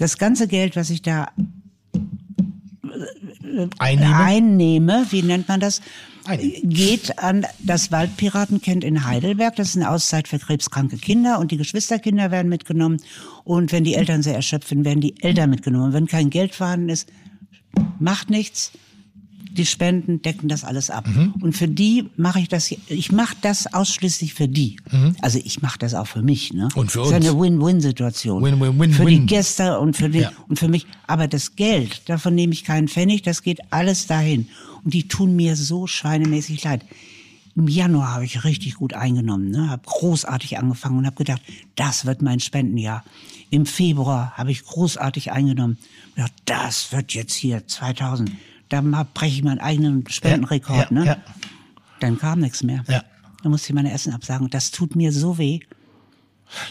Speaker 7: das ganze Geld, was ich da
Speaker 5: Einnehme.
Speaker 7: einnehme, wie nennt man das, geht an das Waldpiratenkind in Heidelberg. Das ist eine Auszeit für krebskranke Kinder und die Geschwisterkinder werden mitgenommen. Und wenn die Eltern sehr erschöpft sind, werden die Eltern mitgenommen. Wenn kein Geld vorhanden ist, macht nichts. Die Spenden decken das alles ab.
Speaker 5: Mhm.
Speaker 7: Und für die mache ich das, ich mache das ausschließlich für die. Also ich mache das auch für mich. Ne?
Speaker 5: Mhm. Und für
Speaker 7: Das ist
Speaker 5: uns.
Speaker 7: eine Win-Win-Situation.
Speaker 5: Win-win-win-win.
Speaker 7: Für die Gäste und für, die,
Speaker 5: Ja.
Speaker 7: und für mich. Aber das Geld, davon nehme ich keinen Pfennig, das geht alles dahin. Und die tun mir so schweinemäßig leid. Im Januar habe ich richtig gut eingenommen, ne? habe großartig angefangen und habe gedacht, das wird mein Spendenjahr. Im Februar habe ich großartig eingenommen. Ja, das wird jetzt hier 2000. Da breche ich meinen eigenen Spendenrekord.
Speaker 5: Ja, ja,
Speaker 7: ne?
Speaker 5: ja.
Speaker 7: Dann kam nichts mehr.
Speaker 5: Ja.
Speaker 7: Dann musste ich meine Essen absagen. Das tut mir so weh.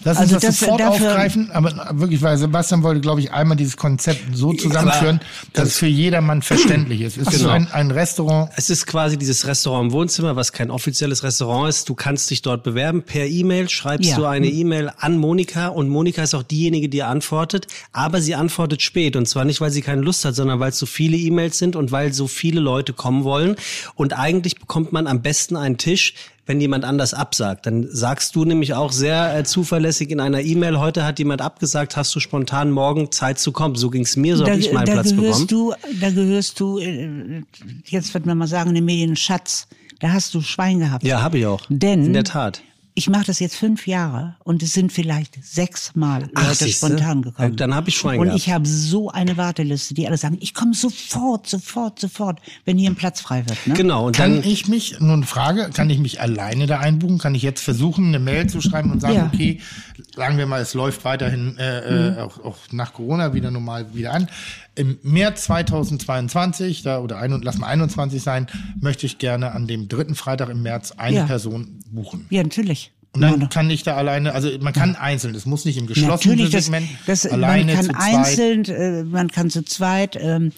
Speaker 5: Lass
Speaker 7: Also
Speaker 5: uns das,
Speaker 7: das-
Speaker 5: sofort
Speaker 7: dafür-
Speaker 5: aufgreifen, aber wirklich, weil Sebastian wollte, glaube ich, einmal dieses Konzept so zusammenführen, dass es für jedermann verständlich ist. Es ist
Speaker 2: Genau.
Speaker 5: ein, ein Restaurant,
Speaker 2: Es ist quasi dieses Restaurant im Wohnzimmer, was kein offizielles Restaurant ist. Du kannst dich dort bewerben per E-Mail, schreibst
Speaker 7: Ja.
Speaker 2: du eine E-Mail an Monika und Monika ist auch diejenige, die antwortet, aber sie antwortet spät und zwar nicht, weil sie keine Lust hat, sondern weil es so viele E-Mails sind und weil so viele Leute kommen wollen und eigentlich bekommt man am besten einen Tisch, wenn jemand anders absagt. Dann sagst du nämlich auch sehr äh, zuverlässig in einer E-Mail, heute hat jemand abgesagt, hast du spontan morgen Zeit zu kommen. So ging's mir, so habe ich meinen
Speaker 7: da
Speaker 2: Platz bekommen.
Speaker 7: gehörst du, da gehörst du, äh, jetzt wird man mal sagen, in den Medien Schatz. Da hast du Schwein gehabt.
Speaker 2: Ja, habe ich auch.
Speaker 7: Denn
Speaker 2: In der Tat.
Speaker 7: Ich mache das jetzt fünf Jahre und es sind vielleicht sechsmal
Speaker 2: Ach,
Speaker 7: Leute
Speaker 2: siehste.
Speaker 7: spontan gekommen.
Speaker 2: Dann hab ich Schwein
Speaker 7: Und
Speaker 2: gehabt.
Speaker 7: ich habe so eine Warteliste, die alle sagen, ich komme sofort, sofort, sofort, wenn hier ein Platz frei wird. Ne?
Speaker 2: Genau, und
Speaker 5: kann
Speaker 2: dann
Speaker 5: ich mich, nun Frage, kann ich mich alleine da einbuchen? Kann ich jetzt versuchen, eine Mail zu schreiben und sagen,
Speaker 7: Ja.
Speaker 5: okay, sagen wir mal, es läuft weiterhin äh, äh, auch, auch nach Corona wieder normal wieder an. Im März 2022, da oder ein, lass mal 21 sein, möchte ich gerne an dem dritten Freitag im März eine
Speaker 7: Ja.
Speaker 5: Person buchen.
Speaker 7: Ja, natürlich.
Speaker 5: Und dann kann ich da alleine, also man kann einzeln, das muss nicht im geschlossenen
Speaker 7: Natürlich, das,
Speaker 5: Segment,
Speaker 7: das,
Speaker 5: alleine
Speaker 7: man kann einzeln, äh, man kann zu zweit. Ähm,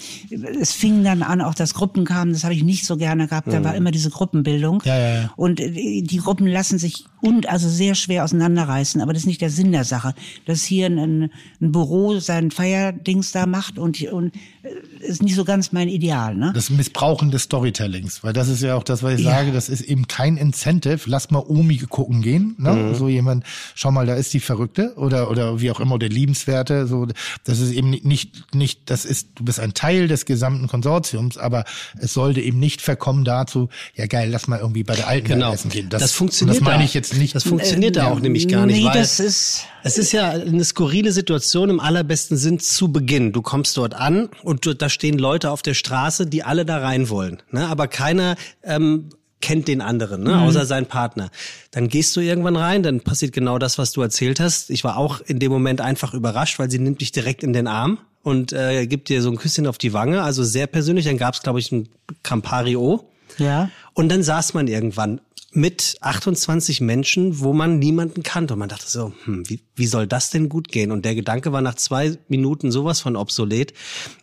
Speaker 7: es fing dann an, auch dass Gruppen kamen. Das habe ich nicht so gerne gehabt. Da war immer diese Gruppenbildung.
Speaker 5: Ja, ja, ja.
Speaker 7: Und äh, die Gruppen lassen sich und also sehr schwer auseinanderreißen. Aber das ist nicht der Sinn der Sache. Dass hier ein, ein Büro sein Feierdings da macht und, und äh, ist nicht so ganz mein Ideal. Ne?
Speaker 5: Das Missbrauchen des Storytellings, weil das ist ja auch das, was ich sage, das ist eben kein Incentive. Lass mal Omi gucken gehen, ne? So jemand, schau mal, da ist die Verrückte oder oder wie auch immer, der Liebenswerte. So, das ist eben nicht nicht, das ist, du bist ein Teil des gesamten Konsortiums, aber es sollte eben nicht verkommen dazu, ja geil, lass mal irgendwie bei der Alten
Speaker 2: Genau.
Speaker 5: essen gehen.
Speaker 2: Das, funktioniert
Speaker 5: Das meine ich jetzt nicht.
Speaker 2: Das funktioniert da auch nämlich gar nicht.
Speaker 7: Nee,
Speaker 2: weil
Speaker 7: das ist.
Speaker 2: es ist ja eine skurrile Situation im allerbesten Sinn zu Beginn. Du kommst dort an und du, da stehen Leute auf der Straße, die alle da rein wollen. Ne? Aber keiner ähm, kennt den anderen, ne? außer seinen Partner. Dann gehst du irgendwann rein, dann passiert genau das, was du erzählt hast. Ich war auch in dem Moment einfach überrascht, weil sie nimmt dich direkt in den Arm und äh, gibt dir so ein Küsschen auf die Wange, also sehr persönlich. Dann gab's glaube ich, ein Campari O.
Speaker 7: Ja.
Speaker 2: Und dann saß man irgendwann mit 28 Menschen, wo man niemanden kannte. Und man dachte so, hm, wie, wie soll das denn gut gehen? Und der Gedanke war nach zwei Minuten sowas von obsolet.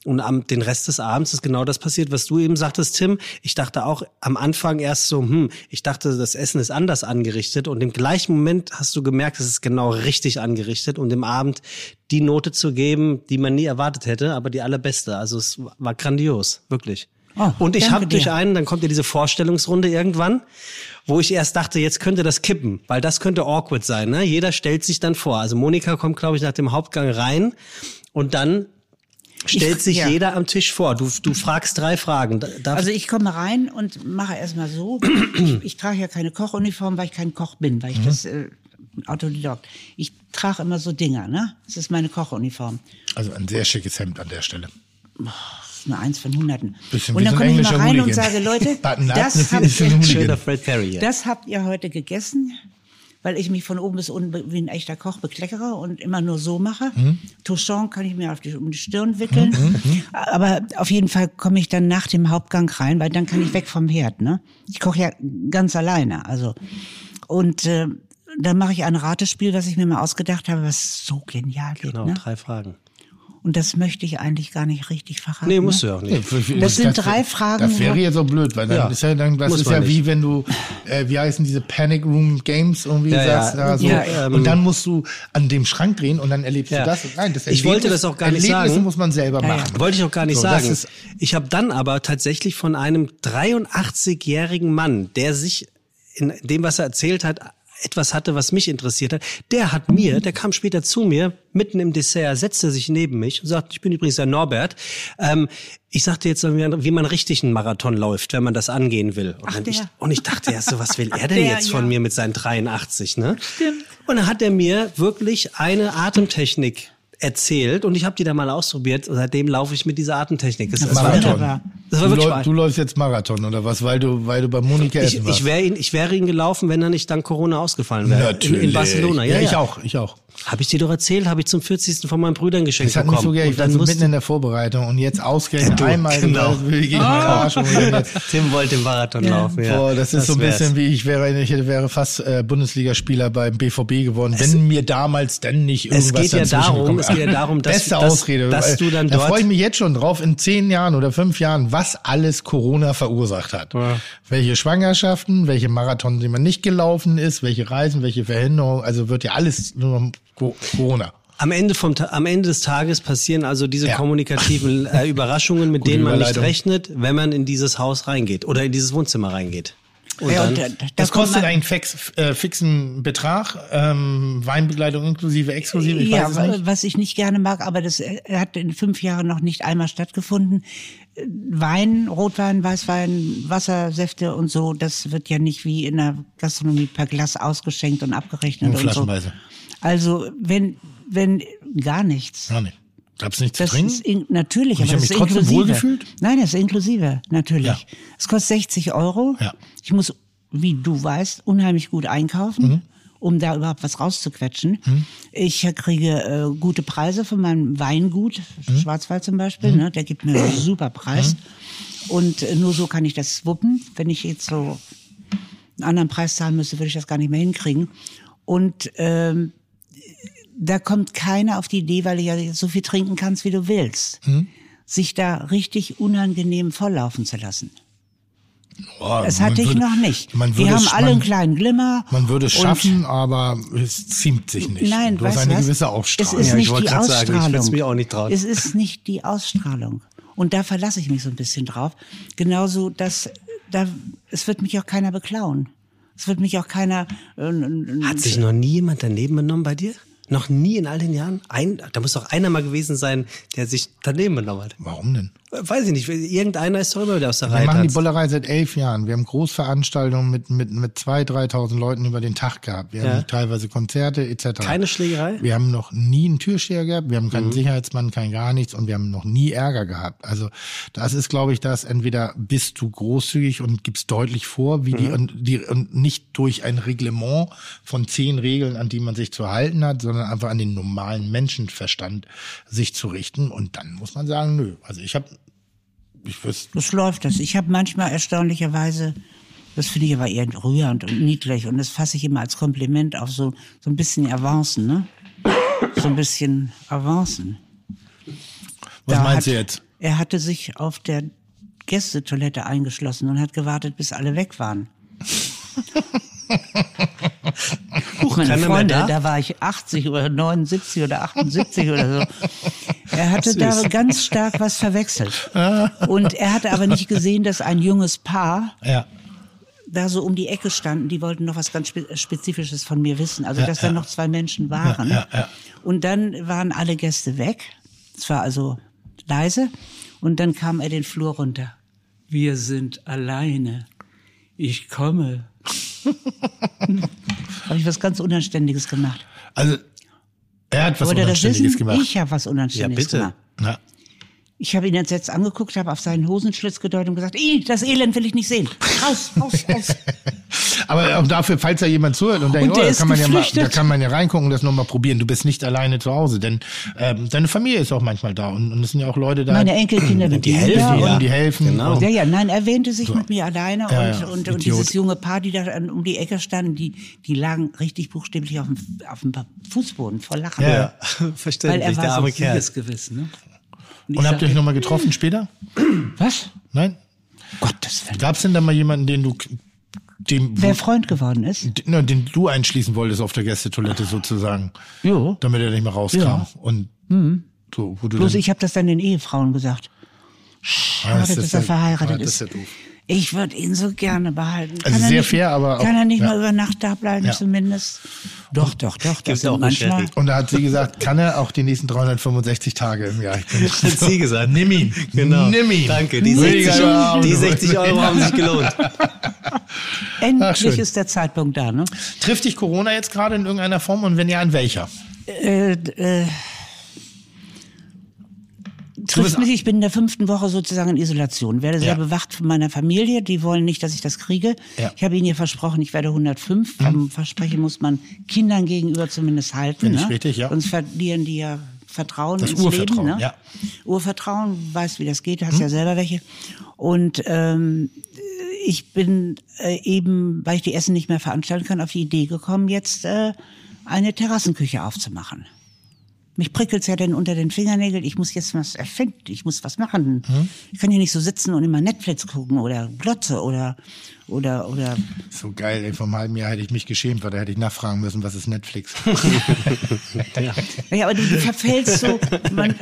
Speaker 2: Und am den Rest des Abends ist genau das passiert, was du eben sagtest, Tim. Ich dachte auch am Anfang erst so, hm, ich dachte, das Essen ist anders angerichtet. Und im gleichen Moment hast du gemerkt, es ist genau richtig angerichtet. Und im Abend die Note zu geben, die man nie erwartet hätte, aber die allerbeste. Also es war grandios, wirklich.
Speaker 7: Oh,
Speaker 2: und ich habe durch einen, dann kommt ja diese Vorstellungsrunde irgendwann, wo ich erst dachte, jetzt könnte das kippen, weil das könnte awkward sein. Ne? Jeder stellt sich dann vor. Also Monika kommt, glaube ich, nach dem Hauptgang rein und dann stellt
Speaker 7: Ich-
Speaker 2: sich
Speaker 7: ja.
Speaker 2: jeder am Tisch vor. Du, du fragst drei Fragen. Da- Darf,
Speaker 7: Also ich komme rein und mache erstmal so. Ich, ich trage ja keine Kochuniform, weil ich kein Koch bin, weil ich das äh, autodidakt. Ich trage immer so Dinger, ne? Das ist meine Kochuniform.
Speaker 5: Also ein sehr schickes Hemd an der Stelle.
Speaker 7: Das eine Eins von Hunderten.
Speaker 5: Bisschen
Speaker 7: und dann
Speaker 5: so
Speaker 7: komme ich mal rein und sage, Leute, das habt,
Speaker 5: ist ein
Speaker 7: ihr,
Speaker 5: Hooligan.
Speaker 2: schöner Fred Perry. hier.
Speaker 7: das habt ihr heute gegessen, weil ich mich von oben bis unten wie ein echter Koch bekleckere und immer nur so mache.
Speaker 5: Mhm.
Speaker 7: Touchant kann ich mir auf die, um die Stirn wickeln. Aber auf jeden Fall komme ich dann nach dem Hauptgang rein, weil dann kann ich weg vom Herd. Ne? Ich koche ja ganz alleine. Also und äh, dann mache ich ein Ratespiel, was ich mir mal ausgedacht habe, was so genial geht.
Speaker 2: genau,
Speaker 7: Ne?
Speaker 2: drei Fragen.
Speaker 7: Und das möchte ich eigentlich gar nicht richtig verraten.
Speaker 2: Nee, musst du
Speaker 7: ne?
Speaker 2: ja auch nicht.
Speaker 7: Das sind drei Fragen,
Speaker 5: Das wäre jetzt so blöd, weil dann
Speaker 2: Ja,
Speaker 5: ist ja dann, das
Speaker 2: muss
Speaker 5: ist ja
Speaker 2: nicht.
Speaker 5: wie wenn du, äh, wie heißen diese Panic Room Games irgendwie
Speaker 2: Ja, ja.
Speaker 5: sagst, da so.
Speaker 7: Ja,
Speaker 2: ähm,
Speaker 5: und dann musst du an dem Schrank drehen und dann erlebst
Speaker 2: Ja.
Speaker 5: du das. Nein, das
Speaker 2: Ich wollte das auch gar nicht
Speaker 5: Erlebnisse
Speaker 2: sagen.
Speaker 5: muss man selber machen.
Speaker 2: Wollte ich auch gar nicht
Speaker 5: So, das
Speaker 2: sagen.
Speaker 5: ist-
Speaker 2: Ich habe dann aber tatsächlich von einem 83-jährigen Mann, der sich in dem, was er erzählt hat, etwas hatte, was mich interessiert hat. Der hat mir, der kam später zu mir, mitten im Dessert, setzte sich neben mich und sagte, ich bin übrigens der Norbert. Ähm, ich sagte jetzt, wie man richtig einen Marathon läuft, wenn man das angehen will. Und,
Speaker 7: Ach,
Speaker 2: ich, und ich dachte erst so, was will er denn
Speaker 7: Der,
Speaker 2: jetzt von
Speaker 7: ja.
Speaker 2: mir mit seinen 83, ne? Und dann hat er mir wirklich eine Atemtechnik erzählt und ich habe die dann mal ausprobiert und seitdem laufe ich mit dieser Atemtechnik. Das, das war,
Speaker 5: Marathon.
Speaker 2: das war
Speaker 5: Du,
Speaker 2: wirklich
Speaker 5: läu- du läufst jetzt Marathon oder was, weil du, weil du bei Monika
Speaker 2: ich,
Speaker 5: essen warst.
Speaker 2: ich wäre ihn, ich wäre ihn gelaufen, wenn er nicht dank Corona ausgefallen wäre. In, in Barcelona. Ja,
Speaker 5: Ja,
Speaker 2: ja,
Speaker 5: ich auch, ich auch.
Speaker 2: Habe ich dir doch erzählt, habe ich zum 40. von meinen Brüdern geschenkt
Speaker 5: Das hat mich
Speaker 2: bekommen.
Speaker 5: so geil, ich war
Speaker 2: dann
Speaker 5: so mitten in der Vorbereitung und jetzt ausgerechnet
Speaker 2: Du,
Speaker 5: einmal
Speaker 2: genau.
Speaker 5: das gegen jetzt-
Speaker 2: Tim wollte den Marathon laufen. Ja,
Speaker 5: Boah, das ist so ein
Speaker 2: wär's.
Speaker 5: bisschen wie ich wäre, ich wäre fast äh, Bundesligaspieler beim BVB geworden, wenn mir damals denn nicht
Speaker 2: es
Speaker 5: irgendwas
Speaker 2: geht ja darum, es geht ja darum, dass-
Speaker 5: Beste
Speaker 2: dass-
Speaker 5: Ausrede.
Speaker 2: dass du dann
Speaker 5: da
Speaker 2: dort-
Speaker 5: freue ich mich jetzt schon drauf, in zehn Jahren oder fünf Jahren, was alles Corona verursacht hat. Welche Schwangerschaften, welche Marathon, die man nicht gelaufen ist, welche Reisen, welche Verhinderungen, also wird ja alles nur Corona.
Speaker 2: Am Ende, vom, am Ende des Tages passieren also diese
Speaker 5: Ja.
Speaker 2: kommunikativen äh, Überraschungen, mit denen man nicht rechnet, wenn man in dieses Haus reingeht oder in dieses Wohnzimmer reingeht. Und
Speaker 7: Ja, und, da
Speaker 5: Das kostet einen fix, äh, fixen Betrag, ähm, Weinbegleitung inklusive, exklusive, ich
Speaker 7: ja,
Speaker 5: weiß es nicht.
Speaker 7: was ich nicht gerne mag, aber das äh, hat in fünf Jahren noch nicht einmal stattgefunden. Äh, Wein, Rotwein, Weißwein, Wassersäfte und so, das wird ja nicht wie in der Gastronomie per Glas ausgeschenkt und abgerechnet
Speaker 5: Nur
Speaker 7: und so.
Speaker 5: flaschenweise.
Speaker 7: Also wenn wenn gar nichts.
Speaker 5: Ja, nicht. Gab's nichts
Speaker 7: Das
Speaker 5: zu trinken?
Speaker 7: natürlich,
Speaker 5: ich
Speaker 7: aber
Speaker 5: hab
Speaker 7: das
Speaker 5: mich
Speaker 7: ist
Speaker 5: trotzdem
Speaker 7: inklusive.
Speaker 5: wohlgefühlt?
Speaker 7: Nein, das ist inklusive, natürlich.
Speaker 5: Ja.
Speaker 7: Es kostet 60 Euro.
Speaker 5: Ja.
Speaker 7: Ich muss, wie du weißt, unheimlich gut einkaufen.
Speaker 5: Mhm.
Speaker 7: um da überhaupt was rauszuquetschen. Ich kriege äh, gute Preise von meinem Weingut,
Speaker 5: Mhm.
Speaker 7: Schwarzwald zum Beispiel, ne? der gibt mir einen super Preis. Und äh, nur so kann ich das wuppen. Wenn ich jetzt so einen anderen Preis zahlen müsste, würde ich das gar nicht mehr hinkriegen. Und ähm, da kommt keiner auf die Idee, weil du ja so viel trinken kannst, wie du willst,
Speaker 5: Hm?
Speaker 7: sich da richtig unangenehm volllaufen zu lassen.
Speaker 5: Oh,
Speaker 7: Das hatte ich
Speaker 5: würde-
Speaker 7: noch nicht.
Speaker 5: Man würde
Speaker 7: haben
Speaker 5: es-
Speaker 7: alle
Speaker 5: man,
Speaker 7: einen kleinen Glimmer.
Speaker 5: Man würde es
Speaker 7: und-
Speaker 5: schaffen, aber es ziemt sich nicht.
Speaker 7: Nein,
Speaker 5: du hast eine
Speaker 7: was?
Speaker 5: gewisse
Speaker 7: Es
Speaker 5: Ausstrahlung.
Speaker 7: ist
Speaker 2: Ja, ich
Speaker 7: nicht
Speaker 2: wollte
Speaker 7: die
Speaker 2: sagen,
Speaker 7: Ausstrahlung.
Speaker 2: würd's mir auch nicht trauen.
Speaker 7: Es ist nicht die Ausstrahlung. Und da verlasse ich mich so ein bisschen drauf. Genauso, dass da, es wird mich auch keiner beklauen. Es wird mich auch keiner. Äh, äh,
Speaker 2: Hat sich noch nie jemand daneben benommen bei dir? Noch nie in all den Jahren? Ein, da muss doch einer mal gewesen sein, der sich daneben benommen hat.
Speaker 5: Warum denn?
Speaker 2: Weiß ich nicht, irgendeiner ist doch immer wieder aus der
Speaker 5: Wir
Speaker 2: Reihe.
Speaker 5: machen die. Bollerei seit elf Jahren. Wir haben Großveranstaltungen mit, mit, mit zwei, 3.000 Leuten über den Tag gehabt. Wir
Speaker 2: Ja.
Speaker 5: haben teilweise Konzerte etc.
Speaker 2: Keine Schlägerei?
Speaker 5: Wir haben noch nie einen Türsteher gehabt, wir haben
Speaker 2: Mhm.
Speaker 5: keinen Sicherheitsmann, kein gar nichts und wir haben noch nie Ärger gehabt. Also das ist, glaube ich, das entweder bist du großzügig und gibst deutlich vor, wie
Speaker 2: Mhm.
Speaker 5: die und, die und nicht durch ein Reglement von zehn Regeln, an die man sich zu halten hat, sondern einfach an den normalen Menschenverstand sich zu richten. Und dann muss man sagen, nö. Also ich habe, ich wüsste,
Speaker 7: Das läuft das. Ich habe manchmal erstaunlicherweise, das finde ich aber eher rührend und niedlich und das fasse ich immer als Kompliment auf so, so ein bisschen Avancen, ne? So ein bisschen Avancen.
Speaker 5: was
Speaker 7: Da
Speaker 5: meinst
Speaker 7: hat,
Speaker 5: du jetzt?
Speaker 7: Er hatte sich auf der Gästetoilette eingeschlossen und hat gewartet, bis alle weg waren. Huch, meine Freunde,
Speaker 2: da?
Speaker 7: da? war ich 80 oder 79 oder 78 oder so. Er hatte da ganz stark was verwechselt. Und er hatte aber nicht gesehen, dass ein junges Paar
Speaker 5: Ja.
Speaker 7: da so um die Ecke standen, die wollten noch was ganz Spe- Spezifisches von mir wissen. Also, dass
Speaker 5: ja.
Speaker 7: da noch zwei Menschen waren.
Speaker 5: Ja, ja, ja.
Speaker 7: Und dann waren alle Gäste weg. Es war also leise. Und dann kam er den Flur runter. Wir sind alleine. Ich komme. Habe ich was ganz Unanständiges gemacht.
Speaker 5: Also er hat was
Speaker 7: das
Speaker 5: Unanständiges
Speaker 7: wissen?
Speaker 5: gemacht.
Speaker 7: Ich habe was Unanständiges
Speaker 2: Ja, bitte.
Speaker 7: gemacht.
Speaker 5: Ja.
Speaker 7: Ich habe ihn entsetzt angeguckt, habe auf seinen Hosenschlitz gedeutet und gesagt, Ih, das Elend will ich nicht sehen. Raus, raus, raus.
Speaker 5: Aber auch dafür, falls da jemand zuhört und denkt,
Speaker 7: Und
Speaker 5: oh,
Speaker 7: der
Speaker 5: da kann, man ja mal, da kann man ja reingucken und das nochmal probieren. Du bist nicht alleine zu Hause, denn ähm, deine Familie ist auch manchmal da und, und es sind ja auch Leute da.
Speaker 7: Meine Enkelkinder mit
Speaker 2: die
Speaker 7: ihm
Speaker 2: helfen
Speaker 7: da
Speaker 2: ja.
Speaker 5: und die helfen.
Speaker 2: Genau.
Speaker 7: Ja, ja, nein, er wähnte sich mit mir alleine
Speaker 5: Ja,
Speaker 7: und,
Speaker 5: ja,
Speaker 7: und, und dieses junge Paar, die da um die Ecke standen, die, die lagen richtig buchstäblich auf dem, auf dem Fußboden vor Lachen.
Speaker 5: Ja,
Speaker 2: Ja,
Speaker 7: Weil
Speaker 2: verständlich,
Speaker 7: er
Speaker 2: der
Speaker 7: war
Speaker 2: arme
Speaker 7: so
Speaker 2: Kerl.
Speaker 7: Siegesgewissen. Ne? Und,
Speaker 5: und habt ihr euch nochmal getroffen später?
Speaker 7: Was?
Speaker 5: Nein?
Speaker 7: Gottes Willen.
Speaker 5: Gab es denn da mal jemanden, den du dem,
Speaker 7: Wer Freund geworden ist?
Speaker 5: den, den du einschließen wolltest auf der Gästetoilette sozusagen,
Speaker 7: Jo.
Speaker 5: damit er nicht mehr rauskam?
Speaker 7: Ja.
Speaker 5: Und so, wo du
Speaker 7: Bloß ich habe das dann den Ehefrauen gesagt.
Speaker 5: Ah,
Speaker 7: Schade,
Speaker 5: das
Speaker 7: dass er
Speaker 5: ja-
Speaker 7: verheiratet
Speaker 5: ah, das
Speaker 7: ist.
Speaker 5: ist ja doof.
Speaker 7: Ich würde ihn so gerne behalten.
Speaker 5: Also
Speaker 7: er
Speaker 5: sehr
Speaker 7: nicht,
Speaker 5: fair, aber auch-
Speaker 7: Kann er nicht
Speaker 5: ja.
Speaker 7: mal über Nacht da bleiben
Speaker 5: Ja.
Speaker 7: zumindest? Doch, doch, doch. Das sind
Speaker 2: auch
Speaker 7: manchmal.
Speaker 5: Und da hat sie gesagt, kann er auch die nächsten 365 Tage im Jahr. Ich bin-
Speaker 2: Hat sie gesagt.
Speaker 5: Nimm ihn.
Speaker 2: Genau.
Speaker 5: Nimm ihn.
Speaker 2: Danke, die
Speaker 5: Rüdiger
Speaker 2: 60,
Speaker 5: Laune.
Speaker 2: die 60 Euro haben sich gelohnt.
Speaker 7: Endlich
Speaker 5: schön.
Speaker 7: ist der Zeitpunkt da, ne?
Speaker 5: Trifft dich Corona jetzt gerade in irgendeiner Form und wenn ja, in welcher?
Speaker 7: Äh, äh, trifft mich, ich bin in der fünften Woche sozusagen in Isolation, werde sehr
Speaker 5: Ja.
Speaker 7: bewacht von meiner Familie, die wollen nicht, dass ich das kriege.
Speaker 5: Ja. Mhm.
Speaker 7: Ich habe ihnen ja versprochen, ich werde 105. Vom Versprechen muss man Kindern gegenüber zumindest halten.
Speaker 5: Finde ich
Speaker 7: ne?
Speaker 5: richtig, ja.
Speaker 7: Sonst verlieren die ja Vertrauen
Speaker 5: Das
Speaker 7: ins
Speaker 5: Urvertrauen,
Speaker 7: Leben. Ne?
Speaker 5: ja.
Speaker 7: Urvertrauen, weißt, wie das geht,
Speaker 5: Mhm.
Speaker 7: hast ja selber welche. Und ähm, ich bin äh, eben, weil ich die Essen nicht mehr veranstalten kann, auf die Idee gekommen, jetzt äh, eine Terrassenküche aufzumachen. Mich prickelt's ja denn unter den Fingernägeln. Ich muss jetzt was erfinden. Ich muss was machen. Ich kann hier nicht so sitzen und immer Netflix gucken oder Glotze oder oder oder.
Speaker 5: So geil, ey, vor einem halben Jahr hätte ich mich geschämt, weil da hätte ich nachfragen müssen, was ist Netflix?
Speaker 7: Ja, aber du, verfällst so. Man,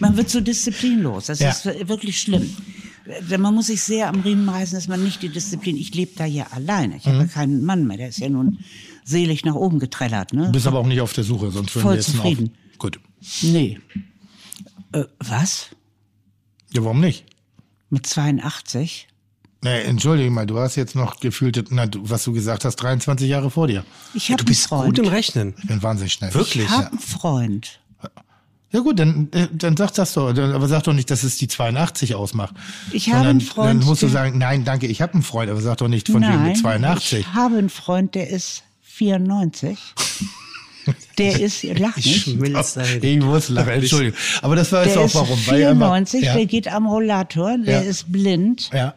Speaker 7: man wird so disziplinlos. Das
Speaker 5: Ja.
Speaker 7: ist wirklich schlimm. Denn Man muss sich sehr am Riemen reißen, dass man nicht die Disziplin. Ich lebe da ja alleine. Ich habe ja keinen Mann mehr. Der ist ja nun selig nach oben getrellert. Ne?
Speaker 5: Du bist aber auch nicht auf der Suche, sonst würden
Speaker 7: Voll
Speaker 5: wir jetzt noch.
Speaker 7: zufrieden.
Speaker 5: Gut.
Speaker 7: Nee. Äh, was?
Speaker 5: Ja, warum nicht?
Speaker 7: Mit 82?
Speaker 5: Nee, entschuldige mal, du hast jetzt noch gefühlt, na, du, was du gesagt hast, 23 Jahre vor dir.
Speaker 7: Ich habe
Speaker 2: Du bist
Speaker 7: einen Freund.
Speaker 2: gut im Rechnen.
Speaker 5: Ich bin wahnsinnig schnell.
Speaker 2: Wirklich?
Speaker 7: Ich habe
Speaker 5: Ja.
Speaker 7: einen Freund.
Speaker 5: Ja gut, dann, äh, dann sag das doch. Aber sag doch nicht, dass es die 82 ausmacht.
Speaker 7: Ich habe einen Freund,
Speaker 5: Dann musst du sagen, nein, danke, ich habe einen Freund. Aber sag doch nicht von wegen mit 82.
Speaker 7: ich habe einen Freund, der ist 94. Der ist, lach
Speaker 2: Ich
Speaker 7: nicht.
Speaker 2: dahin.
Speaker 5: Ich muss lachen, Entschuldigung. Aber das war jetzt
Speaker 7: Der
Speaker 5: auch
Speaker 7: ist
Speaker 5: warum. weil er immer-
Speaker 7: 94,
Speaker 5: ja,
Speaker 7: der geht am Rollator, der
Speaker 5: Ja.
Speaker 7: ist blind,
Speaker 5: ja.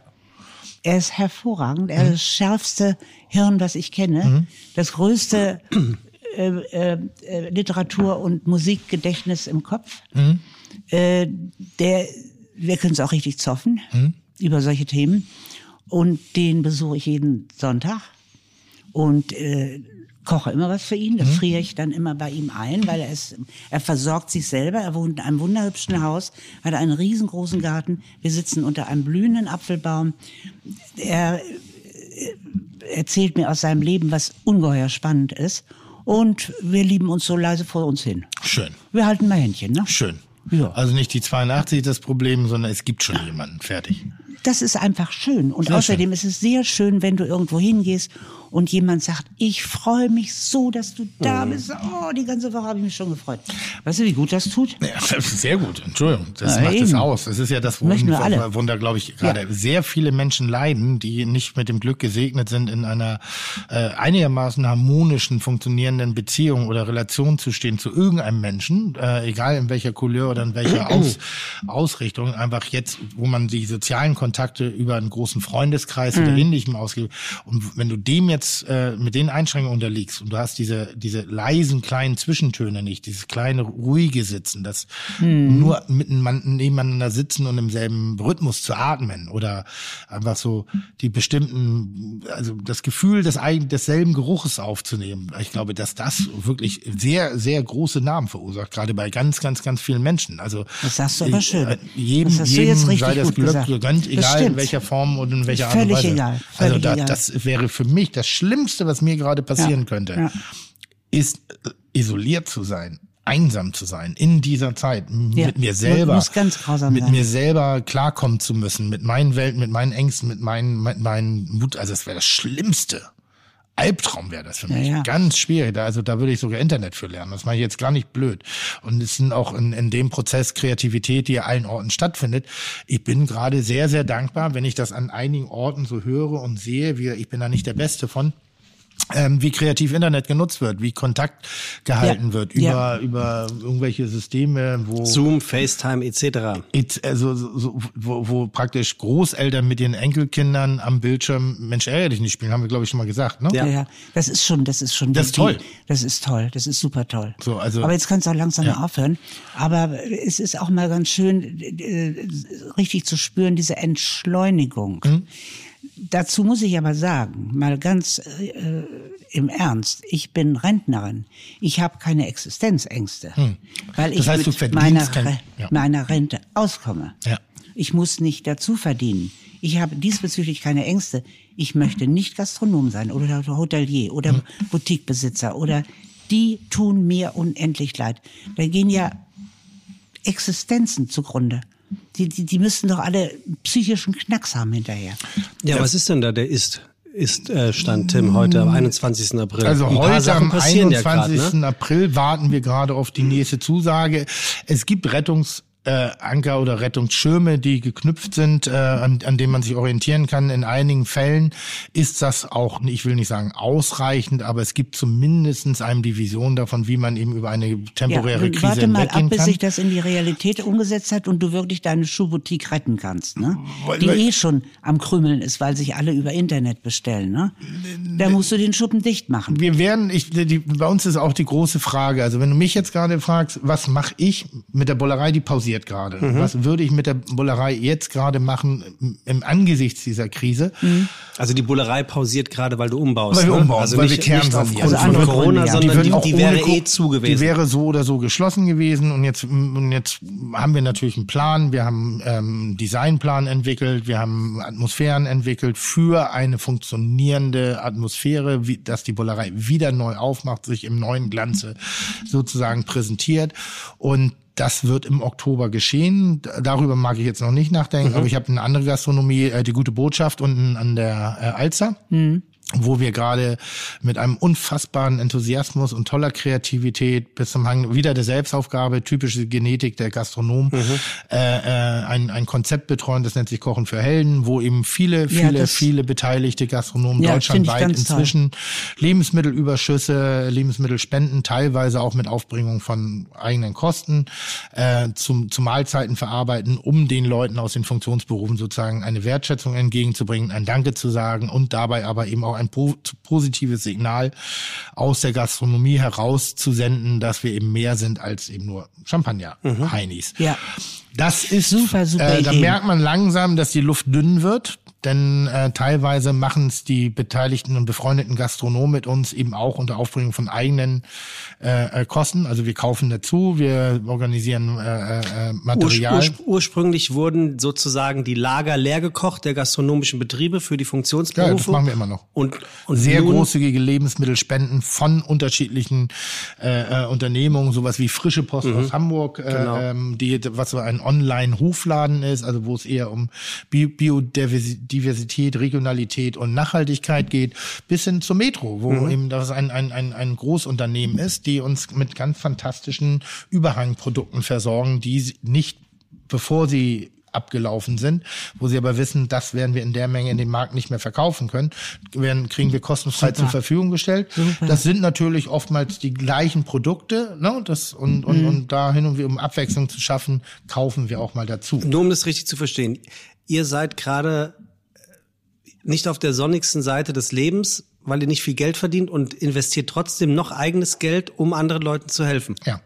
Speaker 7: er ist hervorragend, er
Speaker 5: Mhm.
Speaker 7: ist das schärfste Hirn, was ich kenne, das größte äh, äh, äh, Literatur- und Musikgedächtnis im Kopf.
Speaker 5: Mhm.
Speaker 7: Äh, der, wir können es auch richtig zoffen
Speaker 5: Mhm.
Speaker 7: über solche Themen. Und den besuche ich jeden Sonntag und äh, koche immer was für ihn. Das friere ich dann immer bei ihm ein, weil er ist, er versorgt sich selber. Er wohnt in einem wunderhübschen Haus, hat einen riesengroßen Garten. Wir sitzen unter einem blühenden Apfelbaum. Er äh, erzählt mir aus seinem Leben, was ungeheuer spannend ist. Und wir lieben uns so leise vor uns hin.
Speaker 5: Schön,
Speaker 7: Wir halten mal Händchen, ne?
Speaker 5: schön.
Speaker 7: Ja.
Speaker 5: Also nicht die 82 das Problem, sondern es gibt schon jemanden. Fertig.
Speaker 7: das ist einfach schön. Und
Speaker 5: Sehr
Speaker 7: außerdem ist es sehr schön, wenn du irgendwo hingehst und jemand sagt, ich freue mich so, dass du da
Speaker 5: Mhm.
Speaker 7: bist. Oh, die ganze Woche habe ich mich schon gefreut. Weißt du, wie gut das tut?
Speaker 5: Ja, sehr gut, Entschuldigung. Das
Speaker 7: Ja,
Speaker 5: macht es
Speaker 7: eben.
Speaker 5: aus. Das ist ja das, worunter, worunter glaube ich, gerade sehr viele Menschen leiden, die nicht mit dem Glück gesegnet sind, in einer äh, einigermaßen harmonischen, funktionierenden Beziehung oder Relation zu stehen zu irgendeinem Menschen, äh, egal in welcher Couleur oder in welcher Aus, Ausrichtung. Einfach jetzt, wo man die sozialen Kontakte über einen großen Freundeskreis oder ähnlichem ausgibt. Und wenn du dem jetzt äh, mit den Einschränkungen unterliegst und du hast diese, diese leisen kleinen Zwischentöne nicht, dieses kleine ruhige Sitzen, das nur miteinander, nebeneinander sitzen und im selben Rhythmus zu atmen oder einfach so die bestimmten, also das Gefühl des desselben Geruches aufzunehmen. Ich glaube, dass das wirklich sehr, sehr große Namen verursacht, gerade bei ganz, ganz, ganz vielen Menschen. Also
Speaker 7: Das sagst du aber schön.
Speaker 5: äh, Jedem,
Speaker 7: Das hast du
Speaker 5: jedem
Speaker 7: jetzt
Speaker 5: sei das Glück
Speaker 7: gesagt.
Speaker 5: gegönnt,
Speaker 7: Das
Speaker 5: egal in
Speaker 7: stimmt.
Speaker 5: welcher Form und in welcher Art und Weise.
Speaker 7: egal,
Speaker 5: also
Speaker 7: völlig
Speaker 5: da,
Speaker 7: egal.
Speaker 5: das wäre für mich das Schlimmste, was mir gerade passieren
Speaker 7: Ja,
Speaker 5: könnte,
Speaker 7: ja.
Speaker 5: ist äh, isoliert zu sein, einsam zu sein in dieser Zeit,
Speaker 7: Ja,
Speaker 5: mit mir selber,
Speaker 7: muss ganz grausam
Speaker 5: mit
Speaker 7: sein.
Speaker 5: mir selber klarkommen zu müssen, mit meinen Welten, mit meinen Ängsten, mit meinen, mit meinen Mut. Also das wäre das Schlimmste. Albtraum wäre das für mich.
Speaker 7: ja.
Speaker 5: Ganz schwierig. Da, also da würde ich sogar Internet für lernen. Das mache ich jetzt gar nicht blöd. Und es sind auch in, in dem Prozess Kreativität, die an allen Orten stattfindet. Ich bin gerade sehr, sehr dankbar, wenn ich das an einigen Orten so höre und sehe, wie ich bin da nicht der Beste von. Ähm, wie kreativ Internet genutzt wird, wie Kontakt gehalten
Speaker 7: Ja.
Speaker 5: wird über
Speaker 7: Ja.
Speaker 5: über irgendwelche Systeme, wo
Speaker 2: Zoom, FaceTime etc.
Speaker 5: It, also so, so, wo, wo praktisch Großeltern mit ihren Enkelkindern am Bildschirm Mensch ärgere dich nicht spielen, haben wir glaube ich schon mal gesagt, ne?
Speaker 2: Ja.
Speaker 7: Ja, ja, das ist schon, das ist schon.
Speaker 5: Das ist toll.
Speaker 7: Das ist toll, das ist super toll.
Speaker 5: So, also-
Speaker 7: Aber jetzt kannst du auch langsam
Speaker 5: Ja.
Speaker 7: aufhören. Aber es ist auch mal ganz schön, äh, richtig zu spüren, diese Entschleunigung.
Speaker 5: Mhm.
Speaker 7: Dazu muss ich aber sagen, mal ganz äh, im Ernst, ich bin Rentnerin. Ich habe keine Existenzängste, weil
Speaker 5: Hm. Das
Speaker 7: ich
Speaker 5: heißt,
Speaker 7: mit meiner,
Speaker 5: kein- ja.
Speaker 7: meiner Rente auskomme.
Speaker 5: Ja.
Speaker 7: Ich muss nicht dazu verdienen. Ich habe diesbezüglich keine Ängste. Ich möchte nicht Gastronom sein oder Hotelier oder
Speaker 5: Hm.
Speaker 7: Boutiquebesitzer oder die tun mir unendlich leid. Da gehen ja Existenzen zugrunde. Die, die, die müssten doch alle psychischen Knacks haben hinterher.
Speaker 2: Ja, was ist denn da der ist? Ist äh, Stand Tim heute am 21. April.
Speaker 5: Also
Speaker 2: Ein
Speaker 5: heute am
Speaker 2: passieren
Speaker 5: 21.
Speaker 2: Ja grad, ne?
Speaker 5: April warten wir gerade auf die nächste Zusage. Es gibt Rettungs äh, Anker oder Rettungsschirme, die geknüpft sind, äh, an, an denen man sich orientieren kann. In einigen Fällen ist das auch, ich will nicht sagen ausreichend, aber es gibt zumindestens einem die Vision davon, wie man eben über eine temporäre
Speaker 7: und
Speaker 5: Krise
Speaker 7: warte mal ab, bis sich das in die Realität umgesetzt hat und du wirklich deine Schuhboutique retten kannst, ne?
Speaker 5: Weil-
Speaker 7: Die
Speaker 5: weil-
Speaker 7: eh schon am Krümmeln ist, weil sich alle über Internet bestellen, ne? Da musst du den Schuppen dicht machen.
Speaker 5: wir werden, ich, die, bei uns ist auch die große Frage, also wenn du mich jetzt gerade fragst, was mache ich mit der Bullerei, die pausiert gerade.
Speaker 2: Mhm.
Speaker 5: Was würde ich mit der Bullerei jetzt gerade machen im, Angesichts dieser Krise?
Speaker 2: Also die Bullerei pausiert gerade, weil du umbaust.
Speaker 5: Weil wir
Speaker 2: ne?
Speaker 5: umbauen,
Speaker 2: also
Speaker 5: weil
Speaker 2: nicht,
Speaker 5: wir
Speaker 2: nicht
Speaker 5: kernsanieren.
Speaker 2: aufgrund
Speaker 7: Also
Speaker 2: von Corona,
Speaker 7: ja.
Speaker 2: sondern die, die
Speaker 5: ohne
Speaker 2: wäre eh zu gewesen.
Speaker 5: Die wäre so oder so geschlossen gewesen und jetzt und jetzt haben wir natürlich einen Plan. Wir haben ähm, einen Designplan entwickelt, wir haben Atmosphären entwickelt für eine funktionierende Atmosphäre, wie, dass die Bullerei wieder neu aufmacht, sich im neuen Glanze sozusagen präsentiert und das wird im Oktober geschehen. Darüber mag ich jetzt noch nicht nachdenken, aber ich habe eine andere Gastronomie, äh, die gute Botschaft unten an der äh, Alster wo wir gerade mit einem unfassbaren Enthusiasmus und toller Kreativität bis zum Hang wieder der Selbstaufgabe, typische Genetik der Gastronomen, äh, äh, ein, ein Konzept betreuen, das nennt sich Kochen für Helden, wo eben viele,
Speaker 7: Ja,
Speaker 5: viele,
Speaker 7: das-
Speaker 5: viele beteiligte Gastronomen
Speaker 7: Ja,
Speaker 5: deutschlandweit
Speaker 7: ganz toll.
Speaker 5: inzwischen Lebensmittelüberschüsse, Lebensmittelspenden, teilweise auch mit Aufbringung von eigenen Kosten äh, zum, zu Mahlzeiten verarbeiten, um den Leuten aus den Funktionsberufen sozusagen eine Wertschätzung entgegenzubringen, ein Danke zu sagen und dabei aber eben auch ein po positives Signal aus der Gastronomie herauszusenden, dass wir eben mehr sind als eben nur Champagner, Heinis.
Speaker 7: Ja.
Speaker 5: Das ist
Speaker 7: Super, super
Speaker 5: Äh, da merkt man langsam, dass die Luft dünn wird. Denn äh, teilweise machen es die beteiligten und befreundeten Gastronomen mit uns eben auch unter Aufbringung von eigenen äh, äh, Kosten. Also wir kaufen dazu, wir organisieren äh, äh, Material.
Speaker 2: Urspr ursprünglich wurden sozusagen die Lager leer gekocht der gastronomischen Betriebe für die
Speaker 5: Ja,
Speaker 2: Funktionsberufe.
Speaker 5: das machen wir immer noch.
Speaker 2: Und, und
Speaker 5: sehr großzügige Lebensmittelspenden von unterschiedlichen äh, äh, Unternehmungen, sowas wie Frische Post aus Hamburg, äh,
Speaker 2: Genau.
Speaker 5: ähm, die was so ein Online-Hofladen ist, also wo es eher um Bi Biodiversität, Regionalität und Nachhaltigkeit geht, bis hin zur Metro, wo eben das ein, ein, ein, ein Großunternehmen ist, die uns mit ganz fantastischen Überhangprodukten versorgen, die nicht bevor sie abgelaufen sind, wo sie aber wissen, das werden wir in der Menge in den Markt nicht mehr verkaufen können, werden, kriegen wir kostenfrei zur Verfügung gestellt. Das sind natürlich oftmals die gleichen Produkte, ne? Das und, und, und da hin und um Abwechslung zu schaffen, kaufen wir auch mal dazu.
Speaker 2: Nur um das richtig zu verstehen. Ihr seid gerade nicht auf der sonnigsten Seite des Lebens, weil ihr nicht viel Geld verdient und investiert trotzdem noch eigenes Geld, um anderen Leuten zu helfen.
Speaker 5: Ja.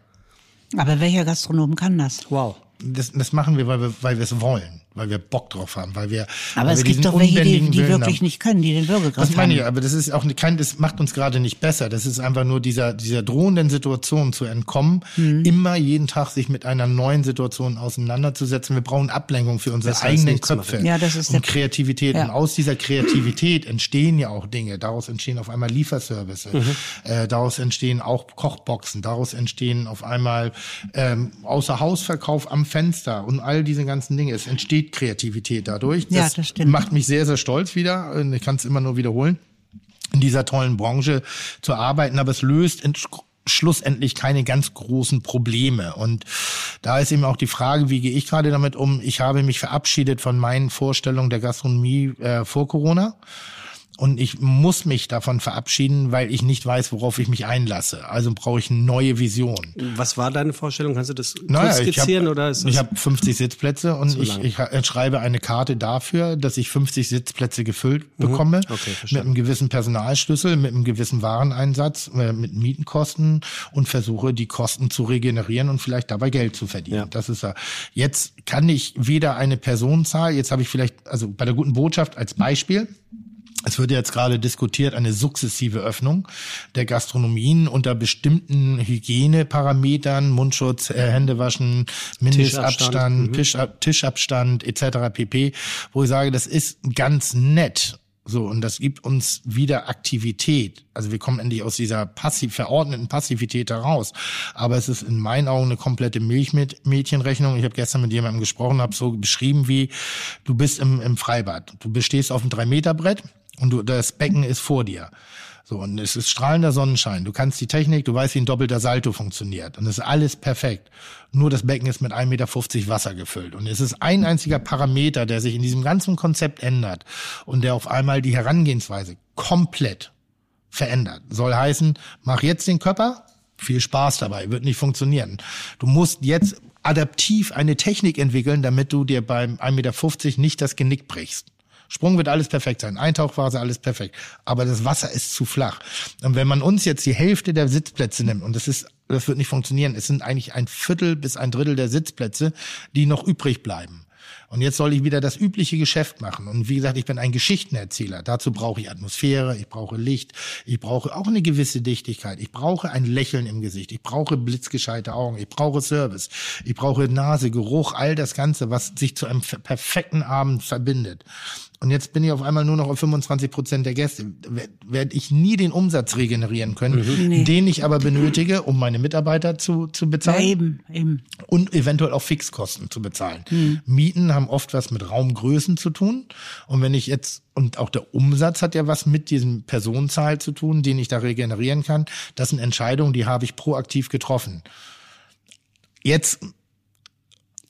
Speaker 7: Aber welcher Gastronom kann das?
Speaker 2: Wow.
Speaker 5: Das, das machen wir, weil wir, weil wir es wollen, weil wir Bock drauf haben, weil wir.
Speaker 7: Aber
Speaker 5: weil
Speaker 7: es
Speaker 5: wir
Speaker 7: gibt doch welche, die, die wirklich
Speaker 5: haben.
Speaker 7: nicht können, die den Würgegriff
Speaker 5: Das meine ich, aber das ist auch kein, das macht uns gerade nicht besser. Das ist einfach nur dieser, dieser drohenden Situation zu entkommen,
Speaker 7: Mhm.
Speaker 5: immer jeden Tag sich mit einer neuen Situation auseinanderzusetzen. Wir brauchen Ablenkung für unsere
Speaker 2: Besser als
Speaker 5: eigenen Köpfe.
Speaker 7: Ja, das ist
Speaker 5: und Kreativität.
Speaker 7: Ja.
Speaker 5: Und aus dieser Kreativität entstehen ja auch Dinge. Daraus entstehen auf einmal Lieferservice.
Speaker 7: Mhm.
Speaker 5: Äh, daraus entstehen auch Kochboxen. Daraus entstehen auf einmal ähm, außer Hausverkauf am Fenster und all diese ganzen Dinge. Es entsteht Kreativität dadurch.
Speaker 7: Ja, das stimmt.
Speaker 5: macht mich sehr, sehr stolz wieder. Ich kann es immer nur wiederholen, in dieser tollen Branche zu arbeiten. Aber es löst schlussendlich keine ganz großen Probleme. Und da ist eben auch die Frage, wie gehe ich gerade damit um? Ich habe mich verabschiedet von meinen Vorstellungen der Gastronomie äh, vor Corona. Und ich muss mich davon verabschieden, weil ich nicht weiß, worauf ich mich einlasse. Also brauche ich eine neue Vision.
Speaker 2: Was war deine Vorstellung? Kannst du das
Speaker 5: Naja,
Speaker 2: kurz
Speaker 5: ich
Speaker 2: skizzieren
Speaker 5: hab,
Speaker 2: oder ist
Speaker 5: ich
Speaker 2: das
Speaker 5: habe 50 Sitzplätze und ich, ich schreibe eine Karte dafür, dass ich 50 Sitzplätze gefüllt bekomme
Speaker 2: Mhm. Okay,
Speaker 5: mit einem gewissen Personalschlüssel, mit einem gewissen Wareneinsatz, äh, mit Mietenkosten und versuche die Kosten zu regenerieren und vielleicht dabei Geld zu verdienen.
Speaker 2: Ja.
Speaker 5: Das ist ja. Jetzt kann ich weder eine Personenzahl, jetzt habe ich vielleicht, also bei der guten Botschaft als Beispiel, es wird jetzt gerade diskutiert, eine sukzessive Öffnung der Gastronomien unter bestimmten Hygieneparametern, Mundschutz, äh, Händewaschen, Mindestabstand, Tischab Tischabstand etc. pp, wo ich sage, das ist ganz nett. So, und das gibt uns wieder Aktivität. Also wir kommen endlich aus dieser passiv verordneten Passivität heraus. Aber es ist in meinen Augen eine komplette Milchmädchenrechnung. Ich habe gestern mit jemandem gesprochen, habe so beschrieben wie, du bist im, im Freibad. Du bestehst auf einem Drei-Meter-Brett und du, das Becken ist vor dir. So, und es ist strahlender Sonnenschein. Du kannst die Technik, du weißt, wie ein doppelter Salto funktioniert. Und es ist alles perfekt. Nur das Becken ist mit 1,50 Meter Wasser gefüllt. Und es ist ein einziger Parameter, der sich in diesem ganzen Konzept ändert und der auf einmal die Herangehensweise komplett verändert. Soll heißen, mach jetzt den Körper, viel Spaß dabei, wird nicht funktionieren. Du musst jetzt adaptiv eine Technik entwickeln, damit du dir beim 1,50 Meter nicht das Genick brichst. Sprung wird alles perfekt sein, Eintauchphase alles perfekt, aber das Wasser ist zu flach. Und wenn man uns jetzt die Hälfte der Sitzplätze nimmt und das ist das wird nicht funktionieren, es sind eigentlich ein Viertel bis ein Drittel der Sitzplätze, die noch übrig bleiben. Und jetzt soll ich wieder das übliche Geschäft machen. Und wie gesagt, ich bin ein Geschichtenerzähler. Dazu brauche ich Atmosphäre, ich brauche Licht, ich brauche auch eine gewisse Dichtigkeit. Ich brauche ein Lächeln im Gesicht, ich brauche blitzgescheite Augen, ich brauche Service, ich brauche Nase, Geruch, all das Ganze, was sich zu einem perfekten Abend verbindet. Und jetzt bin ich auf einmal nur noch auf 25 Prozent der Gäste. Werde ich nie den Umsatz regenerieren können, den ich aber benötige, um meine Mitarbeiter zu, zu
Speaker 7: Ja,
Speaker 5: bezahlen
Speaker 7: eben, eben.
Speaker 5: und eventuell auch Fixkosten zu bezahlen. Mieten haben oft was mit Raumgrößen zu tun. Und wenn ich jetzt, und auch der Umsatz hat ja was mit diesem Personenzahl zu tun, den ich da regenerieren kann. Das sind Entscheidungen, die habe ich proaktiv getroffen. Jetzt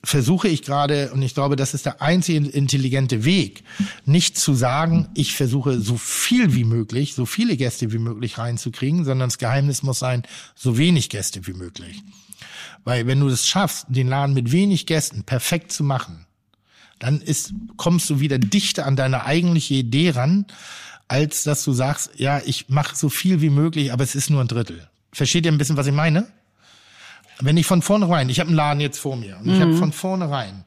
Speaker 5: versuche ich gerade, und ich glaube, das ist der einzige intelligente Weg, nicht zu sagen, ich versuche so viel wie möglich, so viele Gäste wie möglich reinzukriegen, sondern das Geheimnis muss sein, so wenig Gäste wie möglich. Weil wenn du es schaffst, den Laden mit wenig Gästen perfekt zu machen, dann ist, kommst du wieder dichter an deine eigentliche Idee ran, als dass du sagst, ja, ich mache so viel wie möglich, aber es ist nur ein Drittel. Versteht ihr ein bisschen, was ich meine? Wenn ich von vornherein, ich habe einen Laden jetzt vor mir und ich habe von vornherein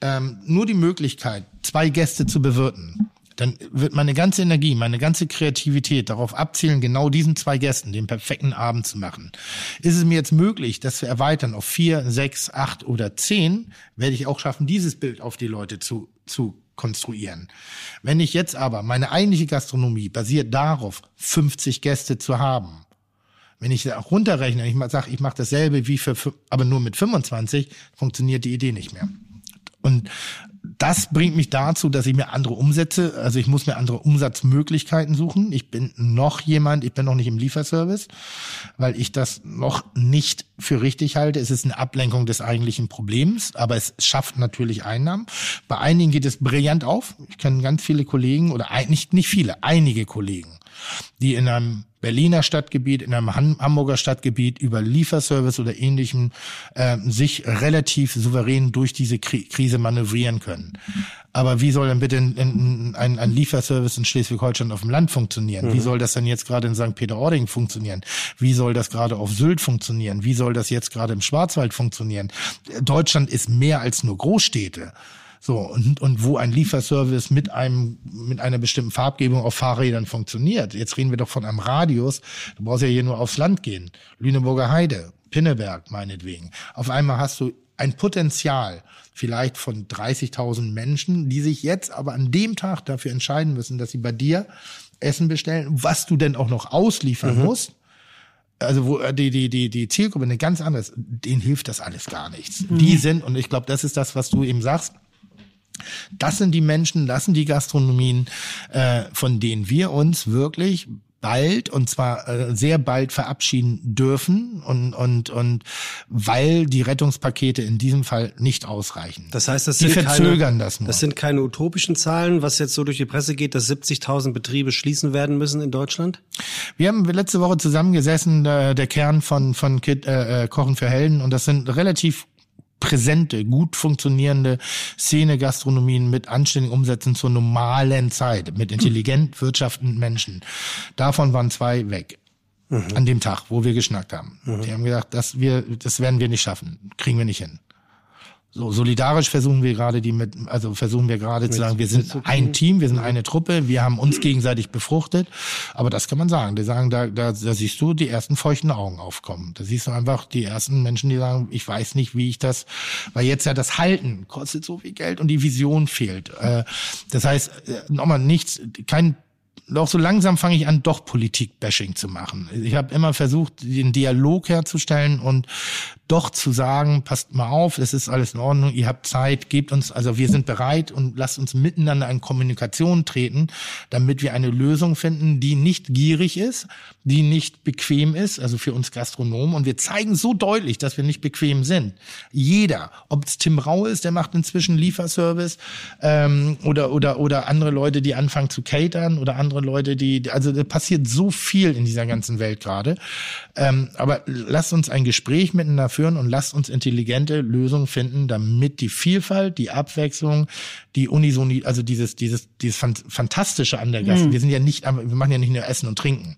Speaker 5: ähm, nur die Möglichkeit, zwei Gäste zu bewirten, dann wird meine ganze Energie, meine ganze Kreativität darauf abzielen, genau diesen zwei Gästen den perfekten Abend zu machen. Ist es mir jetzt möglich, das zu erweitern auf vier, sechs, acht oder zehn, werde ich auch schaffen, dieses Bild auf die Leute zu, zu konstruieren. Wenn ich jetzt aber meine eigentliche Gastronomie basiert darauf, 50 Gäste zu haben, wenn ich auch runterrechne, ich sage, ich mache dasselbe wie für, aber nur mit 25, funktioniert die Idee nicht mehr. Und das bringt mich dazu, dass ich mir andere Umsätze, also ich muss mir andere Umsatzmöglichkeiten suchen. Ich bin noch jemand, ich bin noch nicht im Lieferservice, weil ich das noch nicht für richtig halte. Es ist eine Ablenkung des eigentlichen Problems, aber es schafft natürlich Einnahmen. Bei einigen geht es brillant auf. Ich kenne ganz viele Kollegen oder nicht, nicht viele, einige Kollegen, die in einem Berliner Stadtgebiet, in einem Hamburger Stadtgebiet über Lieferservice oder ähnlichem äh, sich relativ souverän durch diese Krise manövrieren können. Aber wie soll denn bitte ein, ein, ein Lieferservice in Schleswig-Holstein auf dem Land funktionieren? Mhm. Wie soll das denn jetzt gerade in St. Peter-Ording funktionieren? Wie soll das gerade auf Sylt funktionieren? Wie soll das jetzt gerade im Schwarzwald funktionieren? Deutschland ist mehr als nur Großstädte. So, und, und wo ein Lieferservice mit einem, mit einer bestimmten Farbgebung auf Fahrrädern funktioniert. Jetzt reden wir doch von einem Radius. Du brauchst ja hier nur aufs Land gehen. Lüneburger Heide, Pinneberg meinetwegen. Auf einmal hast du ein Potenzial vielleicht von 30.000 Menschen, die sich jetzt aber an dem Tag dafür entscheiden müssen, dass sie bei dir Essen bestellen, was du denn auch noch ausliefern mhm. musst also wo äh, die die die die Zielgruppe eine ganz anders, denen hilft das alles gar nichts. Mhm. Die sind und ich glaube, das ist das, was du eben sagst. Das sind die Menschen, das sind die Gastronomien, äh, von denen wir uns wirklich bald und zwar äh, sehr bald verabschieden dürfen und und und weil die Rettungspakete in diesem Fall nicht ausreichen.
Speaker 2: Das heißt, das
Speaker 5: die
Speaker 2: sind
Speaker 5: verzögern
Speaker 2: keine,
Speaker 5: das nur.
Speaker 2: Das sind keine utopischen Zahlen, was jetzt so durch die Presse geht, dass 70.000 Betriebe schließen werden müssen in Deutschland.
Speaker 5: Wir haben letzte Woche zusammengesessen, äh, der Kern von von Kid, äh, äh Kochen für Helden und das sind relativ präsente, gut funktionierende Szene-Gastronomien mit anständigen Umsätzen zur normalen Zeit, mit intelligent wirtschaftenden Menschen. Davon waren zwei weg. Mhm. An dem Tag, wo wir geschnackt haben. Mhm. Die haben gesagt, dass wir, das werden wir nicht schaffen, kriegen wir nicht hin. So solidarisch versuchen wir gerade die mit, also versuchen wir gerade zu sagen, wir sind ein Team, wir sind eine Truppe, wir haben uns gegenseitig befruchtet. Aber das kann man sagen. Die sagen, da, da, da siehst du die ersten feuchten Augen aufkommen. Da siehst du einfach die ersten Menschen, die sagen, ich weiß nicht, wie ich das, weil jetzt ja das Halten kostet so viel Geld und die Vision fehlt. Äh, das heißt, äh, nochmal nichts, kein doch so langsam fange ich an, doch Politik-Bashing zu machen. Ich habe immer versucht, den Dialog herzustellen und doch zu sagen, passt mal auf, es ist alles in Ordnung, ihr habt Zeit, gebt uns, also wir sind bereit und lasst uns miteinander in Kommunikation treten, damit wir eine Lösung finden, die nicht gierig ist, die nicht bequem ist, also für uns Gastronomen. Und wir zeigen so deutlich, dass wir nicht bequem sind. Jeder, ob es Tim Rau ist, der macht inzwischen Lieferservice ähm, oder oder oder andere Leute, die anfangen zu catern oder andere Leute, die also da passiert so viel in dieser ganzen Welt gerade. Ähm, aber lasst uns ein Gespräch miteinander führen und lasst uns intelligente Lösungen finden, damit die Vielfalt, die Abwechslung, die Unisoni, also dieses, dieses, dieses Fantastische an der Gast. Mhm. Wir sind ja nicht, wir machen ja nicht nur Essen und Trinken.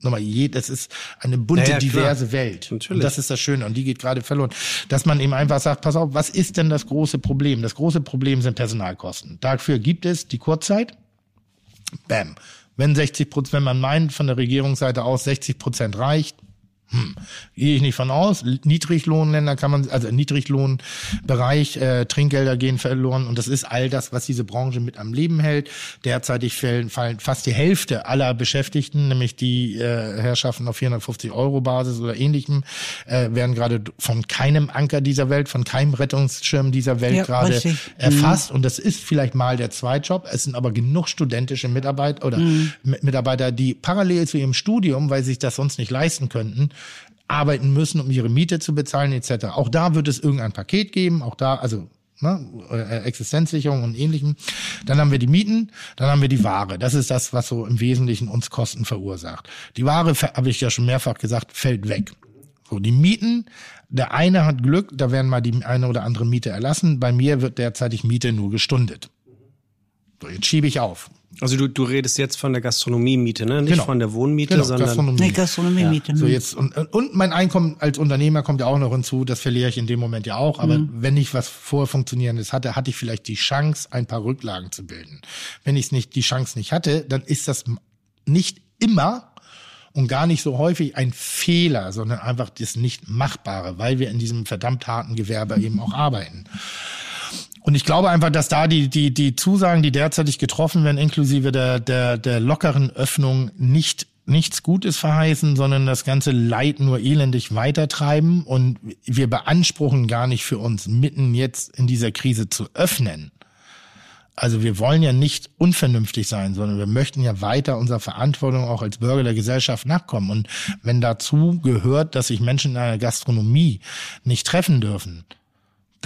Speaker 5: Nochmal, je, das ist eine bunte, ja, ja, diverse Welt. Natürlich. Und das ist das Schöne. Und die geht gerade verloren. Dass man eben einfach sagt, pass auf, was ist denn das große Problem? Das große Problem sind Personalkosten. Dafür gibt es die Kurzzeit. Bam. Wenn 60 Prozent, wenn man meint von der Regierungsseite aus 60 Prozent reicht, hm. Gehe ich nicht von aus. Niedriglohnländer kann man, also Niedriglohnbereich, äh, Trinkgelder gehen verloren und das ist all das, was diese Branche mit am Leben hält. Derzeitig fallen, fallen fast die Hälfte aller Beschäftigten, nämlich die äh, Herrschaften auf 450 Euro Basis oder ähnlichem, äh, werden gerade von keinem Anker dieser Welt, von keinem Rettungsschirm dieser Welt ja, gerade richtig. erfasst. Mhm. Und das ist vielleicht mal der Zweitjob. Es sind aber genug studentische Mitarbeiter oder mhm. Mitarbeiter, die parallel zu ihrem Studium, weil sie sich das sonst nicht leisten könnten, arbeiten müssen, um ihre Miete zu bezahlen etc. Auch da wird es irgendein Paket geben, auch da, also ne, äh, Existenzsicherung und ähnlichem. Dann haben wir die Mieten, dann haben wir die Ware. Das ist das, was so im Wesentlichen uns Kosten verursacht. Die Ware, habe ich ja schon mehrfach gesagt, fällt weg. So, die Mieten, der eine hat Glück, da werden mal die eine oder andere Miete erlassen. Bei mir wird derzeitig Miete nur gestundet. So, jetzt schiebe ich auf.
Speaker 2: Also du, du redest jetzt von der Gastronomiemiete, ne? Nicht
Speaker 5: Genau.
Speaker 2: von der Wohnmiete,
Speaker 5: Genau,
Speaker 2: sondern
Speaker 5: Gastronomie.
Speaker 7: Nee, Gastronomiemiete.
Speaker 5: So jetzt und, und mein Einkommen als Unternehmer kommt ja auch noch hinzu, das verliere ich in dem Moment ja auch. Aber wenn ich was vorher funktionierendes hatte, hatte ich vielleicht die Chance, ein paar Rücklagen zu bilden. Wenn ich es nicht die Chance nicht hatte, dann ist das nicht immer und gar nicht so häufig ein Fehler, sondern einfach das nicht machbare, weil wir in diesem verdammt harten Gewerbe eben auch arbeiten. Und ich glaube einfach, dass da die, die, die Zusagen, die derzeitig getroffen werden, inklusive der, der, der lockeren Öffnung, nicht nichts Gutes verheißen, sondern das ganze Leid nur elendig weitertreiben. Und wir beanspruchen gar nicht für uns, mitten jetzt in dieser Krise zu öffnen. Also wir wollen ja nicht unvernünftig sein, sondern wir möchten ja weiter unserer Verantwortung auch als Bürger der Gesellschaft nachkommen. Und wenn dazu gehört, dass sich Menschen in einer Gastronomie nicht treffen dürfen,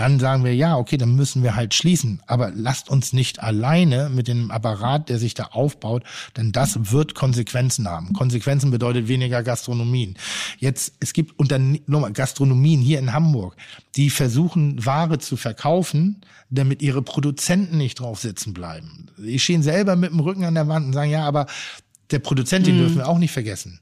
Speaker 5: dann sagen wir, ja, okay, dann müssen wir halt schließen. Aber lasst uns nicht alleine mit dem Apparat, der sich da aufbaut, denn das wird Konsequenzen haben. Konsequenzen bedeutet weniger Gastronomien. Jetzt, es gibt Unterne nochmal, Gastronomien hier in Hamburg, die versuchen, Ware zu verkaufen, damit ihre Produzenten nicht drauf sitzen bleiben. Die stehen selber mit dem Rücken an der Wand und sagen, ja, aber der Produzent, den dürfen wir auch nicht vergessen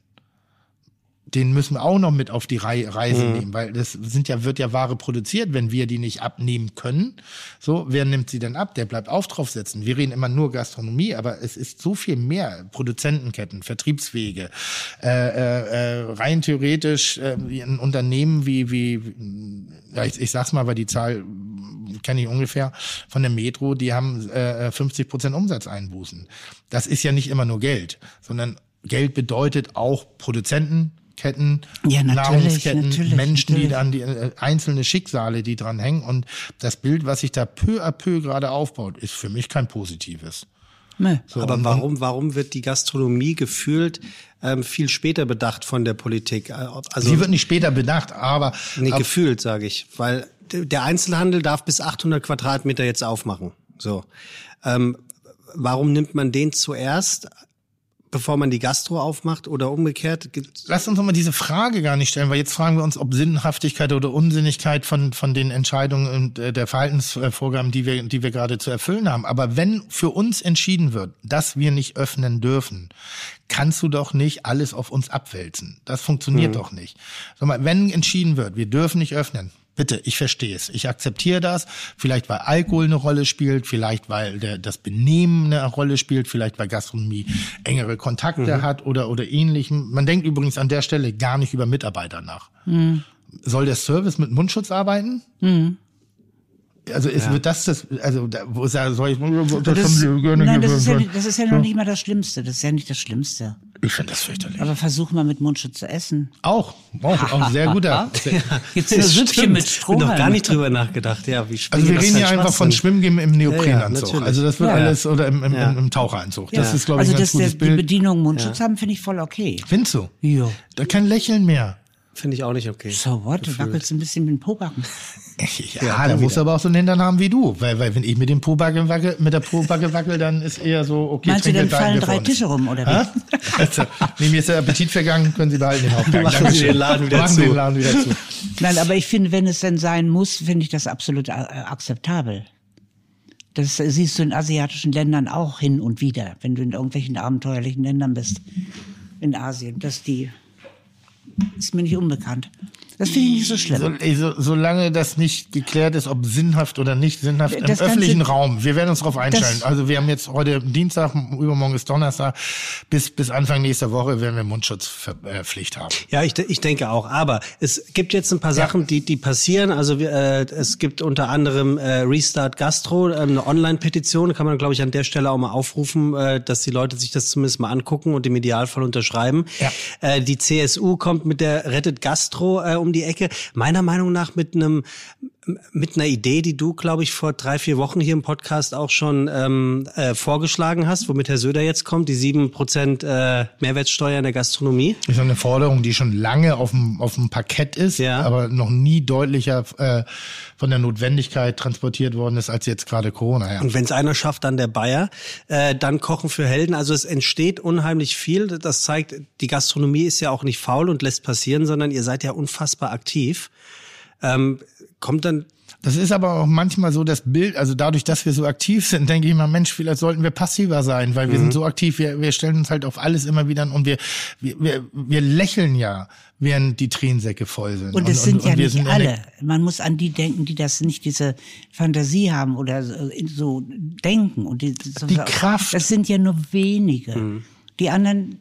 Speaker 5: den müssen wir auch noch mit auf die Rei- Reise nehmen, weil das sind ja, wird ja Ware produziert, wenn wir die nicht abnehmen können. So, wer nimmt sie denn ab? Der bleibt auf drauf sitzen. Wir reden immer nur Gastronomie, aber es ist so viel mehr. Produzentenketten, Vertriebswege, äh, äh, äh, rein theoretisch äh, wie ein Unternehmen wie, wie, ja, ich, ich sag's mal, weil die Zahl kenne ich ungefähr von der Metro, die haben äh, 50 Prozent Umsatzeinbußen. Das ist ja nicht immer nur Geld, sondern Geld bedeutet auch Produzenten, Ketten,
Speaker 7: Ja, natürlich,
Speaker 5: Nahrungsketten,
Speaker 7: natürlich,
Speaker 5: Menschen, die
Speaker 7: natürlich.
Speaker 5: an die äh, einzelne Schicksale, die dran hängen. Und das Bild, was sich da peu à peu gerade aufbaut, ist für mich kein positives.
Speaker 7: Nö.
Speaker 5: So,
Speaker 2: Aber warum, warum wird die Gastronomie gefühlt ähm, viel später bedacht von der Politik? Äh, Also
Speaker 5: Sie wird nicht später bedacht, aber
Speaker 2: nee,
Speaker 5: ab-
Speaker 2: gefühlt, sage ich, weil der Einzelhandel darf bis 800 Quadratmeter jetzt aufmachen. So, ähm, warum nimmt man den zuerst, bevor man die Gastro aufmacht oder umgekehrt?
Speaker 5: Lass uns doch mal diese Frage gar nicht stellen, weil jetzt fragen wir uns, ob Sinnhaftigkeit oder Unsinnigkeit von, von den Entscheidungen und äh, der Verhaltensvorgaben, die wir, die wir gerade zu erfüllen haben. Aber wenn für uns entschieden wird, dass wir nicht öffnen dürfen, kannst du doch nicht alles auf uns abwälzen. Das funktioniert doch nicht. Sag mal, wenn entschieden wird, wir dürfen nicht öffnen, Bitte, ich verstehe es. Ich akzeptiere das. Vielleicht, weil Alkohol eine Rolle spielt, vielleicht, weil der, das Benehmen eine Rolle spielt, vielleicht, weil Gastronomie engere Kontakte hat oder, oder ähnlichem. Man denkt übrigens an der Stelle gar nicht über Mitarbeiter nach. Soll der Service mit Mundschutz arbeiten? Also ist, wird das das, also da, wo ist ja, soll ich, das,
Speaker 7: Das, nein, das ist, ja, das ist ja noch nicht mal das Schlimmste. Das ist ja nicht das Schlimmste.
Speaker 5: Ich finde das fürchterlich.
Speaker 7: Aber versuch mal mit Mundschutz zu essen.
Speaker 5: Auch, auch, auch ein sehr guter.
Speaker 7: Jetzt ein Süppchen mit Strohhalm.
Speaker 2: noch gar nicht drüber nachgedacht. Ja, wie
Speaker 5: Also wir reden ja einfach von Schwimmgehen im Neoprenanzug.
Speaker 2: natürlich.
Speaker 5: also das wird
Speaker 7: Ja.
Speaker 5: alles oder im, im,
Speaker 2: Ja.
Speaker 5: im, im Taucheranzug. Das
Speaker 2: Ja.
Speaker 5: ist glaube ich
Speaker 7: also,
Speaker 5: ein ganz
Speaker 7: dass der,
Speaker 5: gutes
Speaker 7: die
Speaker 5: Bild.
Speaker 7: Bedienung Mundschutz haben, finde ich voll okay.
Speaker 5: Findest du?
Speaker 7: Ja.
Speaker 5: Da kein Lächeln mehr.
Speaker 2: Finde ich auch nicht okay.
Speaker 7: So what? Du wackelst ein bisschen mit dem Pobacken.
Speaker 5: Ja, da musst du aber auch so einen Hintern haben wie du. Weil, weil wenn ich mit dem Pobacke wackel, mit der Pobacke wackel, dann ist eher so, okay,
Speaker 7: Meinst du, dann fallen drei. Tische rum, oder wie?
Speaker 5: Also, nee, mir ist der Appetit vergangen, können Sie behalten den Hauptgang.
Speaker 2: Machen Sie den Laden wieder
Speaker 5: Machen
Speaker 2: zu.
Speaker 5: Den Laden wieder zu.
Speaker 7: Nein, aber ich finde, wenn es denn sein muss, finde ich das absolut äh, akzeptabel. Das siehst du in asiatischen Ländern auch hin und wieder, wenn du in irgendwelchen abenteuerlichen Ländern bist. In Asien. Dass die. Ist mir nicht unbekannt. Das finde ich nicht so schlimm.
Speaker 5: So, so, solange das nicht geklärt ist, ob sinnhaft oder nicht sinnhaft im
Speaker 7: Das Ganze-
Speaker 5: öffentlichen Raum. Wir werden uns darauf einstellen.
Speaker 7: Das-
Speaker 5: also wir haben jetzt heute Dienstag, übermorgen ist Donnerstag. Bis, bis Anfang nächster Woche werden wir Mundschutzpflicht haben.
Speaker 2: Ja, ich, ich denke auch. Aber es gibt jetzt ein paar Sachen, die, die passieren. Also äh, es gibt unter anderem äh, Restart Gastro, äh, eine Online-Petition. Kann man, glaube ich, an der Stelle auch mal aufrufen, äh, dass die Leute sich das zumindest mal angucken und im Idealfall unterschreiben.
Speaker 5: Ja.
Speaker 2: Äh, die CSU kommt mit der Rettet Gastro äh, um die Ecke. Meiner Meinung nach mit einem mit einer Idee, die du, glaube ich, vor drei, vier Wochen hier im Podcast auch schon ähm, äh, vorgeschlagen hast, womit Herr Söder jetzt kommt, die sieben Prozent äh, Mehrwertsteuer in der Gastronomie.
Speaker 5: Das ist eine Forderung, die schon lange auf dem, auf dem Parkett ist,
Speaker 2: Ja.
Speaker 5: aber noch nie deutlicher äh, von der Notwendigkeit transportiert worden ist als jetzt gerade Corona. Ja.
Speaker 2: Und wenn es einer schafft, dann der Bayer. Äh, dann Kochen für Helden. Also es entsteht unheimlich viel. Das zeigt, die Gastronomie ist ja auch nicht faul und lässt passieren, sondern ihr seid ja unfassbar aktiv. Ähm, kommt dann
Speaker 5: Das ist aber auch manchmal so das Bild, also dadurch, dass wir so aktiv sind, denke ich mal, Mensch, vielleicht sollten wir passiver sein, weil wir
Speaker 7: Mhm.
Speaker 5: sind so aktiv, wir, wir stellen uns halt auf alles immer wieder an und wir, wir, wir, wir lächeln ja, während die Tränensäcke voll sind.
Speaker 7: Und es sind ja
Speaker 5: wir
Speaker 7: nicht
Speaker 5: sind
Speaker 7: alle. Man muss an die denken, die das nicht diese Fantasie haben oder so- so denken. Und die, so,
Speaker 5: Die Kraft.
Speaker 7: Das sind ja nur wenige. Die anderen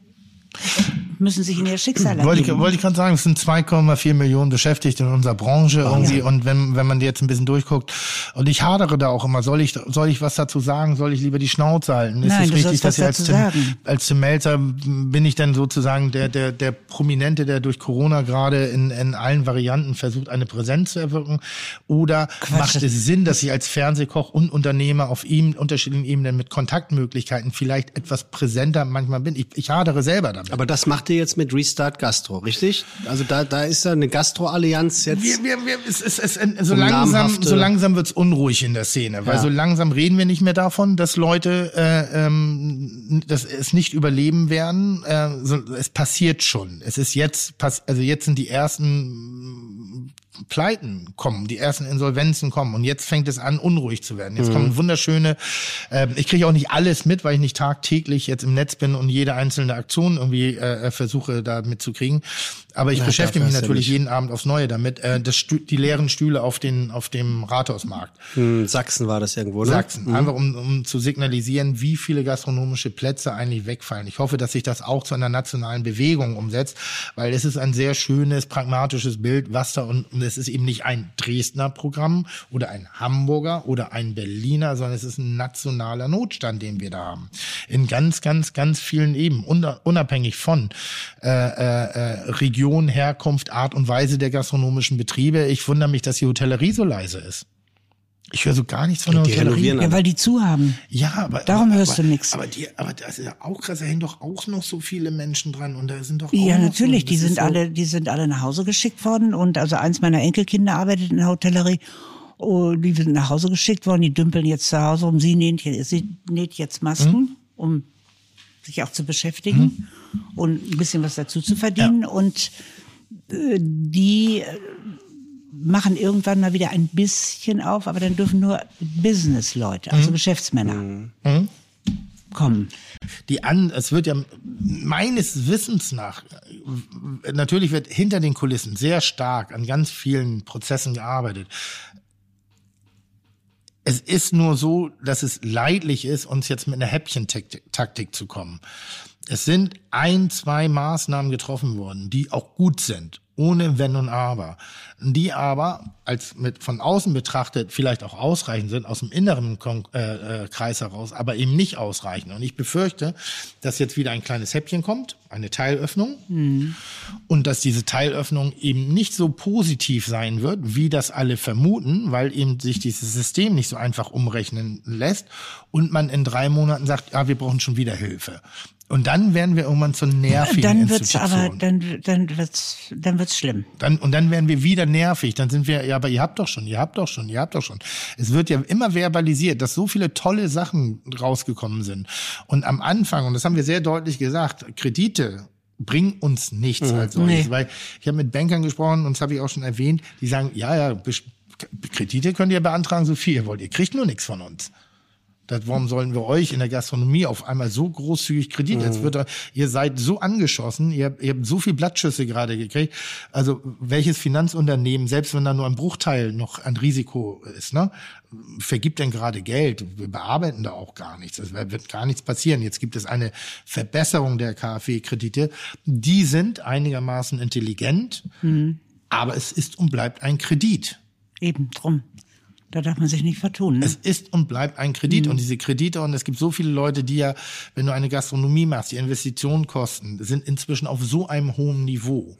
Speaker 7: müssen sich in ihr Schicksal
Speaker 5: Wollte ich,
Speaker 7: ergeben.
Speaker 5: wollte ich gerade sagen, es sind 2,4 Millionen beschäftigt in unserer Branche irgendwie und wenn, wenn man jetzt ein bisschen durchguckt und ich hadere da auch immer, soll ich, soll ich was dazu sagen, soll ich lieber die Schnauze halten? Ist
Speaker 7: Nein,
Speaker 5: es
Speaker 7: du
Speaker 5: richtig, dass ich als Tim, als Tim Melzer bin ich dann sozusagen der, der, der Prominente, der durch Corona gerade in, in allen Varianten versucht, eine Präsenz zu erwirken oder macht
Speaker 7: das-
Speaker 5: es Sinn, dass ich als Fernsehkoch und Unternehmer auf ihm, unterschiedlichen Ebenen mit Kontaktmöglichkeiten vielleicht etwas präsenter manchmal bin? Ich, ich hadere selber damit.
Speaker 2: Aber das macht ihr jetzt mit Restart Gastro, richtig? Also da, da ist ja eine Gastro-Allianz jetzt.
Speaker 5: Wir, wir, wir, es, es, es, so
Speaker 2: Um
Speaker 5: langsam, so langsam wird's unruhig in der Szene, weil
Speaker 2: Ja.
Speaker 5: so langsam reden wir nicht mehr davon, dass Leute äh, ähm, dass es nicht überleben werden. Äh, so, es passiert schon. Es ist jetzt, also jetzt sind die ersten Pleiten kommen, die ersten Insolvenzen kommen und jetzt fängt es an, unruhig zu werden. Jetzt kommen wunderschöne, äh, ich kriege auch nicht alles mit, weil ich nicht tagtäglich jetzt im Netz bin und jede einzelne Aktion irgendwie äh, versuche da mitzukriegen. Aber ich beschäftige mich natürlich jeden Abend aufs Neue damit. Äh, das die leeren Stühle auf, den, auf dem Rathausmarkt.
Speaker 2: Hm, Sachsen war das irgendwo, ne?
Speaker 5: Sachsen. Einfach um, um zu signalisieren, wie viele gastronomische Plätze eigentlich wegfallen. Ich hoffe, dass sich das auch zu einer nationalen Bewegung umsetzt, weil es ist ein sehr schönes, pragmatisches Bild, was da und es ist eben nicht ein Dresdner Programm oder ein Hamburger oder ein Berliner, sondern es ist ein nationaler Notstand, den wir da haben. In ganz, ganz, ganz vielen unter- unabhängig von äh, äh, äh, Region, Herkunft, Art und Weise der gastronomischen Betriebe. Ich wundere mich, dass die Hotellerie so leise ist. Ich höre so gar nichts von der
Speaker 2: Die
Speaker 5: Hotellerie.
Speaker 7: ja, weil die zu haben.
Speaker 5: Ja, aber
Speaker 7: Darum
Speaker 5: aber,
Speaker 7: hörst
Speaker 5: aber,
Speaker 7: du nix.
Speaker 5: Aber die, aber das ist ja auch krass. Da hängen doch auch noch so viele Menschen dran und da sind doch auch
Speaker 7: Ja,
Speaker 5: noch
Speaker 7: natürlich.
Speaker 5: So,
Speaker 7: Die sind
Speaker 5: so,
Speaker 7: alle, die sind alle nach Hause geschickt worden und also eins meiner Enkelkinder arbeitet in der Hotellerie. Und die sind nach Hause geschickt worden. Die dümpeln jetzt zu Hause um. Sie näht, jetzt- sie näht jetzt Masken,
Speaker 5: Hm?
Speaker 7: um sich auch zu beschäftigen und ein bisschen was dazu zu verdienen. Und äh, die äh, machen irgendwann mal wieder ein bisschen auf, aber dann dürfen nur Business-Leute, also Geschäftsmänner, kommen.
Speaker 5: die an, es wird ja meines Wissens nach, natürlich wird hinter den Kulissen sehr stark an ganz vielen Prozessen gearbeitet. Es ist nur so, dass es leidlich ist, uns jetzt mit einer Häppchentaktik zu kommen. Es sind ein, zwei Maßnahmen getroffen worden, die auch gut sind, ohne Wenn und Aber, die aber als mit von außen betrachtet vielleicht auch ausreichend sind, aus dem inneren Kon äh, äh, Kreis heraus, aber eben nicht ausreichen. Und ich befürchte, dass jetzt wieder ein kleines Häppchen kommt, eine Teilöffnung, und dass diese Teilöffnung eben nicht so positiv sein wird, wie das alle vermuten, weil eben sich dieses System nicht so einfach umrechnen lässt und man in drei Monaten sagt, ja, wir brauchen schon wieder Hilfe. Und dann werden wir irgendwann zur nervigen
Speaker 7: Dann wird's aber, dann, dann wird's, dann wird's schlimm.
Speaker 5: Dann, und dann werden wir wieder nervig. Dann sind wir, ja, aber ihr habt doch schon, ihr habt doch schon, ihr habt doch schon. Es wird ja immer verbalisiert, dass so viele tolle Sachen rausgekommen sind. Und am Anfang, und das haben wir sehr deutlich gesagt, Kredite bringen uns nichts als solches.
Speaker 7: Nee.
Speaker 5: Weil ich habe mit Bankern gesprochen, und das habe ich auch schon erwähnt, die sagen, ja, ja, Kredite könnt ihr beantragen, so viel ihr wollt. Ihr kriegt nur nichts von uns. Das, warum sollen wir euch in der Gastronomie auf einmal so großzügig Kredit? Jetzt wird, er- ihr seid so angeschossen, ihr, habt- ihr habt so viel Blattschüsse gerade gekriegt. Also welches Finanzunternehmen, selbst wenn da nur ein Bruchteil noch ein Risiko ist, ne, vergibt denn gerade Geld? Wir bearbeiten da auch gar nichts. Es wird gar nichts passieren. Jetzt gibt es eine Verbesserung der KfW-Kredite. Die sind einigermaßen intelligent, aber es ist und bleibt ein Kredit.
Speaker 7: Eben drum. Da darf man sich nicht vertun. Ne?
Speaker 5: Es ist und bleibt ein Kredit. Und diese Kredite, und es gibt so viele Leute, die ja, wenn du eine Gastronomie machst, die Investitionen kosten, sind inzwischen auf so einem hohen Niveau,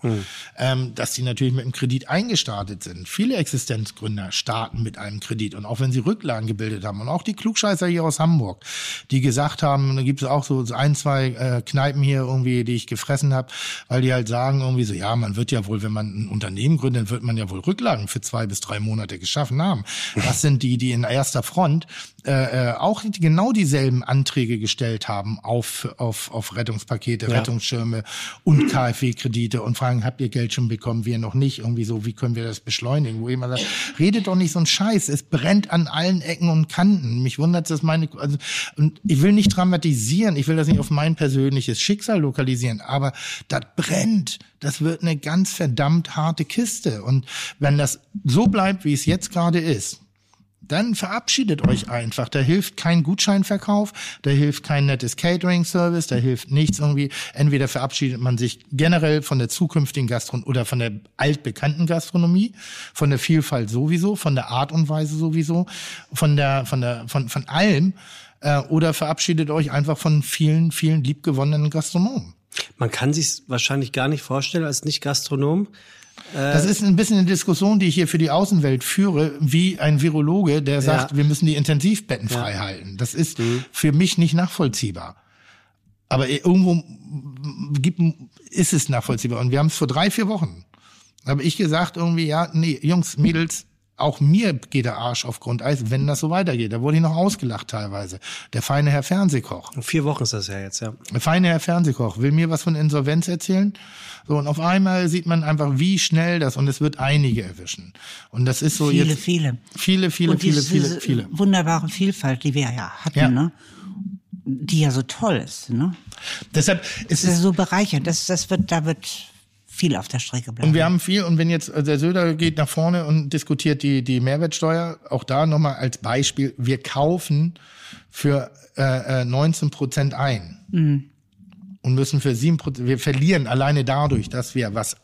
Speaker 5: ähm, dass die natürlich mit einem Kredit eingestartet sind. Viele Existenzgründer starten mit einem Kredit. Und auch wenn sie Rücklagen gebildet haben, und auch die Klugscheißer hier aus Hamburg, die gesagt haben, da gibt es auch so ein, zwei äh, Kneipen hier irgendwie, die ich gefressen habe, weil die halt sagen irgendwie so, ja, man wird ja wohl, wenn man ein Unternehmen gründet, dann wird man ja wohl Rücklagen für zwei bis drei Monate geschaffen haben. Das sind die, die in erster Front äh, äh, auch genau dieselben Anträge gestellt haben auf, auf, auf Rettungspakete,
Speaker 2: Ja.
Speaker 5: Rettungsschirme und KfW-Kredite und fragen, habt ihr Geld schon bekommen, wir noch nicht? Irgendwie so, wie können wir das beschleunigen? Wo jemand sagt, redet doch nicht so ein Scheiß, es brennt an allen Ecken und Kanten. Mich wundert, dass meine, also, und ich will nicht dramatisieren, ich will das nicht auf mein persönliches Schicksal lokalisieren, aber das brennt. Das wird eine ganz verdammt harte Kiste. Und wenn das so bleibt, wie es jetzt gerade ist, dann verabschiedet euch einfach. Da hilft kein Gutscheinverkauf, da hilft kein nettes Catering-Service, da hilft nichts irgendwie. Entweder verabschiedet man sich generell von der zukünftigen Gastronomie oder von der altbekannten Gastronomie, von der Vielfalt sowieso, von der Art und Weise sowieso, von der, von der, von, von allem, äh, oder verabschiedet euch einfach von vielen, vielen liebgewonnenen Gastronomen.
Speaker 2: Man kann sich wahrscheinlich gar nicht vorstellen als Nicht-Gastronom.
Speaker 5: Das ist ein bisschen eine Diskussion, die ich hier für die Außenwelt führe, wie ein Virologe, der sagt, wir müssen die Intensivbetten frei halten. Das ist für mich nicht nachvollziehbar. Aber irgendwo gibt, ist es nachvollziehbar. Und wir haben es vor drei, vier Wochen, habe ich gesagt irgendwie, ja, nee, Jungs, Mädels, auch mir geht der Arsch auf Grundeis, wenn das so weitergeht. Da wurde ich noch ausgelacht teilweise. Der feine Herr Fernsehkoch.
Speaker 2: In vier Wochen ist das ja jetzt, ja.
Speaker 5: Der feine Herr Fernsehkoch will mir was von Insolvenz erzählen. So, und auf einmal sieht man einfach, wie schnell das, und es wird einige erwischen. Und das ist so
Speaker 7: Viele,
Speaker 5: jetzt.
Speaker 7: viele.
Speaker 5: Viele, viele,
Speaker 7: Und
Speaker 5: viele, viele, viele.
Speaker 7: wunderbare Vielfalt, die wir ja hatten,
Speaker 5: Ja.
Speaker 7: ne? die ja so toll ist. Ne?
Speaker 5: Deshalb ist
Speaker 7: Das ist
Speaker 5: es,
Speaker 7: so bereichernd. Das, das wird, da wird viel auf der Strecke bleiben.
Speaker 5: und wir haben viel, und wenn jetzt äh, der Söder geht nach vorne und diskutiert die, die Mehrwertsteuer, auch da nochmal als Beispiel, wir kaufen für äh, äh, 19 Prozent ein. Und müssen für 7 Prozent, wir verlieren alleine dadurch, dass wir was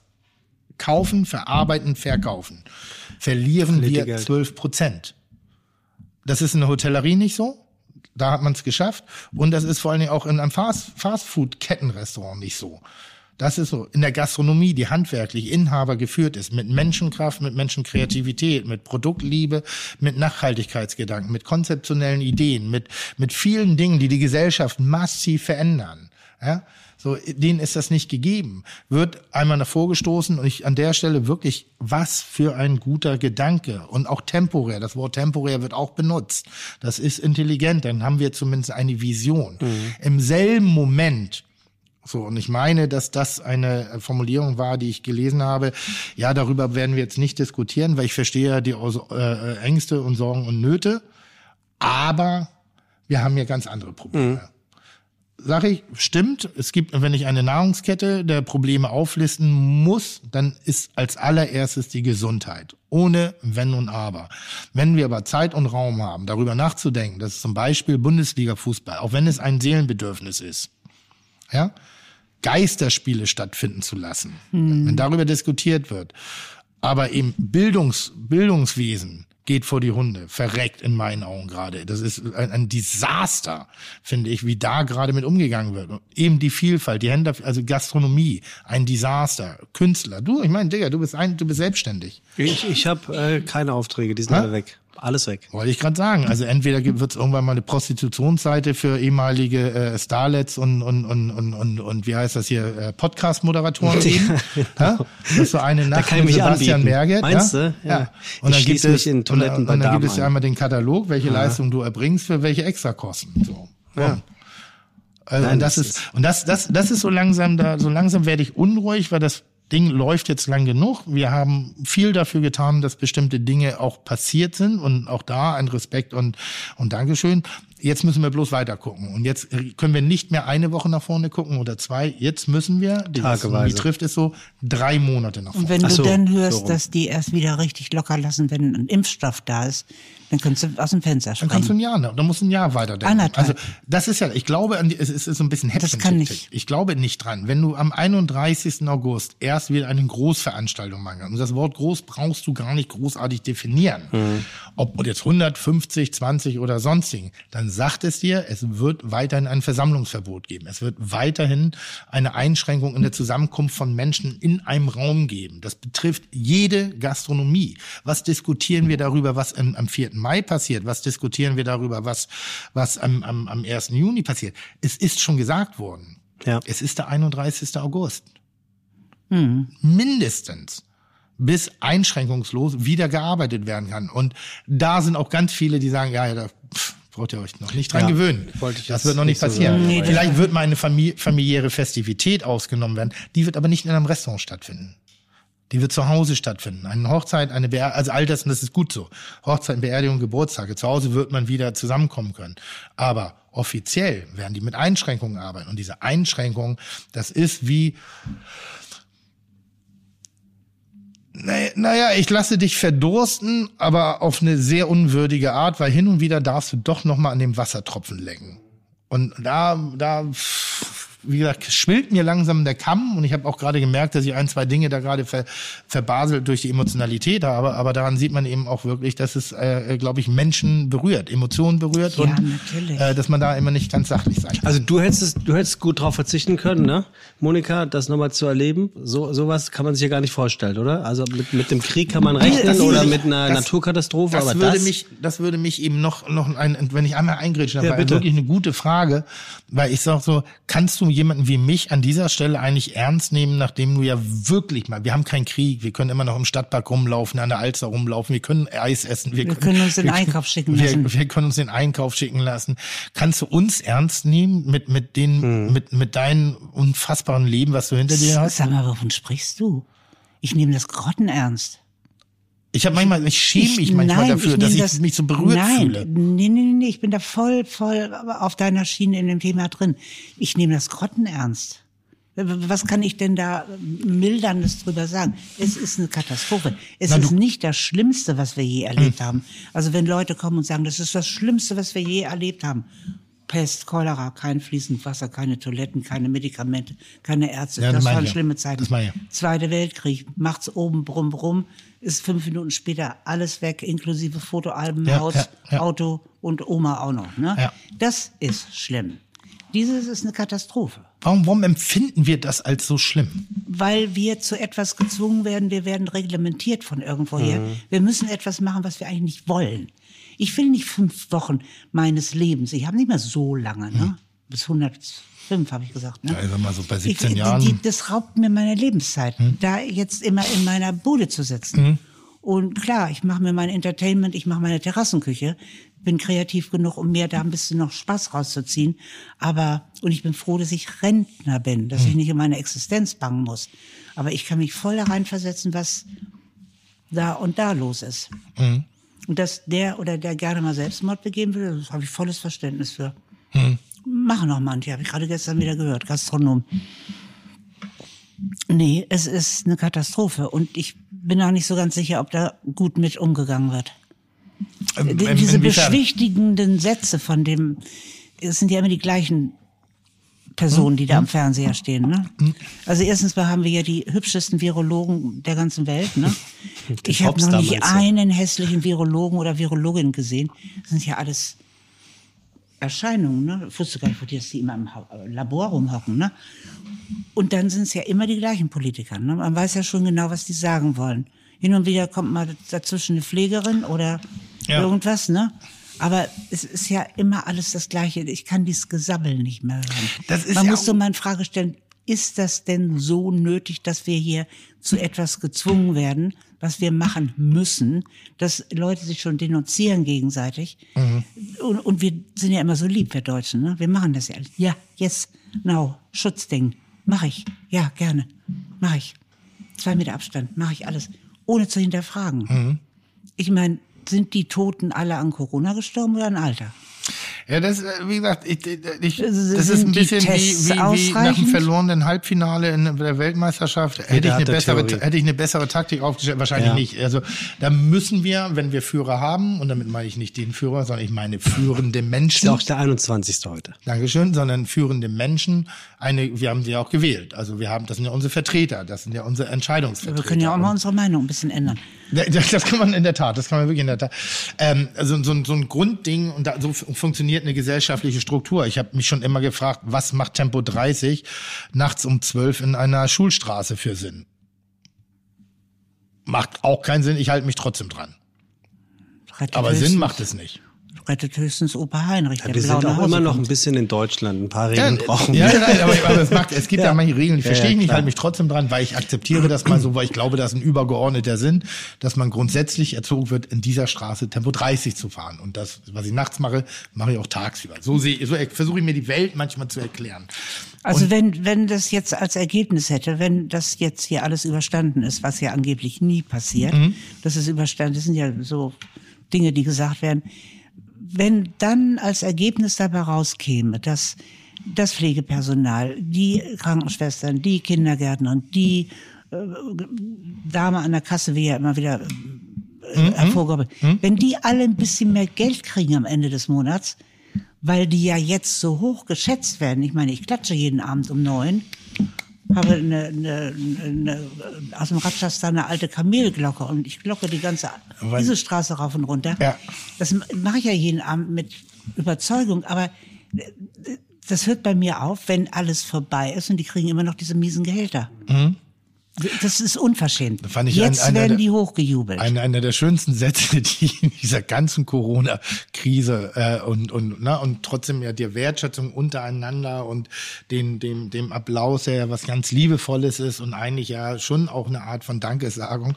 Speaker 5: kaufen, verarbeiten, verkaufen, verlieren wir
Speaker 2: Geld.
Speaker 5: 12 Prozent. Das ist in der Hotellerie nicht so. Da hat man es geschafft. Und das ist vor allen Dingen auch in einem Fast- Fastfood-Kettenrestaurant nicht so. Das ist so. In der Gastronomie, die handwerklich Inhaber geführt ist, mit Menschenkraft, mit Menschenkreativität, mit Produktliebe, mit Nachhaltigkeitsgedanken, mit konzeptionellen Ideen, mit, mit vielen Dingen, die die Gesellschaft massiv verändern. Ja? So, denen ist das nicht gegeben. Wird einmal davor gestoßen und ich an der Stelle wirklich, was für ein guter Gedanke. Und auch temporär. Das Wort temporär wird auch benutzt. Das ist intelligent. Dann haben wir zumindest eine Vision. Im selben Moment, so, und ich meine, dass das eine Formulierung war, die ich gelesen habe. Ja, darüber werden wir jetzt nicht diskutieren, weil ich verstehe ja die äh, Ängste und Sorgen und Nöte. Aber wir haben hier ganz andere Probleme. Sag ich, stimmt. Es gibt, wenn ich eine Nahrungskette der Probleme auflisten muss, dann ist als allererstes die Gesundheit. Ohne Wenn und Aber. Wenn wir aber Zeit und Raum haben, darüber nachzudenken, dass zum Beispiel Bundesliga-Fußball, auch wenn es ein Seelenbedürfnis ist, ja, Geisterspiele stattfinden zu lassen, wenn darüber diskutiert wird. Aber eben Bildungs, Bildungswesen geht vor die Hunde, verreckt in meinen Augen gerade. Das ist ein, ein Desaster, finde ich, wie da gerade mit umgegangen wird. Und eben die Vielfalt, die Hände, also Gastronomie, ein Desaster, Künstler. Du, ich meine, Digga, du bist ein, du bist selbstständig.
Speaker 2: Ich, ich habe äh, keine Aufträge, die sind
Speaker 5: Hä?
Speaker 2: alle weg. Alles weg.
Speaker 5: Wollte ich gerade sagen. Also entweder wird es irgendwann mal eine Prostitutionsseite für ehemalige äh, Starlets und, und, und, und, und, und wie heißt das hier, äh, Podcast-Moderatoren geben. ja? Das ist so eine Nacht mit Sebastian
Speaker 2: anbieten.
Speaker 5: Merget.
Speaker 2: Meinst
Speaker 5: ja?
Speaker 2: du? Ja.
Speaker 5: Ja. Und dann gibt es,
Speaker 2: in Toiletten
Speaker 5: und,
Speaker 2: bei
Speaker 5: und dann gibt es ja
Speaker 2: ein.
Speaker 5: einmal den Katalog, welche Leistung du erbringst für welche Extrakosten. So. Ja. Also
Speaker 2: Nein,
Speaker 5: und das,
Speaker 2: das
Speaker 5: ist, und das, das, das ist so langsam da, so langsam werde ich unruhig, weil das Ding läuft jetzt lang genug. Wir haben viel dafür getan, dass bestimmte Dinge auch passiert sind und auch da ein Respekt und, und Dankeschön. Jetzt müssen wir bloß weiter gucken. Und jetzt können wir nicht mehr eine Woche nach vorne gucken oder zwei. Jetzt müssen wir, die
Speaker 2: Tageweise.
Speaker 5: Gastronomie trifft es so, drei Monate nach
Speaker 7: Und
Speaker 5: vorne.
Speaker 7: wenn
Speaker 2: Ach
Speaker 7: du
Speaker 2: so,
Speaker 7: dann
Speaker 2: so
Speaker 7: hörst,
Speaker 2: rum.
Speaker 7: dass die erst wieder richtig locker lassen, wenn ein Impfstoff da ist, dann kannst du aus dem Fenster
Speaker 5: Dann kannst du
Speaker 7: springen.
Speaker 5: ein Jahr, dann musst du ein Jahr weiterdenken.
Speaker 7: Anderthalb.
Speaker 5: Also das ist ja, ich glaube, an die, es ist so ein bisschen
Speaker 7: Das kann nicht.
Speaker 5: Ich glaube nicht dran. Wenn du am 31. August erst wieder eine Großveranstaltung machen kannst, und das Wort groß brauchst du gar nicht großartig definieren,
Speaker 7: Mhm.
Speaker 5: ob jetzt 150, 20 oder sonstigen, dann sagt es dir, es wird weiterhin ein Versammlungsverbot geben. Es wird weiterhin eine Einschränkung in der Zusammenkunft von Menschen in einem Raum geben. Das betrifft jede Gastronomie. Was diskutieren wir darüber, was am, am 4. Mai passiert? Was diskutieren wir darüber, was, was am, am, am 1. Juni passiert? Es ist schon gesagt worden.
Speaker 2: Ja.
Speaker 5: Es ist der 31. August. Mindestens. bis einschränkungslos wieder gearbeitet werden kann. Und da sind auch ganz viele, die sagen, ja, ja, da pff, braucht ihr euch noch nicht dran
Speaker 2: Ja,
Speaker 5: gewöhnen.
Speaker 2: wollte ich
Speaker 5: das wird noch nicht
Speaker 2: so
Speaker 5: passieren.
Speaker 7: aber
Speaker 5: Vielleicht wird mal eine famili familiäre Festivität ausgenommen werden. Die wird aber nicht in einem Restaurant stattfinden. Die wird zu Hause stattfinden. Eine Hochzeit, eine Beerdigung, also all das, und das ist gut so. Hochzeit, Beerdigung, Geburtstage. Zu Hause wird man wieder zusammenkommen können. Aber offiziell werden die mit Einschränkungen arbeiten. Und diese Einschränkungen, das ist wie, naja, ich lasse dich verdursten, aber auf eine sehr unwürdige Art, weil hin und wieder darfst du doch noch mal an dem Wassertropfen lecken. Und da, da, wie gesagt, schwillt mir langsam der Kamm und ich habe auch gerade gemerkt, dass ich ein, zwei Dinge da gerade ver, verbaselt durch die Emotionalität habe. Aber daran sieht man eben auch wirklich, dass es, äh, glaube ich, Menschen berührt, Emotionen berührt
Speaker 7: Ja,
Speaker 5: und
Speaker 7: natürlich.
Speaker 5: äh, dass man da immer nicht ganz sachlich sein kann.
Speaker 2: Also du hättest, du hättest gut drauf verzichten können, ne? Monika, das nochmal zu erleben. So, sowas kann man sich ja gar nicht vorstellen, oder? Also mit, mit dem Krieg kann man rechnen
Speaker 5: Das-
Speaker 2: oder mit einer
Speaker 5: das-
Speaker 2: Naturkatastrophe,
Speaker 5: das
Speaker 2: aber
Speaker 5: würde
Speaker 2: das.
Speaker 5: mich, das würde mich eben noch, noch ein, wenn ich einmal eingrätschen
Speaker 2: Ja,
Speaker 5: war
Speaker 2: bitte.
Speaker 5: wirklich eine gute Frage, weil ich sag so, kannst du jemanden wie mich an dieser Stelle eigentlich ernst nehmen, nachdem du ja wirklich mal, wir haben keinen Krieg, wir können immer noch im Stadtpark rumlaufen, an der Alster rumlaufen, wir können Eis essen, wir,
Speaker 7: Wir können uns den
Speaker 5: wir-
Speaker 7: Einkauf schicken
Speaker 5: wir,
Speaker 7: lassen.
Speaker 5: Wir können uns den Einkauf schicken lassen. Kannst du uns ernst nehmen mit, mit den,
Speaker 2: Hm.
Speaker 5: mit, mit deinem unfassbaren Leben, was du hinter dir hast?
Speaker 7: Sag mal, wovon sprichst du? Ich nehme das grottenernst.
Speaker 5: Ich habe manchmal, ich schäme mich manchmal
Speaker 7: nein,
Speaker 5: dafür,
Speaker 7: nehm
Speaker 5: dass ich
Speaker 7: das-
Speaker 5: mich so berührt
Speaker 7: nein,
Speaker 5: fühle.
Speaker 7: Nee, nee, nee, ich bin da voll, voll auf deiner Schiene in dem Thema drin. Ich nehme das grottenernst. Was kann ich denn da Milderndes drüber sagen? Es ist eine Katastrophe. Es
Speaker 5: Na,
Speaker 7: ist
Speaker 5: Hm.
Speaker 7: nicht das Schlimmste, was wir je erlebt haben. Also wenn Leute kommen und sagen, das ist das Schlimmste, was wir je erlebt haben. Pest, Cholera, kein fließend Wasser, keine Toiletten, keine Medikamente, keine Ärzte.
Speaker 5: Ja, das
Speaker 7: das waren
Speaker 5: ja.
Speaker 7: schlimme Zeiten.
Speaker 5: Ja.
Speaker 7: Zweite Weltkrieg, macht's oben brumm brumm, ist fünf Minuten später alles weg, inklusive Fotoalben,
Speaker 5: Ja,
Speaker 7: Haus. Auto und Oma auch noch. Ne? Das ist schlimm. Dieses ist eine Katastrophe,
Speaker 5: Warum, warum empfinden wir das als so schlimm?
Speaker 7: weil wir zu etwas gezwungen werden. Wir werden reglementiert von irgendwoher.
Speaker 5: Mhm.
Speaker 7: Wir müssen etwas machen, was wir eigentlich nicht wollen. Ich will nicht fünf Wochen meines Lebens. Ich habe nicht mehr so lange, ne? Bis 105 habe ich gesagt. Ne?
Speaker 5: Mhm. Ja, ich sag mal so bei
Speaker 7: Ich,
Speaker 5: 17
Speaker 7: die-
Speaker 5: Jahren. Hm?
Speaker 7: Die, das raubt mir meine Lebenszeit, da jetzt immer in meiner Bude zu sitzen. Und klar, ich mache mir mein Entertainment, ich mache meine Terrassenküche, bin kreativ genug, um mir da ein bisschen noch Spaß rauszuziehen. Aber, und ich bin froh, dass ich Rentner bin, dass
Speaker 5: Hm.
Speaker 7: ich nicht um meine Existenz bangen muss. Aber ich kann mich voll da reinversetzen, was da und da los ist.
Speaker 5: Hm.
Speaker 7: Und dass der oder der gerne mal Selbstmord begehen will, das habe ich volles Verständnis für.
Speaker 5: Hm.
Speaker 7: Machen auch manche, habe ich gerade gestern wieder gehört, Gastronom. Nee, es ist eine Katastrophe und ich bin auch nicht so ganz sicher, ob da gut mit umgegangen wird.
Speaker 5: Ähm,
Speaker 7: Diese
Speaker 5: inwiefern?
Speaker 7: beschwichtigenden Sätze von dem, es sind ja immer die gleichen Personen, die da
Speaker 5: Hm?
Speaker 7: am Fernseher stehen. Ne? Also erstens mal haben wir ja die hübschesten Virologen der ganzen Welt. Ne? Ich habe noch nicht einen hässlichen Virologen oder Virologin gesehen. Das sind ja alles Erscheinungen. Ne? Ich wusste gar nicht, wo die, dass die immer im Ha- Labor rumhocken. Ne? Und dann sind es ja immer die gleichen Politiker. Ne? Man weiß ja schon genau, was die sagen wollen. Hin und wieder kommt mal dazwischen eine Pflegerin oder
Speaker 5: Ja.
Speaker 7: irgendwas, ne? Aber es ist ja immer alles das Gleiche. Ich kann dieses Gesabbel nicht mehr hören.
Speaker 5: Das ist
Speaker 7: Man
Speaker 5: ja
Speaker 7: muss so mal in Frage stellen, ist das denn so nötig, dass wir hier zu etwas gezwungen werden, was wir machen müssen, dass Leute sich schon denunzieren gegenseitig?
Speaker 5: Mhm.
Speaker 7: Und, und wir sind ja immer so lieb, wir Deutschen, ne? Wir machen das ja. Ja, yes, now, Schutzding. Mach ich. Ja, gerne. Mach ich. Zwei Meter Abstand, mache ich alles. Ohne zu hinterfragen.
Speaker 5: Mhm.
Speaker 7: Ich meine, sind die Toten alle an Corona gestorben oder an Alter?
Speaker 5: Ja, das, äh, wie gesagt, ich, ich, ich,
Speaker 7: Sind
Speaker 5: das ist ein bisschen wie, wie, wie nach dem verlorenen Halbfinale in der Weltmeisterschaft. Hätte ich, eine bessere,
Speaker 2: Theorie.
Speaker 5: hätte ich eine bessere Taktik aufgestellt? Wahrscheinlich
Speaker 2: Ja.
Speaker 5: nicht. Also da müssen wir, wenn wir Führer haben, und damit meine ich nicht den Führer, sondern ich meine führende
Speaker 2: Ist
Speaker 5: Menschen.
Speaker 2: ja auch der 21. heute.
Speaker 5: Dankeschön, sondern führende Menschen. Eine, wir haben sie ja auch gewählt. Also wir haben, das sind ja unsere Vertreter, das sind ja unsere Entscheidungsvertreter.
Speaker 7: Wir können ja auch mal unsere Meinung ein bisschen ändern.
Speaker 5: das kann man in der Tat, das kann man wirklich in der Tat. Ähm, also so, ein- so ein Grundding und da, so funktioniert eine gesellschaftliche Struktur. Ich habe mich schon immer gefragt, was macht Tempo 30 nachts um 12 in einer Schulstraße für Sinn? Macht auch keinen Sinn, ich halte mich trotzdem dran. Aber Sinn macht es nicht.
Speaker 7: Rettet höchstens Opa Heinrich, der
Speaker 2: Wir sind auch
Speaker 7: Hause
Speaker 2: immer noch ein bisschen in Deutschland. Ein paar Regeln brauchen
Speaker 5: ja,
Speaker 2: wir.
Speaker 5: nein, aber, aber es, macht, es gibt ja,
Speaker 2: Ja.
Speaker 5: manche Regeln, die
Speaker 2: Ja,
Speaker 5: verstehe
Speaker 2: ja,
Speaker 5: ich nicht, halte mich trotzdem dran, weil ich akzeptiere das mal so, weil ich glaube, dass ein übergeordneter Sinn, dass man grundsätzlich erzogen wird, in dieser Straße Tempo 30 zu fahren. Und das, was ich nachts mache, mache ich auch tagsüber. So, sehe ich- so versuche ich mir die Welt manchmal zu erklären.
Speaker 7: Also wenn, wenn das jetzt als Ergebnis hätte, wenn das jetzt hier alles überstanden ist, was ja angeblich nie passiert,
Speaker 5: Mhm.
Speaker 7: das ist überstanden, das sind ja so Dinge, die gesagt werden, wenn dann als Ergebnis dabei rauskäme, dass das Pflegepersonal, die Krankenschwestern, die Kindergärtner und die äh, Dame an der Kasse, wie ja immer wieder äh, hervorgehoben, wenn die alle ein bisschen mehr Geld kriegen am Ende des Monats, weil die ja jetzt so hoch geschätzt werden. Ich meine, ich klatsche jeden Abend um neun, habe eine, eine, eine, aus dem Ratschastar eine alte Kamelglocke und ich glocke die ganze
Speaker 5: Weil-
Speaker 7: diese Straße rauf und runter.
Speaker 5: Ja.
Speaker 7: Das mache ich ja jeden Abend mit Überzeugung, aber das hört bei mir auf, wenn alles vorbei ist und die kriegen immer noch diese miesen Gehälter. Das ist unverschämt.
Speaker 5: Mhm. fand ich
Speaker 7: Jetzt
Speaker 5: ein- einer
Speaker 7: werden
Speaker 5: der-
Speaker 7: die hochgejubelt.
Speaker 5: Einer, einer der schönsten Sätze, die in dieser ganzen Corona-Krise äh, und und na, und trotzdem ja die Wertschätzung untereinander und den dem dem Applaus, der ja was ganz liebevolles ist und eigentlich ja schon auch eine Art von Dankesagung,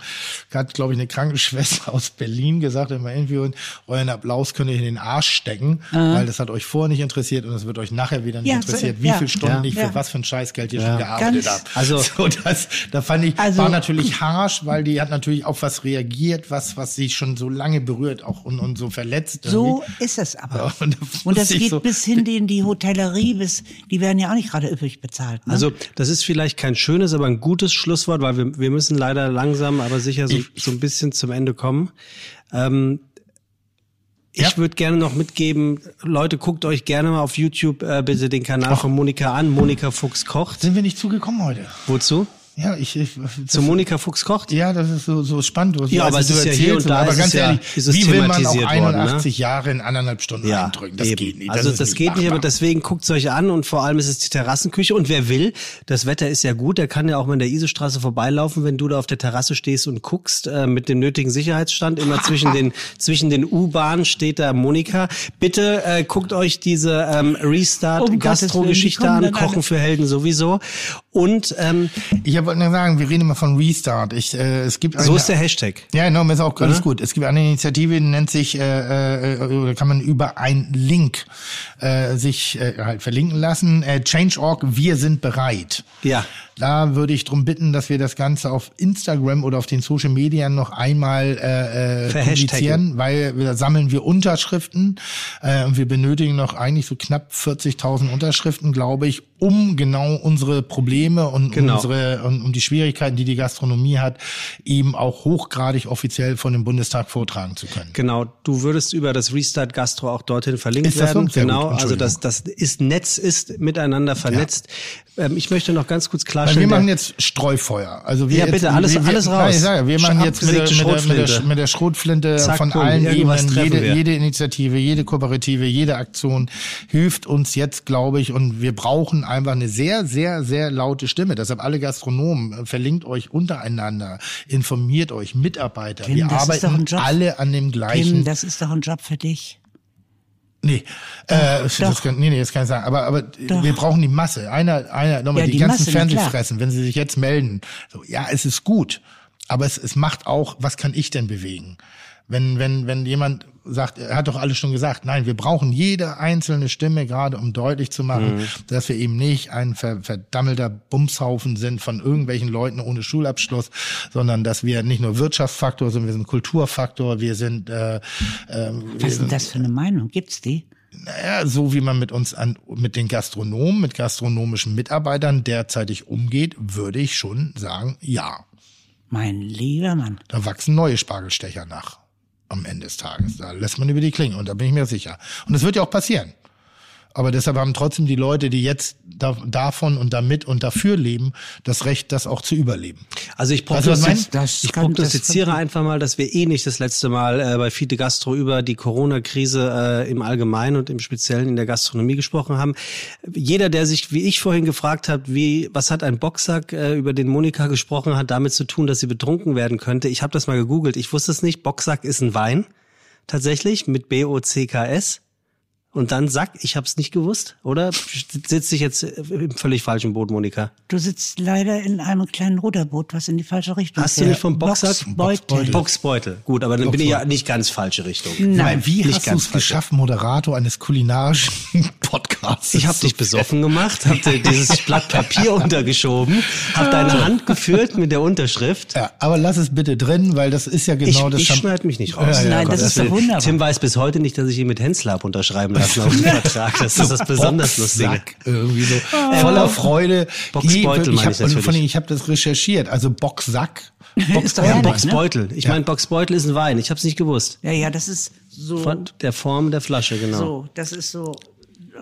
Speaker 5: hat glaube ich eine Krankenschwester aus Berlin gesagt in meinem Interview, euren Applaus könnt ihr in den Arsch stecken, weil das hat euch vorher nicht interessiert und es wird euch nachher wieder nicht
Speaker 7: Ja, so,
Speaker 5: interessiert, wie
Speaker 7: ja.
Speaker 5: viel Stunden
Speaker 2: Ja.
Speaker 5: ich für
Speaker 7: Ja.
Speaker 5: was für ein Scheißgeld ihr schon gearbeitet
Speaker 7: Ganz-
Speaker 5: habt.
Speaker 2: Also-
Speaker 5: so, das, da fand ich,
Speaker 7: Also-
Speaker 5: war natürlich harsch, weil die hat natürlich auf was reagiert, was, was sie schon so lange berührt auch und, und so verletzt.
Speaker 7: So
Speaker 5: irgendwie.
Speaker 7: ist es aber.
Speaker 5: Ja, und
Speaker 7: und das geht
Speaker 5: so-
Speaker 7: bis hin in die Hotellerie, bis, die werden ja auch nicht gerade üppig bezahlt. Ne?
Speaker 2: Also das ist vielleicht kein schönes, aber ein gutes Schlusswort, weil wir, wir müssen leider langsam, aber sicher so,
Speaker 5: Ich-
Speaker 2: so ein bisschen zum Ende kommen. Ähm, ich
Speaker 5: Ja.
Speaker 2: würde gerne noch mitgeben, Leute, guckt euch gerne mal auf YouTube äh, bitte den Kanal von Monika an. Monika Fuchs kocht.
Speaker 5: Sind wir nicht zugekommen heute?
Speaker 2: Wozu?
Speaker 5: Ja, ich, ich
Speaker 2: Zu Monika Fuchs kocht?
Speaker 5: ja, das ist so, so spannend. was
Speaker 2: Ja,
Speaker 5: du-
Speaker 2: aber es
Speaker 5: du
Speaker 2: ist ja hier und da
Speaker 5: aber
Speaker 2: ist
Speaker 5: ganz
Speaker 2: ja-
Speaker 5: ehrlich,
Speaker 2: ist es
Speaker 5: wie will man auch
Speaker 2: thematisiert worden, ne?
Speaker 5: 81 Jahre in anderthalb Stunden eindrücken? Das
Speaker 2: eben.
Speaker 5: geht nicht.
Speaker 2: Also
Speaker 5: ist
Speaker 2: das
Speaker 5: nicht
Speaker 2: geht nicht, aber deswegen guckt's euch an und vor allem ist es die Terrassenküche. Und wer will, das Wetter ist ja gut, der kann ja auch mal in der Isestraße vorbeilaufen, wenn du da auf der Terrasse stehst und guckst, äh, mit dem nötigen Sicherheitsstand. Immer zwischen den, zwischen den U-Bahnen steht da Monika. Bitte äh, guckt euch diese ähm,
Speaker 7: Um
Speaker 2: Restart-Gastro-Geschichte an. Kochen für Helden sowieso. Und ähm,
Speaker 5: Ich wollte nur sagen, wir reden immer von Restart. Ich, äh, es gibt
Speaker 2: so
Speaker 5: eine-
Speaker 2: ist der Hashtag.
Speaker 5: Ja, no, ist auch alles gut. Es gibt eine Initiative, die nennt sich, äh, äh, kann man über einen Link äh, sich äh, halt verlinken lassen. Äh, Change.org, wir sind bereit.
Speaker 2: Ja.
Speaker 5: Da würde ich drum bitten, dass wir das Ganze auf Instagram oder auf den Social Media noch einmal äh, äh, publizieren, weil da sammeln wir Unterschriften äh, und wir benötigen noch eigentlich so knapp 40.000 Unterschriften, glaube ich, um genau unsere Probleme und
Speaker 2: Genau.
Speaker 5: unsere und um die Schwierigkeiten, die die Gastronomie hat, eben auch hochgradig offiziell von dem Bundestag vortragen zu können.
Speaker 2: Genau, du würdest über das Restart Gastro auch dorthin verlinkt
Speaker 5: Ist das
Speaker 2: werden.
Speaker 5: Sehr gut,
Speaker 2: genau, also das, das ist Netz ist miteinander vernetzt. Ähm, ich möchte noch ganz kurz
Speaker 5: Weil wir machen jetzt Streufeuer. Also wir
Speaker 2: Ja,
Speaker 5: jetzt,
Speaker 2: bitte, alles-
Speaker 5: wir,
Speaker 2: alles raus.
Speaker 5: Nein, ich sage, wir machen jetzt mit der, mit, der, mit, der,
Speaker 2: Schrotflinte.
Speaker 5: mit der Schrotflinte
Speaker 2: Zack,
Speaker 5: von allen Ebenen, jede,
Speaker 2: wir.
Speaker 5: jede Initiative, jede Kooperative, jede Aktion hilft uns jetzt, glaube ich, und wir brauchen einfach eine sehr, sehr, sehr laute Stimme. Deshalb alle Gastronomen, äh, verlinkt euch untereinander, informiert euch, Mitarbeiter.
Speaker 7: Tim,
Speaker 5: wir arbeiten alle an dem gleichen
Speaker 7: Tim, das ist doch ein Job für dich.
Speaker 5: Nee, äh, das kann, nee, nee, das kann ich sagen. Aber, aber wir brauchen die Masse. Einer, einer, nochmal,
Speaker 7: Ja,
Speaker 5: die,
Speaker 7: die
Speaker 5: ganzen
Speaker 7: Masse.
Speaker 5: Fernsehfressen, wenn sie sich jetzt melden. So, ja, es ist gut. Aber es, es macht auch, was kann ich denn bewegen? Wenn, wenn, wenn jemand sagt, er hat doch alles schon gesagt, nein, wir brauchen jede einzelne Stimme gerade, um deutlich zu machen, dass wir eben nicht ein ver, verdammelter Bumshaufen sind von irgendwelchen Leuten ohne Schulabschluss, sondern dass wir nicht nur Wirtschaftsfaktor sind, wir sind Kulturfaktor, wir sind, äh, äh,
Speaker 7: Was ist
Speaker 5: sind
Speaker 7: denn das für eine Meinung? Gibt's die?
Speaker 5: naja, so wie man mit uns an, mit den Gastronomen, mit gastronomischen Mitarbeitern derzeitig umgeht, würde ich schon sagen, ja.
Speaker 7: Mein lieber Mann.
Speaker 5: Da wachsen neue Spargelstecher nach am Ende des Tages. Da lässt man über die Klinge und da bin ich mir sicher. Und das wird ja auch passieren. Aber deshalb haben trotzdem die Leute, die jetzt da, davon und damit und dafür leben, das Recht, das auch zu überleben.
Speaker 2: Also ich, prognostiz ich
Speaker 7: das
Speaker 2: prognostiziere einfach mal, dass wir eh nicht das letzte Mal äh, bei Fide Gastro über die Corona-Krise äh, im Allgemeinen und im Speziellen in der Gastronomie gesprochen haben. Jeder, der sich, wie ich vorhin gefragt hat, wie was hat ein Boxsack, äh, über den Monika gesprochen hat, damit zu tun, dass sie betrunken werden könnte. Ich habe das mal gegoogelt. Ich wusste es nicht. Boxsack ist ein Wein. tatsächlich mit B-O-C-K-S. Und dann Sack, ich habe es nicht gewusst, oder? Sitze ich jetzt im völlig falschen Boot, Monika?
Speaker 7: Du sitzt leider in einem kleinen Ruderboot, was in die falsche Richtung
Speaker 2: Hast du
Speaker 7: fährt.
Speaker 2: nicht vom Boxsack?
Speaker 7: Boxbeutel.
Speaker 2: Boxbeutel. Gut, aber dann bin ich ja nicht ganz falsche Richtung.
Speaker 5: Nein, wie
Speaker 2: nicht
Speaker 5: hast du es geschafft, Moderator eines kulinarischen Podcasts?
Speaker 2: Ich habe dich besoffen gemacht, hab dir dieses Blatt Papier untergeschoben, hab deine Hand geführt mit der Unterschrift.
Speaker 5: Ja, aber lass es bitte drin, weil das ist ja
Speaker 2: Ich,
Speaker 5: genau das
Speaker 2: ich schneide mich nicht raus.
Speaker 5: Ja, ja,
Speaker 7: Nein, das
Speaker 5: Gott,
Speaker 7: ist doch wunderbar.
Speaker 2: Tim weiß bis heute nicht, dass ich ihn mit Hensler unterschreiben lassen auf dem Vertrag. Das ist das besonders Lustige.
Speaker 5: Irgendwie so voller Freude.
Speaker 2: Boxbeutel
Speaker 5: ich
Speaker 2: meine
Speaker 5: hab,
Speaker 2: ich natürlich.
Speaker 5: Vor allem, ich habe das recherchiert. Also Boxsack.
Speaker 7: Ist doch
Speaker 2: Ja,
Speaker 7: ne?
Speaker 2: Boxbeutel. Ich meine, Boxbeutel ist ein Wein. Ich habe es nicht gewusst.
Speaker 7: Ja, ja, das ist so.
Speaker 2: Von der Form der Flasche, genau.
Speaker 7: So, das ist so.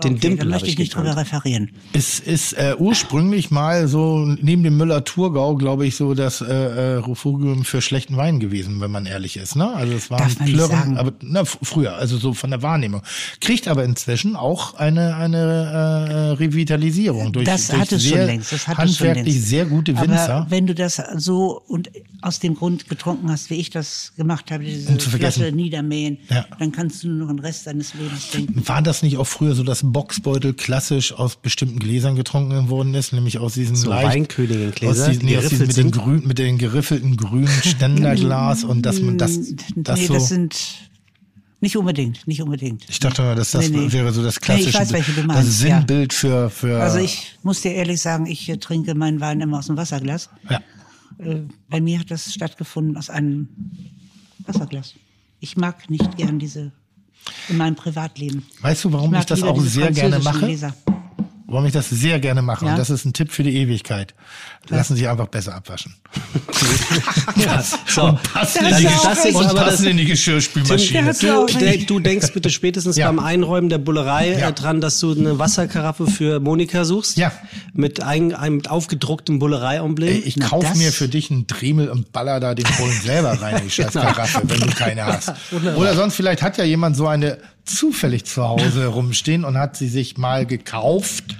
Speaker 2: Den Dimpel
Speaker 7: da möchte
Speaker 2: ich
Speaker 7: ich nicht
Speaker 2: gekannt.
Speaker 7: drüber referieren.
Speaker 5: Es ist äh, ursprünglich mal so neben dem Müller-Thurgau, glaube ich, so das äh, äh, Refugium für schlechten Wein gewesen, wenn man ehrlich ist. Ne? Also es war
Speaker 7: Darf man nicht sagen.
Speaker 5: aber na, früher, also so von der Wahrnehmung. Kriegt aber inzwischen auch eine eine äh, Revitalisierung durch,
Speaker 7: Das
Speaker 5: durch
Speaker 7: hat es
Speaker 5: sehr
Speaker 7: schon längst. Das hat es schon
Speaker 5: handwerklich
Speaker 7: längst.
Speaker 5: sehr gute Winzer.
Speaker 7: Aber wenn du das so und aus dem Grund getrunken hast, wie ich das gemacht habe, diese
Speaker 5: Um.
Speaker 7: Flasche niedermähen,
Speaker 5: Ja.
Speaker 7: dann kannst du nur noch den Rest deines Lebens trinken.
Speaker 5: War das nicht auch früher so, dass Boxbeutel klassisch aus bestimmten Gläsern getrunken worden ist, nämlich aus diesen
Speaker 2: So
Speaker 5: leicht,
Speaker 2: Weinkönigin-Gläser,
Speaker 5: aus diesen,
Speaker 2: die
Speaker 5: nee, aus diesen mit den grün, mit den geriffelten grünen Ständerglas und dass man das, das
Speaker 7: nee,
Speaker 5: so.
Speaker 7: das sind nicht unbedingt, nicht unbedingt.
Speaker 5: ich dachte mal, dass das
Speaker 7: Nee, nee.
Speaker 5: wäre so das
Speaker 7: Nee, ich
Speaker 5: klassische,
Speaker 7: weiß, welche du
Speaker 5: das
Speaker 7: meinst, ja.
Speaker 5: Sinnbild für für.
Speaker 7: Also ich muss dir ehrlich sagen, ich äh, trinke meinen Wein immer aus dem Wasserglas.
Speaker 5: ja.
Speaker 7: Äh, Bei mir hat das stattgefunden aus einem Wasserglas. Ich mag nicht gern diese in meinem Privatleben.
Speaker 5: Weißt du, warum
Speaker 7: mag
Speaker 5: ich das auch sehr gerne mache?
Speaker 7: Gläser.
Speaker 5: Warum ich das sehr gerne mache.
Speaker 7: Ja.
Speaker 5: Und das ist ein Tipp für die Ewigkeit. Lassen Sie einfach besser abwaschen.
Speaker 2: Ja, so.
Speaker 5: Und passen,
Speaker 2: Das
Speaker 5: in, die,
Speaker 2: ist- das ist
Speaker 5: und
Speaker 2: aber
Speaker 5: passen
Speaker 2: das-
Speaker 5: in die Geschirrspülmaschine.
Speaker 7: hat's
Speaker 2: Du, de, du denkst bitte spätestens
Speaker 5: Ja.
Speaker 2: beim Einräumen der Bullerei
Speaker 5: Ja.
Speaker 2: äh, dran, dass du eine Wasserkaraffe für Monika suchst.
Speaker 5: Ja.
Speaker 2: Mit ein, einem mit aufgedrucktem Bullerei-Emblem.
Speaker 5: Ich
Speaker 7: Na,
Speaker 5: kauf
Speaker 7: das-
Speaker 5: mir für dich einen Dremel und baller da den Bullen selber rein, die scheiß Karaffe, wenn du keine hast. Oder sonst vielleicht hat ja jemand so eine zufällig zu Hause rumstehen und hat sie sich mal gekauft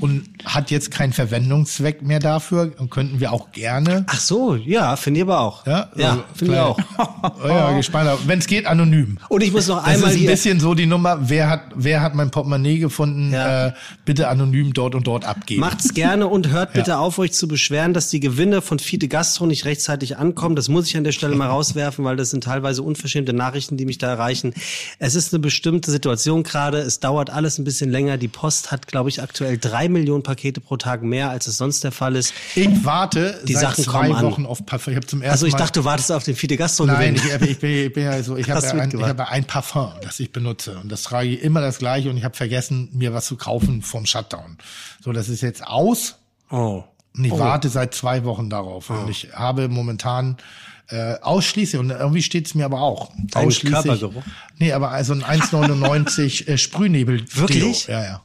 Speaker 5: und hat jetzt keinen Verwendungszweck mehr dafür und könnten wir auch gerne.
Speaker 2: Ach so, ja, finde ich aber auch.
Speaker 5: Ja,
Speaker 2: ja
Speaker 5: also
Speaker 2: finde ich auch.
Speaker 5: Oh ja, gespannt. Wenn es geht, anonym.
Speaker 2: Und ich muss noch
Speaker 5: Das
Speaker 2: einmal
Speaker 5: ist ein bisschen so die Nummer, wer hat, wer hat mein Portemonnaie gefunden,
Speaker 2: Ja.
Speaker 5: äh, bitte anonym dort und dort abgeben.
Speaker 2: Macht's gerne und hört bitte
Speaker 5: Ja.
Speaker 2: auf, euch zu beschweren, dass die Gewinne von Fide Gastro nicht rechtzeitig ankommen. Das muss ich an der Stelle mal rauswerfen, weil das sind teilweise unverschämte Nachrichten, die mich da erreichen. Es ist eine bestimmte Situation gerade. Es dauert alles ein bisschen länger. Die Post hat, glaube ich, aktuell drei Millionen Pakete pro Tag mehr, als es sonst der Fall ist.
Speaker 5: Ich warte
Speaker 2: Die
Speaker 5: seit
Speaker 2: Sachen
Speaker 5: zwei
Speaker 2: kommen an.
Speaker 5: Wochen auf Parfum. Ich habe zum ersten
Speaker 2: Also ich
Speaker 5: Mal
Speaker 2: dachte, du wartest auf den Fide Gastro
Speaker 5: Nein, ich, ich, bin, ich bin ja so, ich habe ja ein, ich habe ein Parfum, das ich benutze und das trage ich immer das gleiche und ich habe vergessen, mir was zu kaufen vom Shutdown. So, das ist jetzt aus
Speaker 2: Oh.
Speaker 5: und ich warte seit zwei Wochen darauf und ich habe momentan äh, ausschließlich und irgendwie steht es mir aber auch ausschließlich. Nee, aber also ein 1,99 äh, Sprühnebel.
Speaker 2: Wirklich?
Speaker 5: Ja, ja.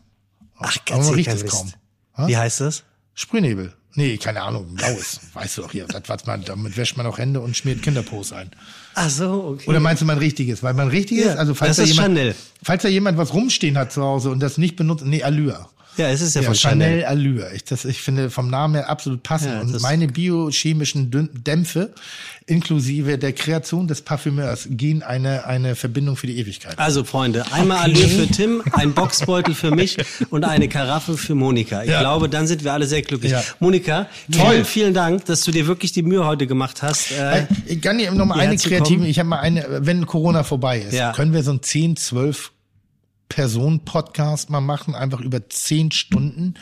Speaker 2: Ach,
Speaker 5: aber man riecht es kaum. Ha?
Speaker 2: Wie heißt das?
Speaker 5: Sprühnebel. Nee, keine Ahnung, blaues. Weißt du doch hier. Das, was man, damit wäscht man auch Hände und schmiert Kinderpos ein.
Speaker 2: Ach so, okay.
Speaker 5: Oder meinst du mein richtiges? Weil mein richtiges,
Speaker 2: Ja,
Speaker 5: also falls
Speaker 2: das
Speaker 5: da
Speaker 2: ist
Speaker 5: jemand,
Speaker 2: Chanel.
Speaker 5: falls da jemand was rumstehen hat zu Hause und das nicht benutzt, nee, Allure.
Speaker 2: Ja, es ist ja,
Speaker 5: Ja,
Speaker 2: von
Speaker 5: Chanel
Speaker 2: Chanel.
Speaker 5: Allure. Ich, das, ich finde vom Namen her absolut passend.
Speaker 2: Ja,
Speaker 5: und meine biochemischen Dämpfe inklusive der Kreation des Parfümeurs gehen eine, eine Verbindung für die Ewigkeit.
Speaker 2: Also Freunde, einmal Allure für Tim, ein Boxbeutel für mich und eine Karaffe für Monika. Ich
Speaker 5: Ja.
Speaker 2: glaube, dann sind wir alle sehr glücklich.
Speaker 5: Ja.
Speaker 2: Monika,
Speaker 5: Toll.
Speaker 2: vielen, vielen Dank, dass du dir wirklich die Mühe heute gemacht hast. Äh,
Speaker 5: Ich kann dir noch mal eine kreative, ich habe mal eine, wenn Corona vorbei ist,
Speaker 2: Ja.
Speaker 5: können wir so ein 10, 12 Personen-Podcast mal machen, einfach über 10 Stunden,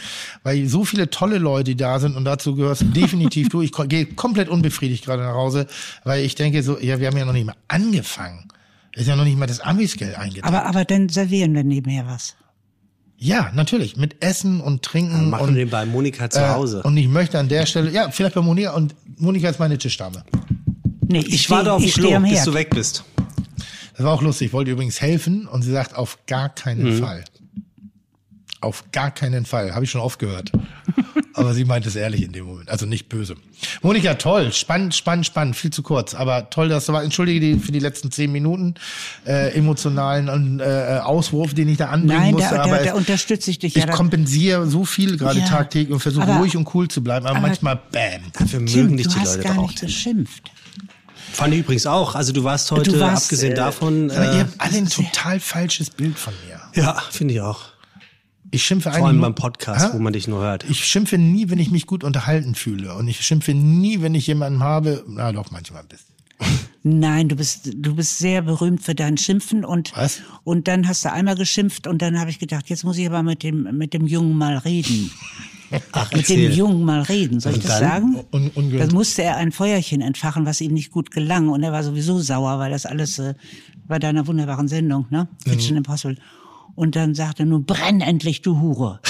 Speaker 5: weil so viele tolle Leute da sind und dazu gehörst definitiv du. Ich gehe komplett unbefriedigt gerade nach Hause, weil ich denke so, ja, wir haben ja noch nicht mal angefangen. Ist ja noch nicht mal das Amisgeld eingetragen.
Speaker 7: Aber, aber dann servieren wir nebenher was.
Speaker 5: Ja, natürlich, mit Essen und Trinken
Speaker 2: machen
Speaker 5: und
Speaker 2: wir bei Monika zu
Speaker 5: äh,
Speaker 2: Hause.
Speaker 5: Und ich möchte an der Stelle, ja, vielleicht bei Monika und Monika ist meine Tischdame.
Speaker 7: Nee,
Speaker 2: ich
Speaker 7: steh-
Speaker 2: warte auf dem
Speaker 7: ich steh
Speaker 2: Klo, bis du weg bist.
Speaker 5: Das war auch lustig. Ich wollte übrigens helfen und sie sagt, auf gar keinen
Speaker 2: Mhm.
Speaker 5: Fall. Auf gar keinen Fall. Habe ich schon oft gehört. Aber sie meint es ehrlich in dem Moment. Also nicht böse. Monika, toll. Spannend, spannend, spannend. Viel zu kurz. Aber toll, dass du war. Entschuldige die, für die letzten zehn Minuten äh, emotionalen äh, Auswurf, den ich da anbringen
Speaker 7: Nein,
Speaker 5: musste.
Speaker 7: da,
Speaker 5: aber
Speaker 7: da, da unterstütze ich dich
Speaker 5: ich
Speaker 7: ja.
Speaker 5: kompensiere so viel gerade
Speaker 7: Ja.
Speaker 5: tagtäglich und versuche ruhig und cool zu bleiben. Aber,
Speaker 7: aber-
Speaker 5: manchmal, bam.
Speaker 2: Dafür
Speaker 7: Tim,
Speaker 2: mögen dich
Speaker 7: du
Speaker 2: die
Speaker 7: hast
Speaker 2: Leute
Speaker 7: gar
Speaker 2: doch auch.
Speaker 7: nicht geschimpft.
Speaker 2: Fand ich übrigens auch. Also du warst heute,
Speaker 7: Du warst,
Speaker 2: abgesehen
Speaker 7: äh,
Speaker 2: davon,
Speaker 5: Aber ihr
Speaker 2: äh,
Speaker 5: habt alle ein total falsches Bild von mir.
Speaker 2: ja, finde ich auch.
Speaker 5: Ich schimpfe
Speaker 2: Vor allem
Speaker 5: nur-
Speaker 2: beim Podcast,
Speaker 5: Hä?
Speaker 2: wo man dich nur hört.
Speaker 5: Ich schimpfe nie, wenn ich mich gut unterhalten fühle. Und ich schimpfe nie, wenn ich jemanden habe. Na doch, manchmal ein bisschen.
Speaker 7: Nein, du bist, du bist sehr berühmt für dein Schimpfen und,
Speaker 5: Was?
Speaker 7: und dann hast du einmal geschimpft und dann habe ich gedacht, jetzt muss ich aber mit dem, mit dem Jungen mal reden.
Speaker 2: Ach,
Speaker 7: Mit dem. Jungen mal reden. Soll ich
Speaker 2: Und
Speaker 7: das
Speaker 2: dann?
Speaker 7: sagen?
Speaker 5: Un-.
Speaker 7: Dann musste er ein Feuerchen entfachen, was ihm nicht gut gelang. Und er war sowieso sauer, weil das alles äh, bei deiner wunderbaren Sendung, ne? Kitchen Impossible. Und dann sagte er nur, brenn endlich, du Hure.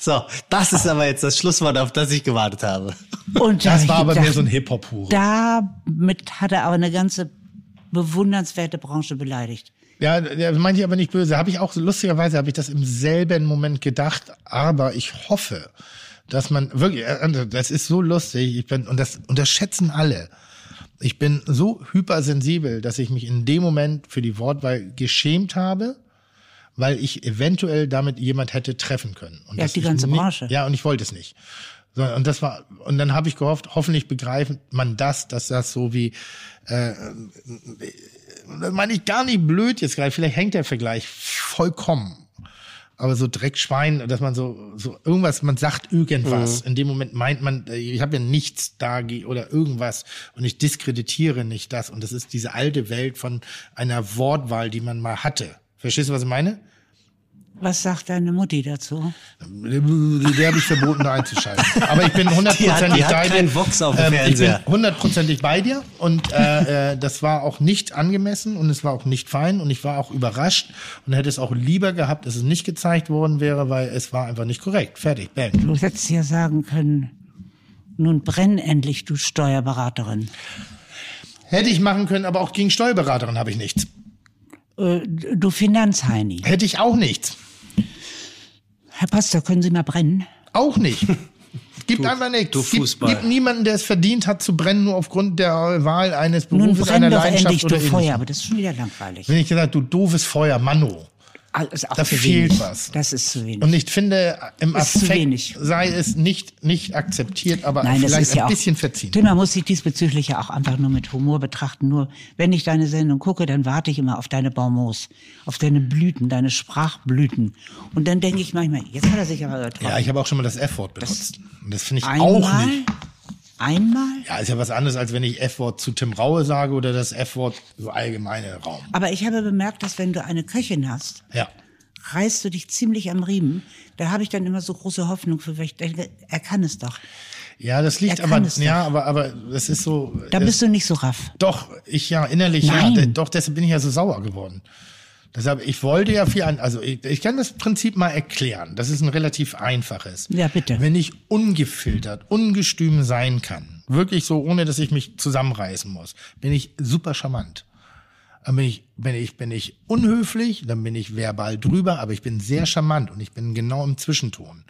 Speaker 2: So, das ist aber jetzt das Schlusswort, auf das ich gewartet habe.
Speaker 7: Und
Speaker 5: Das
Speaker 7: ich
Speaker 5: war aber
Speaker 7: gedacht,
Speaker 5: mehr so ein Hip-Hop-Hure.
Speaker 7: Damit hat er aber eine ganze bewundernswerte Branche beleidigt.
Speaker 5: Ja, das meinte ich aber nicht böse. Habe ich auch, lustigerweise habe ich das im selben Moment gedacht, aber ich hoffe, dass man wirklich, äh, das ist so lustig, ich bin, und das unterschätzen alle. Ich bin so hypersensibel, dass ich mich in dem Moment für die Wortwahl geschämt habe, weil ich eventuell damit jemand hätte treffen können. Und
Speaker 7: Ja, die ganze
Speaker 5: nie-
Speaker 7: Branche.
Speaker 5: Ja, und ich wollte es nicht. So, und das war, und dann habe ich gehofft, hoffentlich begreift man das, dass das so wie, äh, das meine ich gar nicht blöd jetzt gerade, vielleicht hängt der Vergleich vollkommen. Aber so Dreckschwein, dass man so, so irgendwas, man sagt irgendwas. In dem Moment meint man, äh, ich habe ja nichts da oder irgendwas und ich diskreditiere nicht das. Und das ist diese alte Welt von einer Wortwahl, die man mal hatte. Verstehst du, was ich meine?
Speaker 7: Was sagt deine Mutti dazu?
Speaker 5: Der habe ich verboten, da einzuschalten. Aber ich bin hundertprozentig bei dir.
Speaker 2: Vox auf dem
Speaker 5: Ähm, ich bin hundertprozentig bei dir und äh, äh, das war auch nicht angemessen und es war auch nicht fein und ich war auch überrascht und hätte es auch lieber gehabt, dass es nicht gezeigt worden wäre, weil es war einfach nicht korrekt. Fertig, bam.
Speaker 7: Du hättest ja sagen können, nun brenn endlich, du Steuerberaterin.
Speaker 5: Hätte ich machen können, aber auch gegen Steuerberaterin habe ich nichts.
Speaker 7: Äh, du Finanzheini.
Speaker 5: Hätte ich auch nichts.
Speaker 7: Herr Pastor, können Sie mal brennen?
Speaker 5: Auch nicht. Es gibt einfach nichts.
Speaker 2: du
Speaker 5: Es gibt,
Speaker 2: Fußball.
Speaker 5: gibt niemanden, der es verdient hat zu brennen, nur aufgrund der Wahl eines
Speaker 7: Nun
Speaker 5: Berufes,
Speaker 7: brenn
Speaker 5: einer
Speaker 7: doch
Speaker 5: Leidenschaft
Speaker 7: endlich,
Speaker 5: oder
Speaker 7: du. Feuer. Aber das ist schon wieder langweilig.
Speaker 5: Wenn ich gesagt, du doofes Feuer, Manno.
Speaker 7: Alles auch
Speaker 5: Da
Speaker 7: zu
Speaker 5: fehlt
Speaker 7: wenig.
Speaker 5: was.
Speaker 7: Das ist zu wenig.
Speaker 5: Und ich finde, im
Speaker 7: Ist
Speaker 5: Affekt sei es nicht, nicht akzeptiert, aber
Speaker 7: Nein, das
Speaker 5: vielleicht
Speaker 7: ja
Speaker 5: ein bisschen verziehen.
Speaker 7: Man muss sich diesbezüglich ja auch einfach nur mit Humor betrachten. Nur wenn ich deine Sendung gucke, dann warte ich immer auf deine Bonbons, auf deine Blüten, deine Sprachblüten. Und dann denke ich manchmal, jetzt hat er sich aber getroffen.
Speaker 5: Ja, ich habe auch schon mal das F-Wort benutzt. Und das finde ich auch nicht.
Speaker 7: Einmal?
Speaker 5: Ja, ist ja was anderes, als wenn ich F-Wort zu Tim Raue sage oder das F-Wort so allgemeine Raum.
Speaker 7: Aber ich habe bemerkt, dass wenn du eine Köchin hast,
Speaker 5: Ja.
Speaker 7: reißt du dich ziemlich am Riemen. Da habe ich dann immer so große Hoffnung für, weil ich denke, er kann es doch.
Speaker 5: Ja, das liegt
Speaker 7: Er
Speaker 5: aber, ja, aber, aber das ist so.
Speaker 7: Da
Speaker 5: das,
Speaker 7: bist du nicht so raff.
Speaker 5: Doch, ich ja, innerlich
Speaker 7: Nein.
Speaker 5: ja. Doch, deshalb bin ich ja so sauer geworden. Deshalb, ich wollte ja viel an, also ich, ich kann das Prinzip mal erklären. Das ist ein relativ einfaches.
Speaker 7: Ja, bitte.
Speaker 5: Wenn ich ungefiltert, ungestüm sein kann, wirklich so, ohne dass ich mich zusammenreißen muss, bin ich super charmant. Dann bin ich, bin ich, bin ich unhöflich, dann bin ich verbal drüber, aber ich bin sehr charmant und ich bin genau im Zwischenton.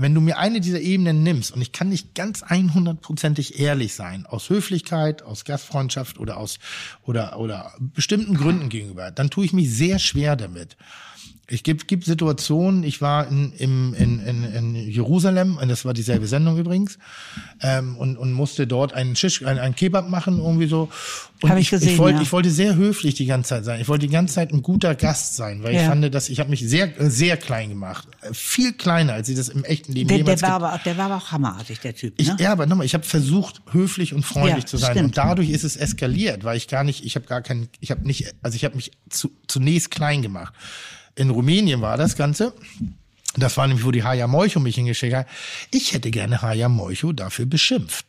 Speaker 5: Wenn du mir eine dieser Ebenen nimmst und ich kann nicht ganz 100%ig ehrlich sein, aus Höflichkeit, aus Gastfreundschaft oder aus, oder, oder bestimmten Gründen gegenüber, dann tue ich mich sehr schwer damit. Ich gibt, gibt Situationen, ich war in, im, in, in, in Jerusalem, und das war dieselbe Sendung übrigens, ähm, und, und musste dort einen Shish, einen, einen Kebab machen, irgendwie so. Und
Speaker 7: Hab ich gesehen,
Speaker 5: ich, wollte,
Speaker 7: ja.
Speaker 5: ich wollte sehr höflich die ganze Zeit sein. Ich wollte die ganze Zeit ein guter Gast sein, weil ich
Speaker 7: Ja.
Speaker 5: fand, dass ich habe mich sehr, sehr klein gemacht. Viel kleiner, als ich das im echten Leben
Speaker 7: Der, der,
Speaker 5: jemals
Speaker 7: war
Speaker 5: ge-
Speaker 7: aber, auch- der war aber auch hammerartig, der Typ.
Speaker 5: ich,
Speaker 7: Ne?
Speaker 5: ja, aber nochmal, ich habe versucht, höflich und freundlich
Speaker 7: Ja,
Speaker 5: zu sein.
Speaker 7: stimmt.
Speaker 5: Und dadurch ist es eskaliert, weil ich gar nicht, ich habe gar keinen, ich habe nicht, also ich habe mich zu, zunächst klein gemacht. In Rumänien war das Ganze. Das war nämlich, wo die Haja Moicho mich hingeschickt hat. Ich hätte gerne Haja Moicho dafür beschimpft.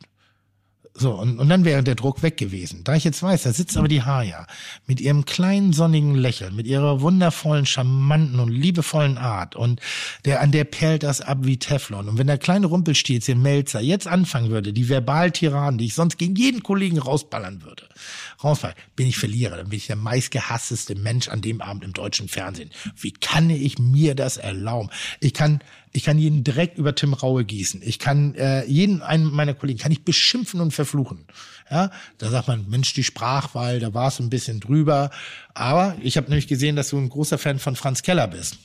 Speaker 5: So, und, und dann wäre der Druck weg gewesen. Da ich jetzt weiß, da sitzt aber die Haja mit ihrem kleinen sonnigen Lächeln, mit ihrer wundervollen, charmanten und liebevollen Art und der, an der perlt das ab wie Teflon. Und wenn der kleine Rumpelstilzchen Melzer jetzt anfangen würde, die Verbaltiraden, die ich sonst gegen jeden Kollegen rausballern würde, rausballern, bin ich Verlierer, dann bin ich der meistgehassteste Mensch an dem Abend im deutschen Fernsehen. Wie kann ich mir das erlauben? Ich kann, ich kann jeden direkt über Tim Raue gießen. Ich kann äh, jeden einen meiner Kollegen kann ich beschimpfen und verfluchen. Ja, da sagt man, Mensch, die Sprachwahl, da war es ein bisschen drüber. Aber ich habe nämlich gesehen, dass du ein großer Fan von Franz Keller bist.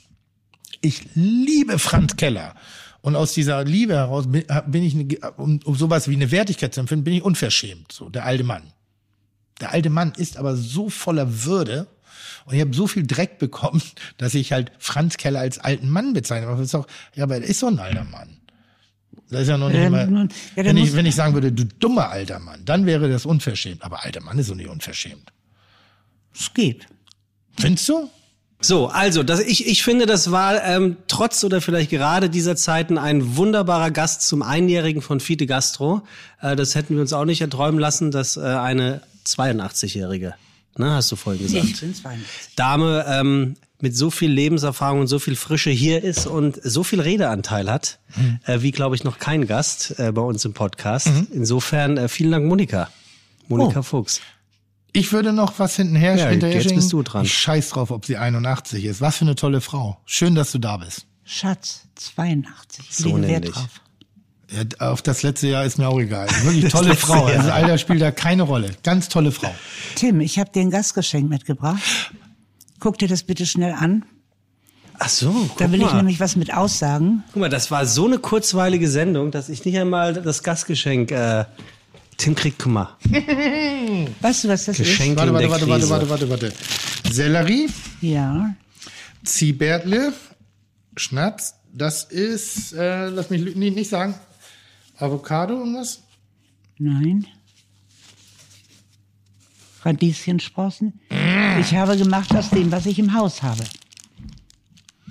Speaker 5: Ich liebe Franz Keller. Und aus dieser Liebe heraus bin ich, eine- um, um sowas wie eine Wertigkeit zu empfinden, bin ich unverschämt. So, der alte Mann. Der alte Mann ist aber so voller Würde und ich habe so viel Dreck bekommen, dass ich halt Franz Keller als alten Mann bezeichne. Aber ist doch, ja, aber er ist so ein alter Mann. Das ist ja noch nicht
Speaker 7: Ähm,
Speaker 5: mal,
Speaker 7: nun, ja,
Speaker 5: wenn, ich, wenn ich sagen würde, du dummer alter Mann, dann wäre das unverschämt. Aber alter Mann ist so nicht unverschämt.
Speaker 7: Es geht.
Speaker 5: Findest du?
Speaker 2: So, also das, ich, ich finde, das war ähm, trotz oder vielleicht gerade dieser Zeiten ein wunderbarer Gast zum Einjährigen von Fide Gastro. Äh, das hätten wir uns auch nicht erträumen lassen, dass äh, eine 82-Jährige, ne, hast du vorhin gesagt,
Speaker 7: Ich bin 82.
Speaker 2: Dame ähm, mit so viel Lebenserfahrung und so viel Frische hier ist und so viel Redeanteil hat, äh, wie glaube ich noch kein Gast äh, bei uns im Podcast. Insofern äh, vielen Dank, Monika. Monika
Speaker 5: Oh.
Speaker 2: Fuchs.
Speaker 5: Ich würde noch was hintenher
Speaker 2: Ja,
Speaker 5: hinterher
Speaker 2: jetzt bist du dran.
Speaker 5: Ich scheiß drauf, ob sie 81 ist. Was für eine tolle Frau. Schön, dass du da bist.
Speaker 7: Schatz, 82. Ich
Speaker 2: So
Speaker 7: Wert drauf.
Speaker 5: Ja, auf das letzte Jahr ist mir auch egal. Wirklich tolle Frau. Also Alter spielt da keine Rolle. Ganz tolle Frau.
Speaker 7: Tim, ich habe dir ein Gastgeschenk mitgebracht. Guck dir das bitte schnell an.
Speaker 2: Ach so, guck
Speaker 7: Da will ich
Speaker 2: mal.
Speaker 7: nämlich was mit aussagen.
Speaker 2: Guck mal, das war so eine kurzweilige Sendung, dass ich nicht einmal das Gastgeschenk. Äh, Tim kriegt, guck mal,
Speaker 7: Weißt du, was das
Speaker 2: Geschenk
Speaker 5: Warte,
Speaker 2: in
Speaker 5: warte, warte, warte,
Speaker 2: Krise.
Speaker 5: warte, warte, warte. Sellerie,
Speaker 7: ist? Ja.
Speaker 5: Ziehbärtle, Schnaps. Das ist, äh, lass mich nee, nicht sagen. Avocado und was?
Speaker 7: Nein. Radieschensprossen. Ich habe gemacht aus dem, was ich im Haus habe.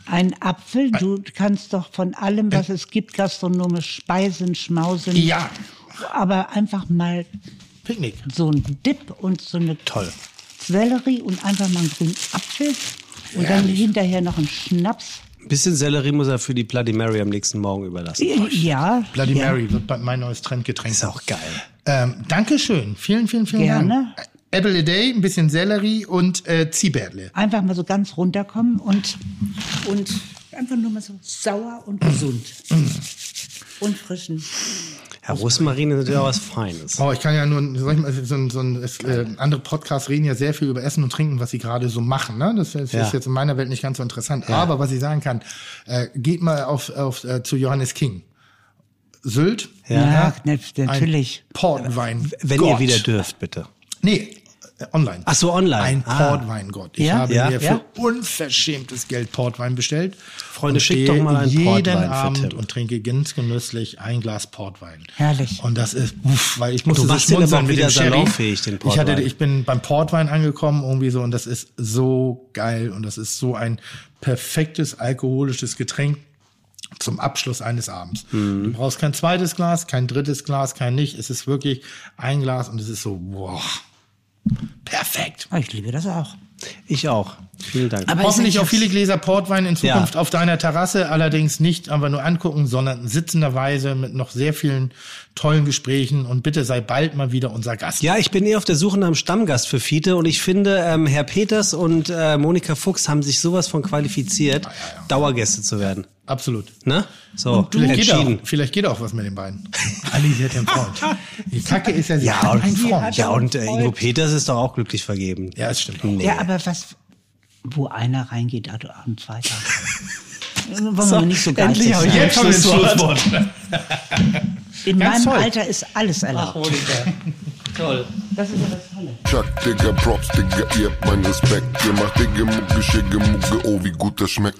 Speaker 7: Ein Apfel, du kannst doch von allem, was es gibt, gastronomisch speisen, schmausen.
Speaker 5: Ja.
Speaker 7: Aber einfach mal
Speaker 5: Picknick.
Speaker 7: so ein Dip und so eine
Speaker 5: Toll.
Speaker 7: Sellerie und einfach mal einen grünen Apfel. Und dann hinterher noch einen Schnaps.
Speaker 2: Ein bisschen Sellerie muss er für die Bloody Mary am nächsten Morgen überlassen.
Speaker 7: Ja.
Speaker 5: Bloody
Speaker 7: ja.
Speaker 5: Mary wird mein neues Trendgetränk.
Speaker 2: Ist auch geil.
Speaker 5: Ähm, Dankeschön. Vielen, vielen, vielen
Speaker 7: Gerne.
Speaker 5: Dank. Apple a Day, ein bisschen Sellerie und äh, Ziehbärtle.
Speaker 7: Einfach mal so ganz runterkommen und, und einfach nur mal so sauer und gesund. Und frischen.
Speaker 2: Ja, Rosmarin ist natürlich auch was Feines.
Speaker 5: Oh, ich kann ja nur, sag ich mal, so ein, so ein es, äh, andere Podcasts reden ja sehr viel über Essen und Trinken, was sie gerade so machen. Ne? Das, ist-
Speaker 2: Ja.
Speaker 5: ist jetzt in meiner Welt nicht ganz so interessant. Aber was ich sagen kann, äh, geht mal auf, auf äh, zu Johannes King. Sylt.
Speaker 7: Ja, ne- natürlich.
Speaker 5: Ein Portwein.
Speaker 2: Wenn
Speaker 5: Gott.
Speaker 2: ihr wieder dürft, bitte.
Speaker 5: Nee, online.
Speaker 2: Ach so, online.
Speaker 5: Ein
Speaker 2: Ah.
Speaker 5: Portweingott. Ich
Speaker 7: Ja?
Speaker 5: habe
Speaker 2: Ja?
Speaker 5: mir für unverschämtes Geld Portwein bestellt.
Speaker 2: Freunde,
Speaker 5: und
Speaker 2: schickt
Speaker 5: stehe
Speaker 2: doch mal einen
Speaker 5: jeden
Speaker 2: Portwein
Speaker 5: Abend und trinke ganz genüsslich ein Glas Portwein.
Speaker 7: Herrlich.
Speaker 5: Und das ist, uff, weil ich musste
Speaker 2: du
Speaker 5: so
Speaker 2: machst den aber wieder salonfähig, den
Speaker 5: Ich, hatte,
Speaker 2: Portwein.
Speaker 5: ich bin beim Portwein angekommen irgendwie so und das ist so geil und das ist so ein perfektes alkoholisches Getränk zum Abschluss eines Abends.
Speaker 2: Mhm.
Speaker 5: Du brauchst kein zweites Glas, kein drittes Glas, kein nicht. Es ist wirklich ein Glas und es ist so, wow, perfekt.
Speaker 7: Ah, Ich liebe das auch.
Speaker 2: Ich auch. Vielen Dank.
Speaker 7: Aber
Speaker 5: Hoffentlich auch viele Gläser Portwein in Zukunft
Speaker 2: Ja.
Speaker 5: auf deiner Terrasse, allerdings nicht einfach nur angucken, sondern sitzenderweise mit noch sehr vielen tollen Gesprächen und bitte sei bald mal wieder unser Gast.
Speaker 2: Ja, ich bin eh auf der Suche nach einem Stammgast für Fiete und ich finde, ähm, Herr Peters und äh, Monika Fuchs haben sich sowas von qualifiziert, Dauergäste zu werden.
Speaker 5: Absolut.
Speaker 2: Ne? So,
Speaker 5: Vielleicht geht, auch,
Speaker 2: entschieden.
Speaker 5: vielleicht geht auch was mit den beiden. Ali, sie hat ja einen Freund. Die Kacke ist ja, sie
Speaker 2: Ja,
Speaker 5: hat
Speaker 2: und-
Speaker 5: einen Freund.
Speaker 2: Ja, und äh, Ingo Peters ist doch auch glücklich vergeben.
Speaker 5: Ja, das stimmt.
Speaker 2: Nee.
Speaker 7: Ja, aber was, wo einer reingeht, also ein zweiter. Wollen wir nicht so geizig
Speaker 2: endlich
Speaker 7: sein.
Speaker 2: jetzt haben wir Schlusswort.
Speaker 7: In
Speaker 5: Ganz
Speaker 7: meinem
Speaker 5: toll.
Speaker 7: Alter ist alles erlaubt.
Speaker 2: Toll.
Speaker 7: Das ist ja das Tolle.
Speaker 4: Chuck, Digga, Props, Digga, ihr habt meinen Respekt. Ihr macht Digga, Mucke, Schicke, Mucke, oh, wie gut das schmeckt.